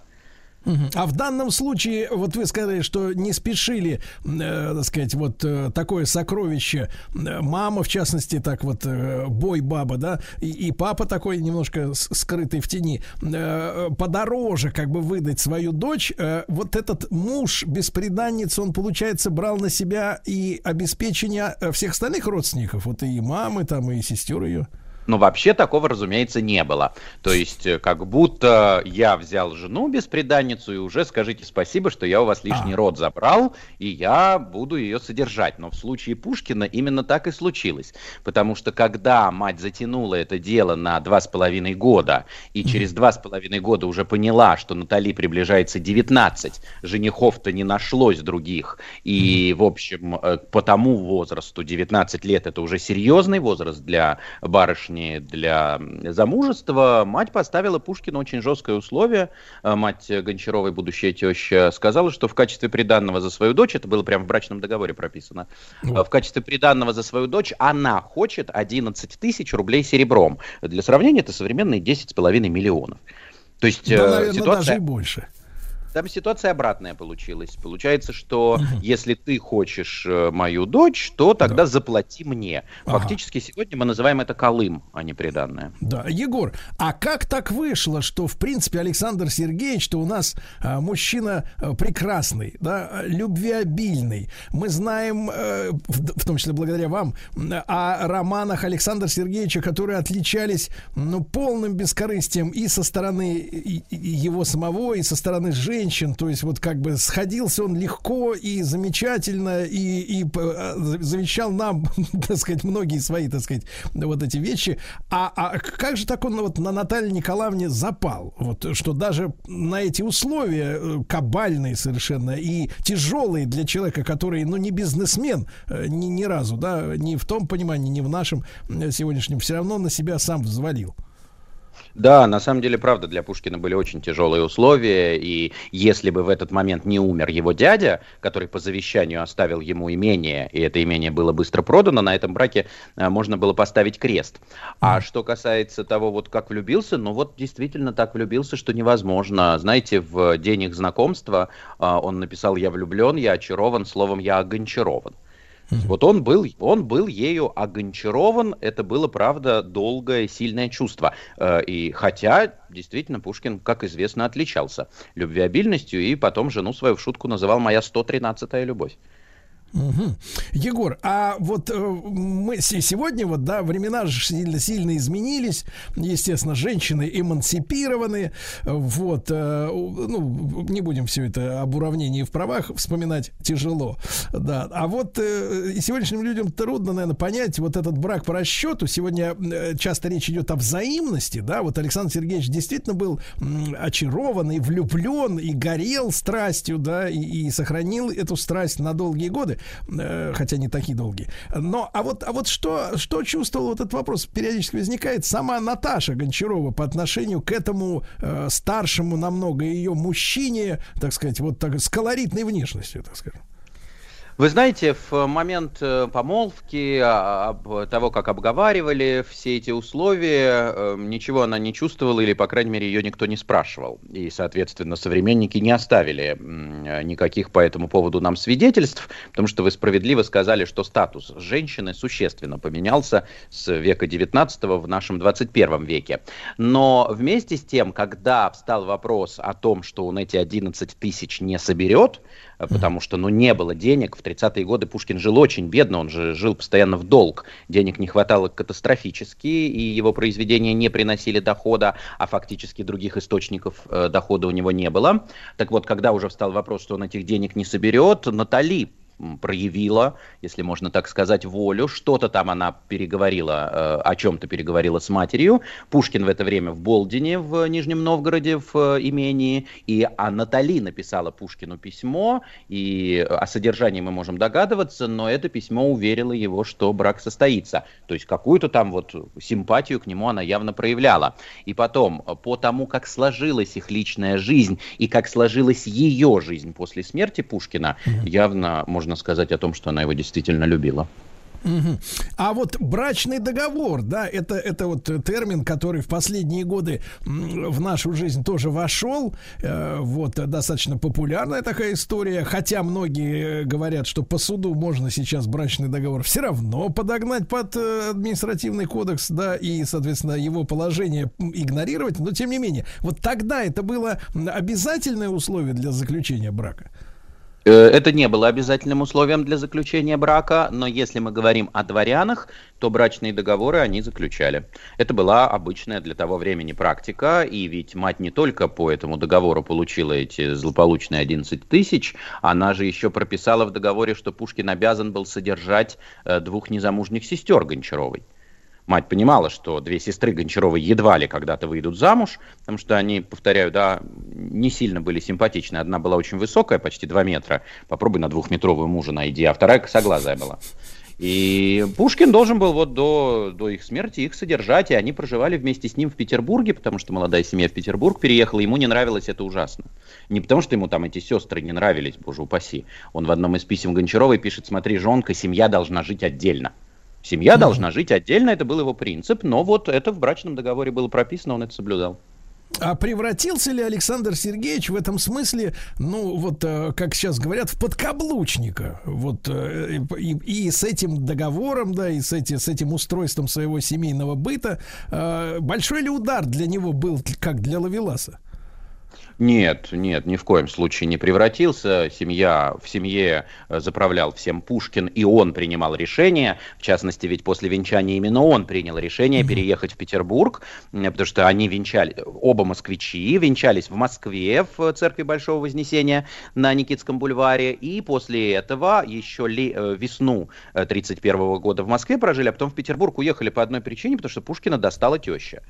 А в данном случае, вот вы сказали, что не спешили, э, так сказать, вот э, такое сокровище. Э, мама, в частности, так вот, э, бой баба, да, и, и папа такой немножко скрытый в тени, э, подороже как бы выдать свою дочь. Э, вот этот муж беспреданницы, он, получается, брал на себя и обеспечение э, всех остальных родственников, вот и мамы там, и сестер ее. Но вообще такого, разумеется, не было. То есть, э, как будто я взял жену беспреданницу и уже скажите спасибо, что я у вас лишний а. род забрал, и я буду ее содержать. Но в случае Пушкина именно так и случилось. Потому что когда мать затянула это дело на два с половиной года, и через два с половиной года уже поняла, что Натали приближается 19, женихов-то не нашлось других, и, в общем, э, по тому возрасту 19 лет это уже серьезный возраст для барышни, барышни для замужества, мать поставила Пушкину очень жесткое условие. Э, мать Гончаровой, будущая теща, сказала, что в качестве приданного за свою дочь, это было прямо в брачном договоре прописано, в качестве приданного за свою дочь она хочет 11 тысяч рублей серебром. Для сравнения, это современные 10,5 миллионов. То есть да, э, наверное, ситуация... даже и больше. Там ситуация обратная получилась. Получается, что если ты хочешь э, мою дочь, то тогда заплати мне. Фактически сегодня мы называем это Колым, а не приданное. Да, Егор, а как так вышло, что в принципе Александр Сергеевич, что у нас а, мужчина а, прекрасный, да, любвеобильный. Мы знаем, а, в, в том числе благодаря вам, о романах Александра Сергеевича, которые отличались ну, полным бескорыстием и со стороны его самого, и со стороны женщин. То есть вот как бы сходился он легко и замечательно, и, и завещал нам, так сказать, многие свои, так сказать, вот эти вещи. А, а как же так он вот на Наталье Николаевне запал? Вот что даже на эти условия э, кабальные совершенно и тяжелые для человека, который, ну, не бизнесмен э, ни, ни разу, да, ни в том понимании, ни в нашем э, сегодняшнем, все равно на себя сам взвалил. Да, на самом деле, правда, для Пушкина были очень тяжелые условия, и если бы в этот момент не умер его дядя, который по завещанию оставил ему имение, и это имение было быстро продано, на этом браке а, можно было поставить крест. А что касается того, вот как влюбился, ну вот действительно так влюбился, что невозможно. Знаете, в день их знакомства а, он написал «Я влюблен, я очарован», словом «Я огончарован». Вот он был, он был ею огончарован, это было, правда, долгое, сильное чувство. Э, и хотя, действительно, Пушкин, как известно, отличался любвеобильностью, и потом жену свою в шутку называл «моя 113-я любовь». Угу. Егор, а вот э, мы сегодня вот, да, времена же сильно, сильно изменились. Естественно, женщины эмансипированы. Вот, э, ну, не будем все это об уравнении в правах вспоминать тяжело. Да. А вот э, сегодняшним людям трудно, наверное, понять вот этот брак по расчету. Сегодня э, часто речь идет о взаимности, да. Вот Александр Сергеевич действительно был очарован и влюблен, и горел страстью, да, и, и сохранил эту страсть на долгие годы. Э, хотя не такие долгие. Но, а вот, а вот что, что чувствовал вот этот вопрос периодически возникает сама Наташа Гончарова по отношению к этому э, старшему намного ее мужчине, так сказать, вот так с колоритной внешностью, так скажем. Вы знаете, в момент э, помолвки, а, того, как обговаривали все эти условия, э, ничего она не чувствовала, или, по крайней мере, ее никто не спрашивал. И, соответственно, современники не оставили никаких по этому поводу нам свидетельств, потому что вы справедливо сказали, что статус женщины существенно поменялся с века 19 в нашем 21 веке. Но вместе с тем, когда встал вопрос о том, что он эти 11 тысяч не соберет, Э, потому что, ну, не было денег. В 30-е годы Пушкин жил очень бедно, он же жил постоянно в долг. Денег не хватало катастрофически, и его произведения не приносили дохода, а фактически других источников э, дохода у него не было. Так вот, когда уже встал вопрос, что он этих денег не соберет, Натали проявила, если можно так сказать, волю. Что-то там она переговорила, э, о чем-то переговорила с матерью. Пушкин в это время в Болдине, в Нижнем Новгороде, в э, имении. И а Натали написала Пушкину письмо, и о содержании мы можем догадываться, но это письмо уверило его, что брак состоится. То есть какую-то там вот симпатию к нему она явно проявляла. И потом, по тому, как сложилась их личная жизнь и как сложилась ее жизнь после смерти Пушкина, явно можно можно сказать о том, что она его действительно любила. Угу. А вот брачный договор, да, это, это вот термин, который в последние годы в нашу жизнь тоже вошел. Э, вот, достаточно популярная такая история. Хотя многие э, говорят, что по суду можно сейчас брачный договор все равно подогнать под э, административный кодекс, да, и, соответственно, его положение игнорировать. Но, тем не менее, вот тогда это было обязательное условие для заключения брака. Э, это не было обязательным условием для заключения брака, но если мы говорим о дворянах, то брачные договоры они заключали. Это была обычная для того времени практика, и ведь мать не только по этому договору получила эти злополучные 11 тысяч, она же еще прописала в договоре, что Пушкин обязан был содержать э, двух незамужних сестер Гончаровой. Мать понимала, что две сестры Гончаровой едва ли когда-то выйдут замуж, потому что они, повторяю, да, не сильно были симпатичны. Одна была очень высокая, почти 2 метра. Попробуй на двухметровую мужа найди, а вторая косоглазая была. И Пушкин должен был вот до, до их смерти их содержать, и они проживали вместе с ним в Петербурге, потому что молодая семья в Петербург переехала, ему не нравилось это ужасно. Не потому, что ему там эти сестры не нравились, боже упаси. Он в одном из писем Гончаровой пишет, смотри, жонка, семья должна жить отдельно. Семья должна жить отдельно, это был его принцип, но вот это в брачном договоре было прописано, он это соблюдал. А превратился ли Александр Сергеевич в этом смысле, ну, вот, э, как сейчас говорят, в подкаблучника? Вот, э, и, и с этим договором, да, и с, эти, с этим устройством своего семейного быта, э, большой ли удар для него был, как для Лавеласа? Нет, нет, ни в коем случае не превратился. Семья, в семье э, заправлял всем Пушкин, и он принимал решение. В частности, ведь после венчания именно он принял решение mm-hmm. переехать в Петербург, потому что они венчали, оба москвичи, венчались в Москве, в церкви Большого Вознесения на Никитском бульваре, и после этого еще ли, э, весну 1931 года в Москве прожили, а потом в Петербург уехали по одной причине, потому что Пушкина достала теща.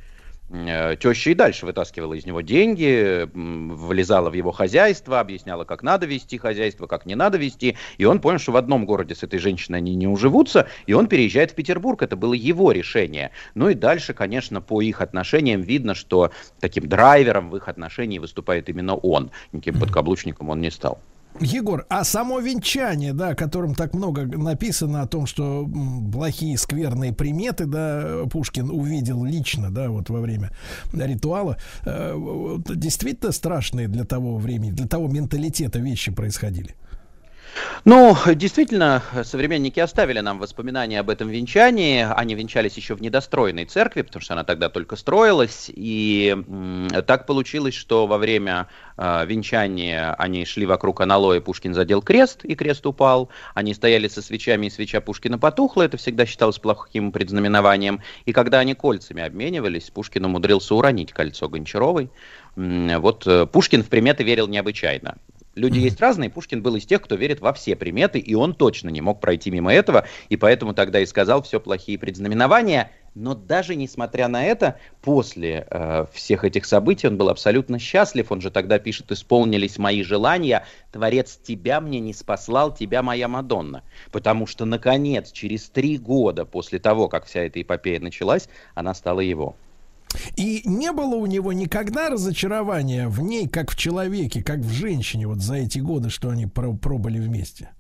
Э, теща и дальше вытаскивала из него деньги, влезала в его хозяйство, объясняла, как надо вести хозяйство, как не надо вести. И он понял, что в одном городе с этой женщиной они не уживутся, и он переезжает в Петербург. Это было его решение. Ну и дальше, конечно, по их отношениям видно, что таким драйвером в их отношении выступает именно он. Никаким подкаблучником он не стал. Егор, а само венчание, да, о котором так много написано о том, что плохие скверные приметы, да, Пушкин увидел лично, да, вот во время ритуала, э, действительно страшные для того времени, для того менталитета вещи происходили. Ну, действительно, современники оставили нам воспоминания об этом венчании. Они венчались еще в недостроенной церкви, потому что она тогда только строилась. И так получилось, что во время э, венчания они шли вокруг аналоя, Пушкин задел крест, и крест упал. Они стояли со свечами, и свеча Пушкина потухла. Это всегда считалось плохим предзнаменованием. И когда они кольцами обменивались, Пушкин умудрился уронить кольцо Гончаровой. Вот э, Пушкин в приметы верил необычайно. Люди есть разные. Пушкин был из тех, кто верит во все приметы, и он точно не мог пройти мимо этого, и поэтому тогда и сказал все плохие предзнаменования. Но даже несмотря на это, после э, всех этих событий он был абсолютно счастлив. Он же тогда пишет, исполнились мои желания, Творец тебя мне не спаслал, тебя моя Мадонна. Потому что, наконец, через три года после того, как вся эта эпопея началась, она стала его. И не было у него никогда разочарования в ней, как в человеке, как в женщине, вот за эти годы, что они пробыли вместе.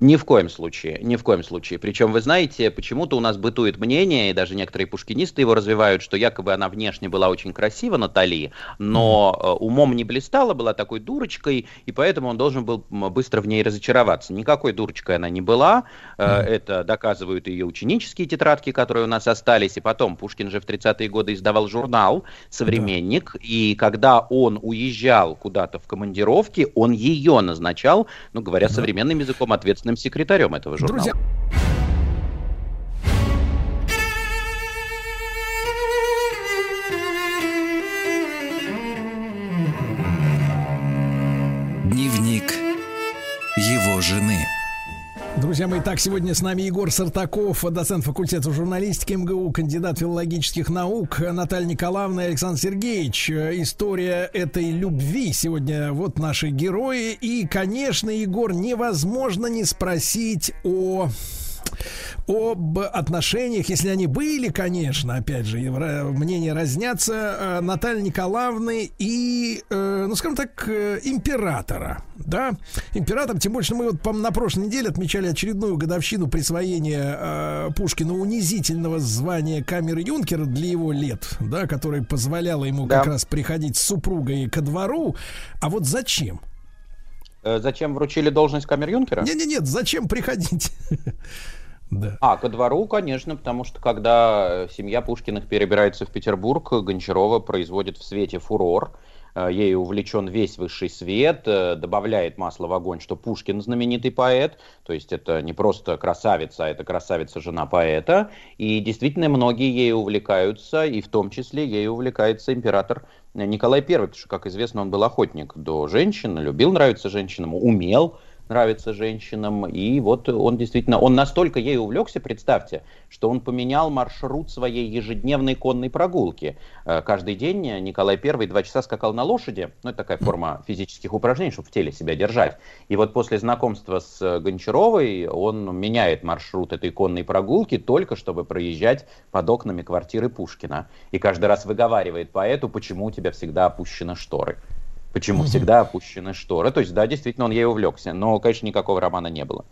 Ни в коем случае, ни в коем случае. Причем, вы знаете, почему-то у нас бытует мнение, и даже некоторые пушкинисты его развивают, что якобы она внешне была очень красива, Натали, но э, умом не блистала, была такой дурочкой, и поэтому он должен был быстро в ней разочароваться. Никакой дурочкой она не была, э, это доказывают ее ученические тетрадки, которые у нас остались, и потом Пушкин же в 30-е годы издавал журнал «Современник», и когда он уезжал куда-то в командировке, он ее назначал, ну, говоря современным языком, ответственным секретарем этого журнала. Друзья... Друзья мои, так, сегодня с нами Егор Сартаков, доцент факультета журналистики МГУ, кандидат филологических наук, Наталья Николаевна и Александр Сергеевич. История этой любви сегодня вот наши герои. И, конечно, Егор, невозможно не спросить о об отношениях, если они были, конечно, опять же, мнения разнятся, э, Натальи Николаевны и, э, ну, скажем так, э, императора, да, император, тем больше мы вот на прошлой неделе отмечали очередную годовщину присвоения Пушкину унизительного звания камеры юнкера для его лет, да, которое позволяло ему да. как раз приходить с супругой ко двору, а вот зачем? Зачем вручили должность камер-юнкера? Нет, нет, нет, зачем приходить? Да. А, ко двору, конечно, потому что когда семья Пушкиных перебирается в Петербург, Гончарова производит в свете фурор. Э, ей увлечен весь высший свет, э, добавляет масло в огонь, что Пушкин знаменитый поэт, то есть это не просто красавица, а это красавица жена поэта, и действительно многие ей увлекаются, и в том числе ей увлекается император Николай I, потому что, как известно, он был охотник до женщин, любил нравиться женщинам, умел нравится женщинам. И вот он действительно, он настолько ей увлекся, представьте, что он поменял маршрут своей ежедневной конной прогулки. Э, каждый день Николай I два часа скакал на лошади. Ну, это такая форма физических упражнений, чтобы в теле себя держать. И вот после знакомства с Гончаровой он меняет маршрут этой конной прогулки только чтобы проезжать под окнами квартиры Пушкина. И каждый раз выговаривает поэту, почему у тебя всегда опущены шторы почему всегда опущены шторы. То есть, да, действительно, он ей увлекся, но, конечно, никакого романа не было.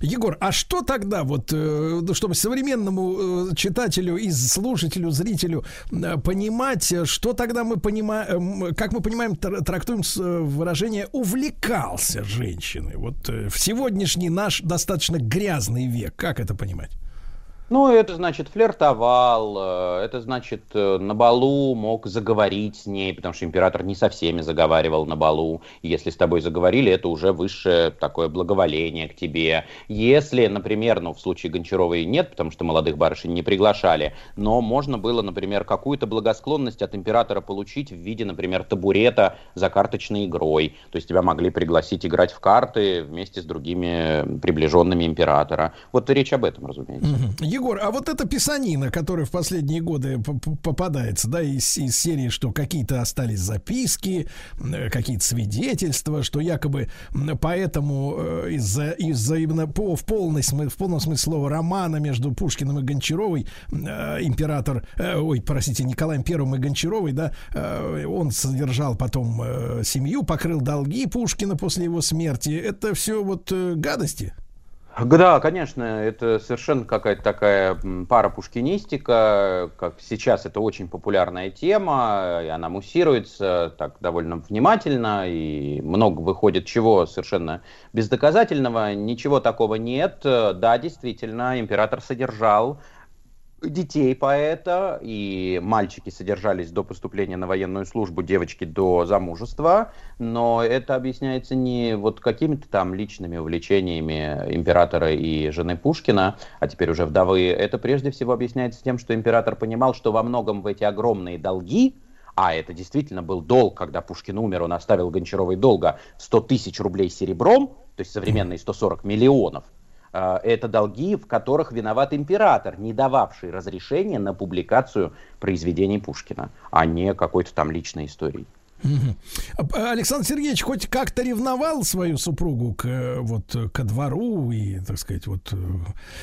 Егор, а что тогда, вот, э, ну, чтобы современному э, читателю и слушателю, зрителю э, понимать, что тогда мы понимаем, как мы понимаем, трактуем выражение «увлекался женщиной». Вот в сегодняшний наш достаточно грязный век, как это понимать? Ну, это значит флиртовал, э, это значит э, на балу мог заговорить с ней, потому что император не со всеми заговаривал на балу. Если с тобой заговорили, это уже высшее такое благоволение к тебе. Если, например, ну, в случае Гончаровой нет, потому что молодых барышень не приглашали, но можно было, например, какую-то благосклонность от императора получить в виде, например, табурета за карточной игрой. То есть тебя могли пригласить играть в карты вместе с другими приближенными императора. Вот речь об этом, разумеется. Егор, а вот эта писанина, которая в последние годы попадается, да, из, из серии, что какие-то остались записки, какие-то свидетельства, что якобы поэтому э, из-за из-за именно по, в, полной, в полном смысле слова романа между Пушкиным и Гончаровой э, император, э, ой, простите, Николаем Первым и Гончаровой, да, он содержал потом семью, покрыл долги Пушкина после его смерти. Это все вот гадости? Да, конечно, это совершенно какая-то такая пара пушкинистика, как сейчас это очень популярная тема, и она муссируется так довольно внимательно, и много выходит чего совершенно бездоказательного, ничего такого нет. Да, действительно, император содержал детей поэта, и мальчики содержались до поступления на военную службу, девочки до замужества, но это объясняется не вот какими-то там личными увлечениями императора и жены Пушкина, а теперь уже вдовы, это прежде всего объясняется тем, что император понимал, что во многом в эти огромные долги, а это действительно был долг, когда Пушкин умер, он оставил Гончаровой долга 100 тысяч рублей серебром, то есть современные 140 миллионов, это долги, в которых виноват император, не дававший разрешения на публикацию произведений Пушкина, а не какой-то там личной истории. Александр Сергеевич хоть как-то ревновал свою супругу к вот ко двору и, так сказать, вот. Э,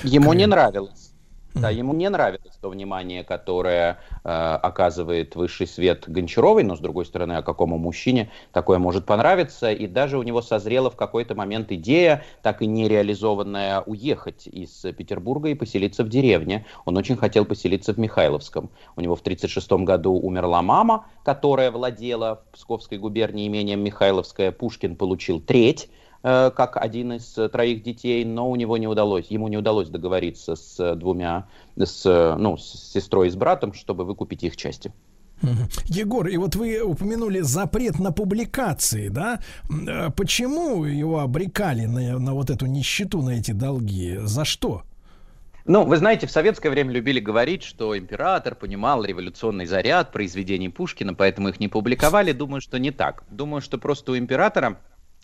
Ему к... не нравилось. Да, ему не нравилось то внимание, которое э, оказывает высший свет Гончаровой, но с другой стороны, а какому мужчине такое может понравиться? И даже у него созрела в какой-то момент идея, так и не реализованная, уехать из Петербурга и поселиться в деревне. Он очень хотел поселиться в Михайловском. У него в 1936 году умерла мама, которая владела в Псковской губернии имением Михайловская. Пушкин получил треть как один из э, троих детей, но у него не удалось, ему не удалось договориться с двумя, с, ну, с сестрой и с братом, чтобы выкупить их части. Егор, и вот вы упомянули запрет на публикации, да? Э, почему его обрекали на, на вот эту нищету, на эти долги? За что? Ну, вы знаете, в советское время любили говорить, что император понимал революционный заряд произведений Пушкина, поэтому их не публиковали. Думаю, что не так. Думаю, что просто у императора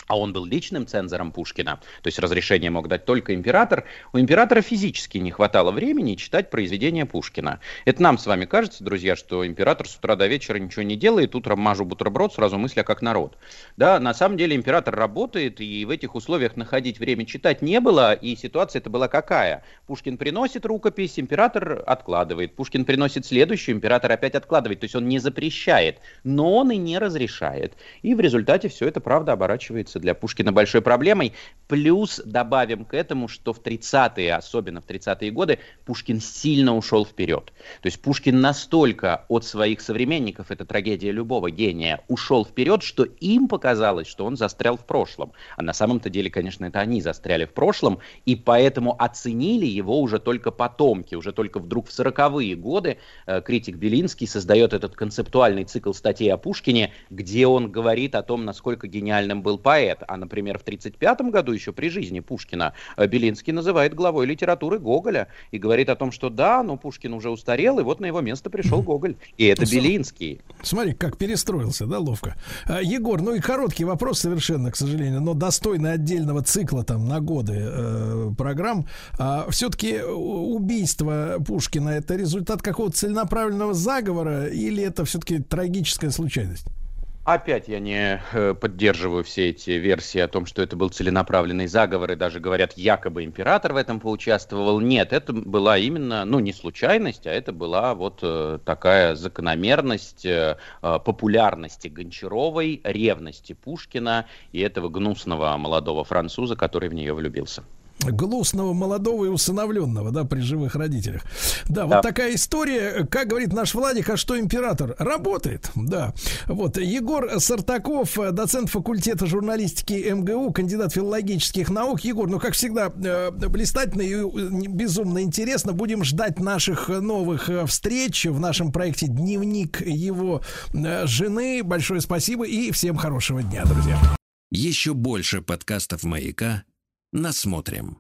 а он был личным цензором Пушкина, то есть разрешение мог дать только император, у императора физически не хватало времени читать произведения Пушкина. Это нам с вами кажется, друзья, что император с утра до вечера ничего не делает, утром мажу бутерброд, сразу мысля как народ. Да, на самом деле император работает, и в этих условиях находить время читать не было, и ситуация это была какая? Пушкин приносит рукопись, император откладывает. Пушкин приносит следующую, император опять откладывает. То есть он не запрещает, но он и не разрешает. И в результате все это, правда, оборачивается является для Пушкина большой проблемой. Плюс добавим к этому, что в 30-е, особенно в 30-е годы, Пушкин сильно ушел вперед. То есть Пушкин настолько от своих современников, это трагедия любого гения, ушел вперед, что им показалось, что он застрял в прошлом. А на самом-то деле, конечно, это они застряли в прошлом, и поэтому оценили его уже только потомки, уже только вдруг в 40-е годы э, критик Белинский создает этот концептуальный цикл статей о Пушкине, где он говорит о том, насколько гениальным был поэт, поэт. А, например, в 1935 году, еще при жизни Пушкина, э, Белинский называет главой литературы Гоголя и говорит о том, что да, но Пушкин уже устарел, и вот на его место пришел Гоголь. И это ну, Белинский. Смотри, как перестроился, да, ловко. А, Егор, ну и короткий вопрос совершенно, к сожалению, но достойный отдельного цикла там на годы э, программ. А, все-таки убийство Пушкина это результат какого-то целенаправленного заговора или это все-таки трагическая случайность? Опять я не э, поддерживаю все эти версии о том, что это был целенаправленный заговор, и даже говорят, якобы император в этом поучаствовал. Нет, это была именно, ну, не случайность, а это была вот э, такая закономерность э, популярности Гончаровой, ревности Пушкина и этого гнусного молодого француза, который в нее влюбился гнусного молодого и усыновленного, да, при живых родителях. Да, да, вот такая история, как говорит наш Владик, а что император? Работает, да. Вот, Егор Сартаков, доцент факультета журналистики МГУ, кандидат филологических наук. Егор, ну, как всегда, э, блистательно и э, безумно интересно. Будем ждать наших новых э, встреч в нашем проекте «Дневник его жены». Большое спасибо и всем хорошего дня, друзья. Еще больше подкастов «Маяка» насмотрим.